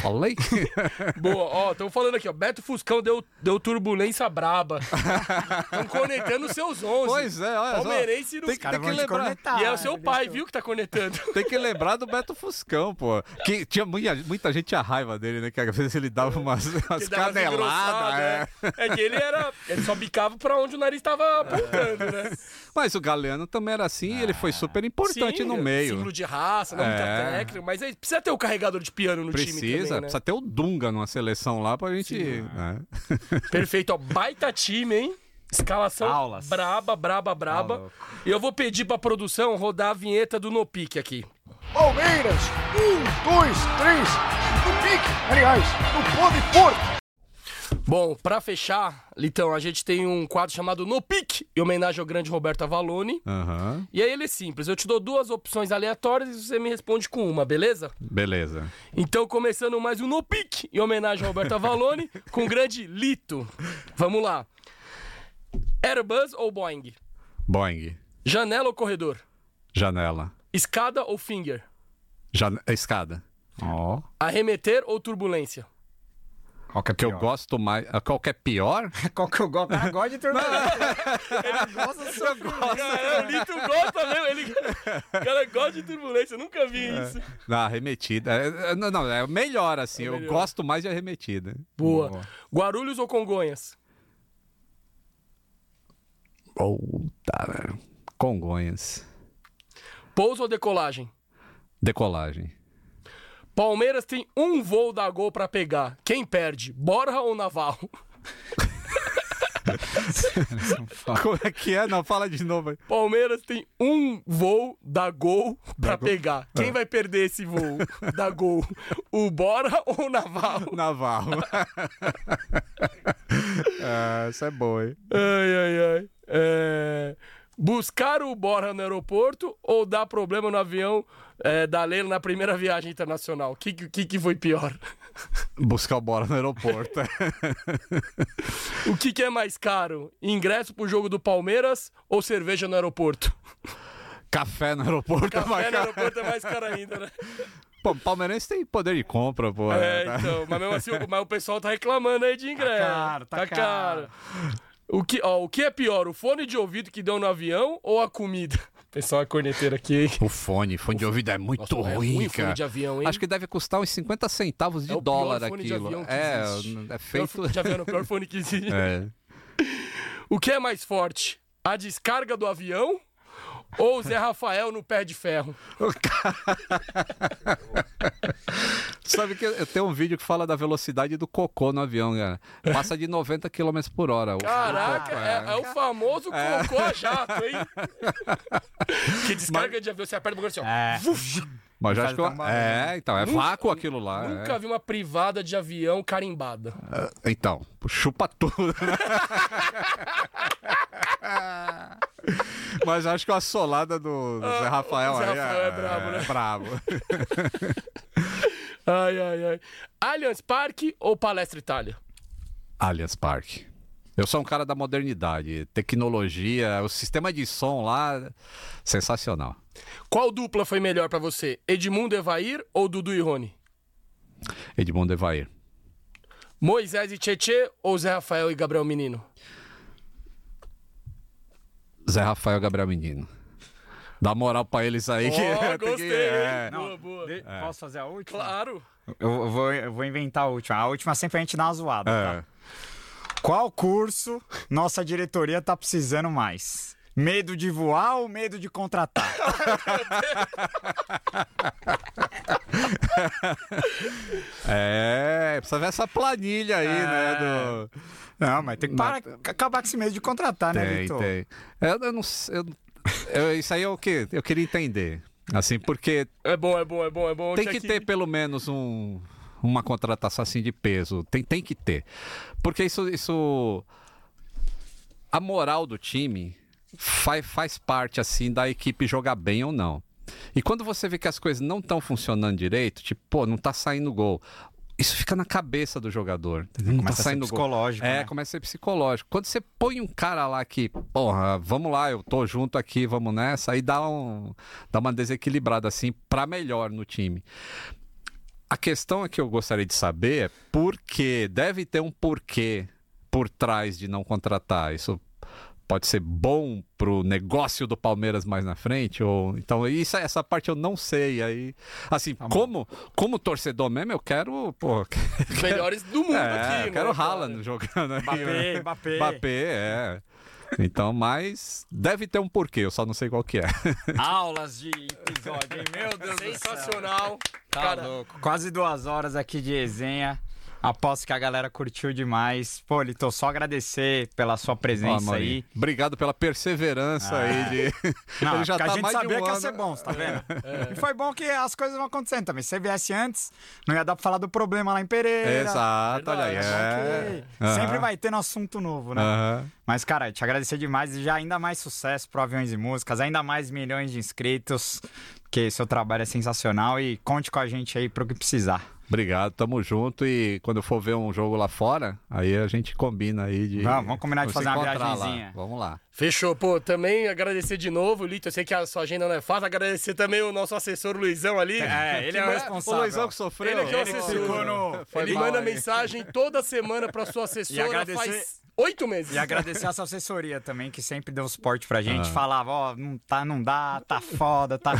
Falei? [LAUGHS] Boa, ó, estão falando aqui, ó. Beto Fuscão deu, deu turbulência braba. Estão conectando os seus 11. pois é, olha só. Palmeirense no... Tem, caras tem que lembrar. E é o seu Ah, pai, viu, que tá conectando. [LAUGHS] Tem que lembrar do Beto Fuscão, pô. Que tinha muita, muita gente tinha raiva dele, né? Que às vezes ele dava umas, umas Que umas caneladas. é. é. É que ele era. Ele só bicava pra onde o nariz tava apontando, né? Mas o Galeano também era assim ele foi super importante Sim, no meio. Símbolo de raça, não muita É. técnica, mas aí precisa ter o carregador de piano no time Precisa, também, né? precisa ter o Dunga numa seleção lá pra gente. né? [LAUGHS] Perfeito, ó. Baita time, hein? Escalação Aulas. braba, braba, braba. Tá e eu vou pedir pra produção rodar a vinheta do No Pique aqui. Palmeiras, um, dois, três, no pique, aliás, no pode pôr. Bom, pra fechar, Litão, a gente tem um quadro chamado No Pique, em homenagem ao grande Roberto Avalone. Aham. E aí ele é simples, eu te dou duas opções aleatórias e você me responde com uma, beleza? Beleza. Então, começando mais um No Pique, em homenagem ao Roberto Avalone, [LAUGHS] com o grande Lito. Vamos lá. Airbus ou Boeing? Boeing. Janela ou corredor? Janela. Escada ou finger? Jan... Escada. Ó, Arremeter ou turbulência? Qual que é Que eu pior? gosto mais. Qual que é pior? [LAUGHS] Qual que eu gosto? Eu gosto de turbulência. [LAUGHS] Ele gosta de sofrimento. Cara, o Lito gosta mesmo, ele... o cara gosta de turbulência, eu nunca vi isso. Na arremetida. É, é, não, não, é melhor assim. É eu melhor. gosto mais de arremetida. Boa. Boa. Guarulhos ou Congonhas? Puta, velho. Congonhas. Pouso ou decolagem? Decolagem. Palmeiras tem um voo da gol pra pegar. Quem perde? Borja ou Navarro? [LAUGHS] Como é que é? Não, fala de novo aí. Palmeiras tem um voo da gol pra gol? pegar. Quem vai perder esse voo [LAUGHS] da gol? O Borja ou o Navarro? Navarro. [LAUGHS] é, essa é boa, hein? Ai, ai, ai. É, Buscar o Borja no aeroporto ou dar problema no avião é, da Leila na primeira viagem internacional? O que, que, que foi pior? [LAUGHS] Buscar o bola no aeroporto. [LAUGHS] O que, que é mais caro? Ingresso pro jogo do Palmeiras ou cerveja no aeroporto? Café no aeroporto. é mais Café no caro. aeroporto é mais caro ainda, né? [LAUGHS] Pô, o palmeirense tem poder de compra, pô. É, tá? então, mas mesmo assim, o, mas o pessoal tá reclamando aí de ingresso. caro, tá caro. O que, ó, o que é pior, o fone de ouvido que deu no avião ou a comida? [LAUGHS] Pessoal é corneteiro aqui, hein? O fone, fone de ouvido é muito Nossa, é ruim, ruim cara. fone de avião, hein? Acho que deve custar uns 50 centavos de É o pior dólar fone aquilo. é, é Pior feito. fone de avião, o pior [LAUGHS] fone que existe. É. O que é mais forte? A descarga do avião ou o Zé Rafael no pé de ferro? Sabe que eu tenho um vídeo que fala da velocidade do cocô no avião, cara. Passa de 90 km por hora. Caraca, é, é o famoso cocô a jato, hein? [LAUGHS] que descarga de avião, você aperta o bagulho assim, ó. É. Mas eu Faz acho que eu- barulho. É, então, é Nunca- vácuo aquilo lá. Nunca vi uma privada de avião carimbada. é. Então, chupa tudo. [LAUGHS] [LAUGHS] Mas acho que a solada do, do Zé Rafael o Zé aí Rafael é brabo, né? brabo. [LAUGHS] Ai, ai, ai. Allianz Parque ou Palestra Itália? Allianz Parque. Eu sou um cara da modernidade, tecnologia, o sistema de som lá, sensacional. Qual dupla foi melhor pra você? Edmundo Evair ou Dudu e Rony? Edmundo Evair. Moisés e Tietê ou Zé Rafael e Gabriel Menino? Zé Rafael Gabriel Menino. Dá moral pra eles aí. que [LAUGHS] tem que- gostei, é. hein? Boa, boa. De- Posso fazer a última? Claro. Eu, vou, eu vou inventar a última. A última sempre a gente dá uma zoada, É. tá? Qual curso nossa diretoria tá precisando mais? Medo de voar ou medo de contratar? [LAUGHS] É, precisa ver essa planilha aí, né? Do... Não, mas tem que parar, acabar com esse medo de contratar, né, Tem, Vitor? tem. Eu, eu não sei. eu- eu- isso aí é o que eu queria entender. Assim, porque É bom, é bom, é bom, é bom. tem que ter pelo menos um, uma contratação assim de peso. Tem, tem que ter. Porque isso, isso. A moral do time faz, faz parte assim da equipe jogar bem ou não. E quando você vê que as coisas não estão funcionando direito, tipo, pô, não tá saindo gol. Isso fica na cabeça do jogador. Não Começa tá a ser saindo gol. psicológico, É, né? começa a ser psicológico. Quando você põe um cara lá que, porra, vamos lá, eu tô junto aqui, vamos nessa, aí dá, um, dá uma desequilibrada assim pra melhor no time. A questão é que eu gostaria de saber é por que, deve ter um porquê por trás de não contratar. Isso pode ser bom pro negócio do Palmeiras mais na frente ou então isso essa parte eu não sei aí assim Tá como como torcedor mesmo eu quero pô [LAUGHS] Os melhores do mundo é, aqui, eu quero né, o Haaland jogando aí, Mbappé, né? Mbappé. Mbappé, é então mas deve ter um porquê eu só não sei qual que é [LAUGHS] Aulas de episódio, hein? Meu Deus do céu. Sensacional. Tá Cara, louco. Quase duas horas aqui de resenha. Aposto que a galera curtiu demais. Pô, Lito, só agradecer pela sua Ó, presença Maurinho, aí. obrigado pela perseverança aí de [LAUGHS] Não, [LAUGHS] ele já tá a gente sabia um que ia ano. ser bom, você tá vendo? [LAUGHS] E foi bom que as coisas vão acontecendo também. Se você viesse antes, não ia dar pra falar do problema lá em Pereira. exato olha aí é. Ok. Sempre vai ter um assunto novo, né? Aham. Mas, cara, te agradecer demais e já ainda mais sucesso pro Aviões e Músicas, ainda mais milhões de inscritos, porque seu trabalho é sensacional e conte com a gente aí pro que precisar. Obrigado, tamo junto. E quando eu for ver um jogo lá fora, aí a gente combina aí de. Vamos, vamos combinar de fazer uma encontrar lá. Vamos lá. Fechou, pô, também agradecer de novo, Lito, eu sei que a sua agenda não é fácil, agradecer também o nosso assessor Luizão ali. É, ele é o responsável. O Luizão que sofreu. Ele é que é o assessor. ficou no- Foi Ele manda aí. mensagem toda semana pra sua assessora agradecer- faz oito meses. E agradecer a sua assessoria também, que sempre deu suporte pra gente. Ah. Falava, ó, não, tá, não dá, tá foda, tá,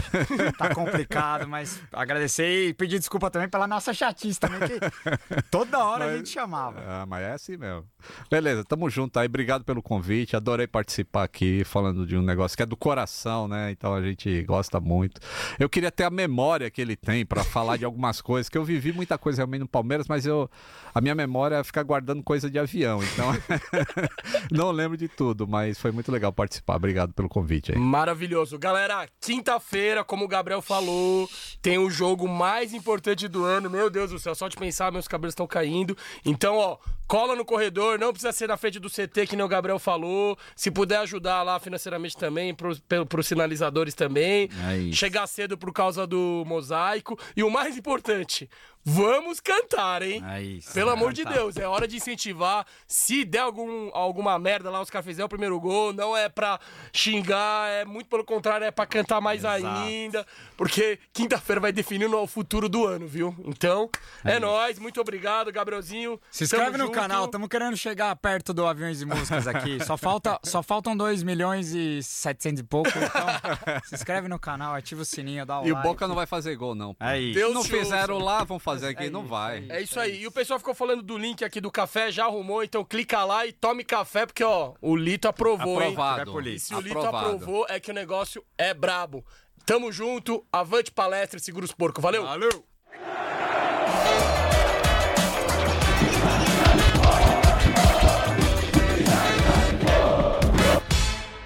tá complicado, mas agradecer e pedir desculpa também pela nossa chatice também, que toda hora a Mas- gente chamava. Ah, mas é assim mesmo. Beleza, tamo junto aí. Obrigado pelo convite. Adorei participar aqui falando de um negócio que é do coração, né? Então a gente gosta muito. Eu queria ter a memória que ele tem pra falar de algumas coisas, que eu vivi muita coisa realmente no Palmeiras, mas eu a minha memória ficar guardando coisa de avião. Então [LAUGHS] não lembro de tudo, mas foi muito legal participar. Obrigado pelo convite aí. Maravilhoso. Galera, quinta-feira, como o Gabriel falou, tem o jogo mais importante do ano. Meu Deus do céu, só de pensar, meus cabelos estão caindo. Então, ó, cola no corredor, não precisa ser na frente do CT, que nem o Gabriel falou. Se puder ajudar lá financeiramente também, pros, pros sinalizadores também. É. Chegar cedo por causa do mosaico. E o mais importante, vamos cantar, hein? É isso. Pelo amor de Tá. Deus, é hora de incentivar. Se der algum, alguma merda lá, os caras fizeram o primeiro gol, não é pra xingar, é muito pelo contrário, é pra cantar mais Exato. ainda. Porque quinta-feira vai definindo o futuro do ano, viu? Então, é, nóis, muito obrigado, Gabrielzinho. Se inscreve Tamo no junto. canal, estamos querendo chegar perto do Aviões e Músicas aqui. [LAUGHS] Só, falta, só faltam 2 milhões e 700 e pouco. Então, se inscreve no canal, ativa o sininho, dá o E o like. Boca não vai fazer gol, não. pô. É isso. Deus não fizeram lá, vão fazer aqui, É não isso, vai. É isso aí. E o pessoal ficou falando do link aqui do café, já arrumou, então clica lá e tome café, porque, ó, o Lito aprovou, hein? Aprovado. Lito. E se o Lito Aprovado. aprovou, é que o negócio é brabo. Tamo junto, avante palestra, segura os porcos. Valeu! Valeu!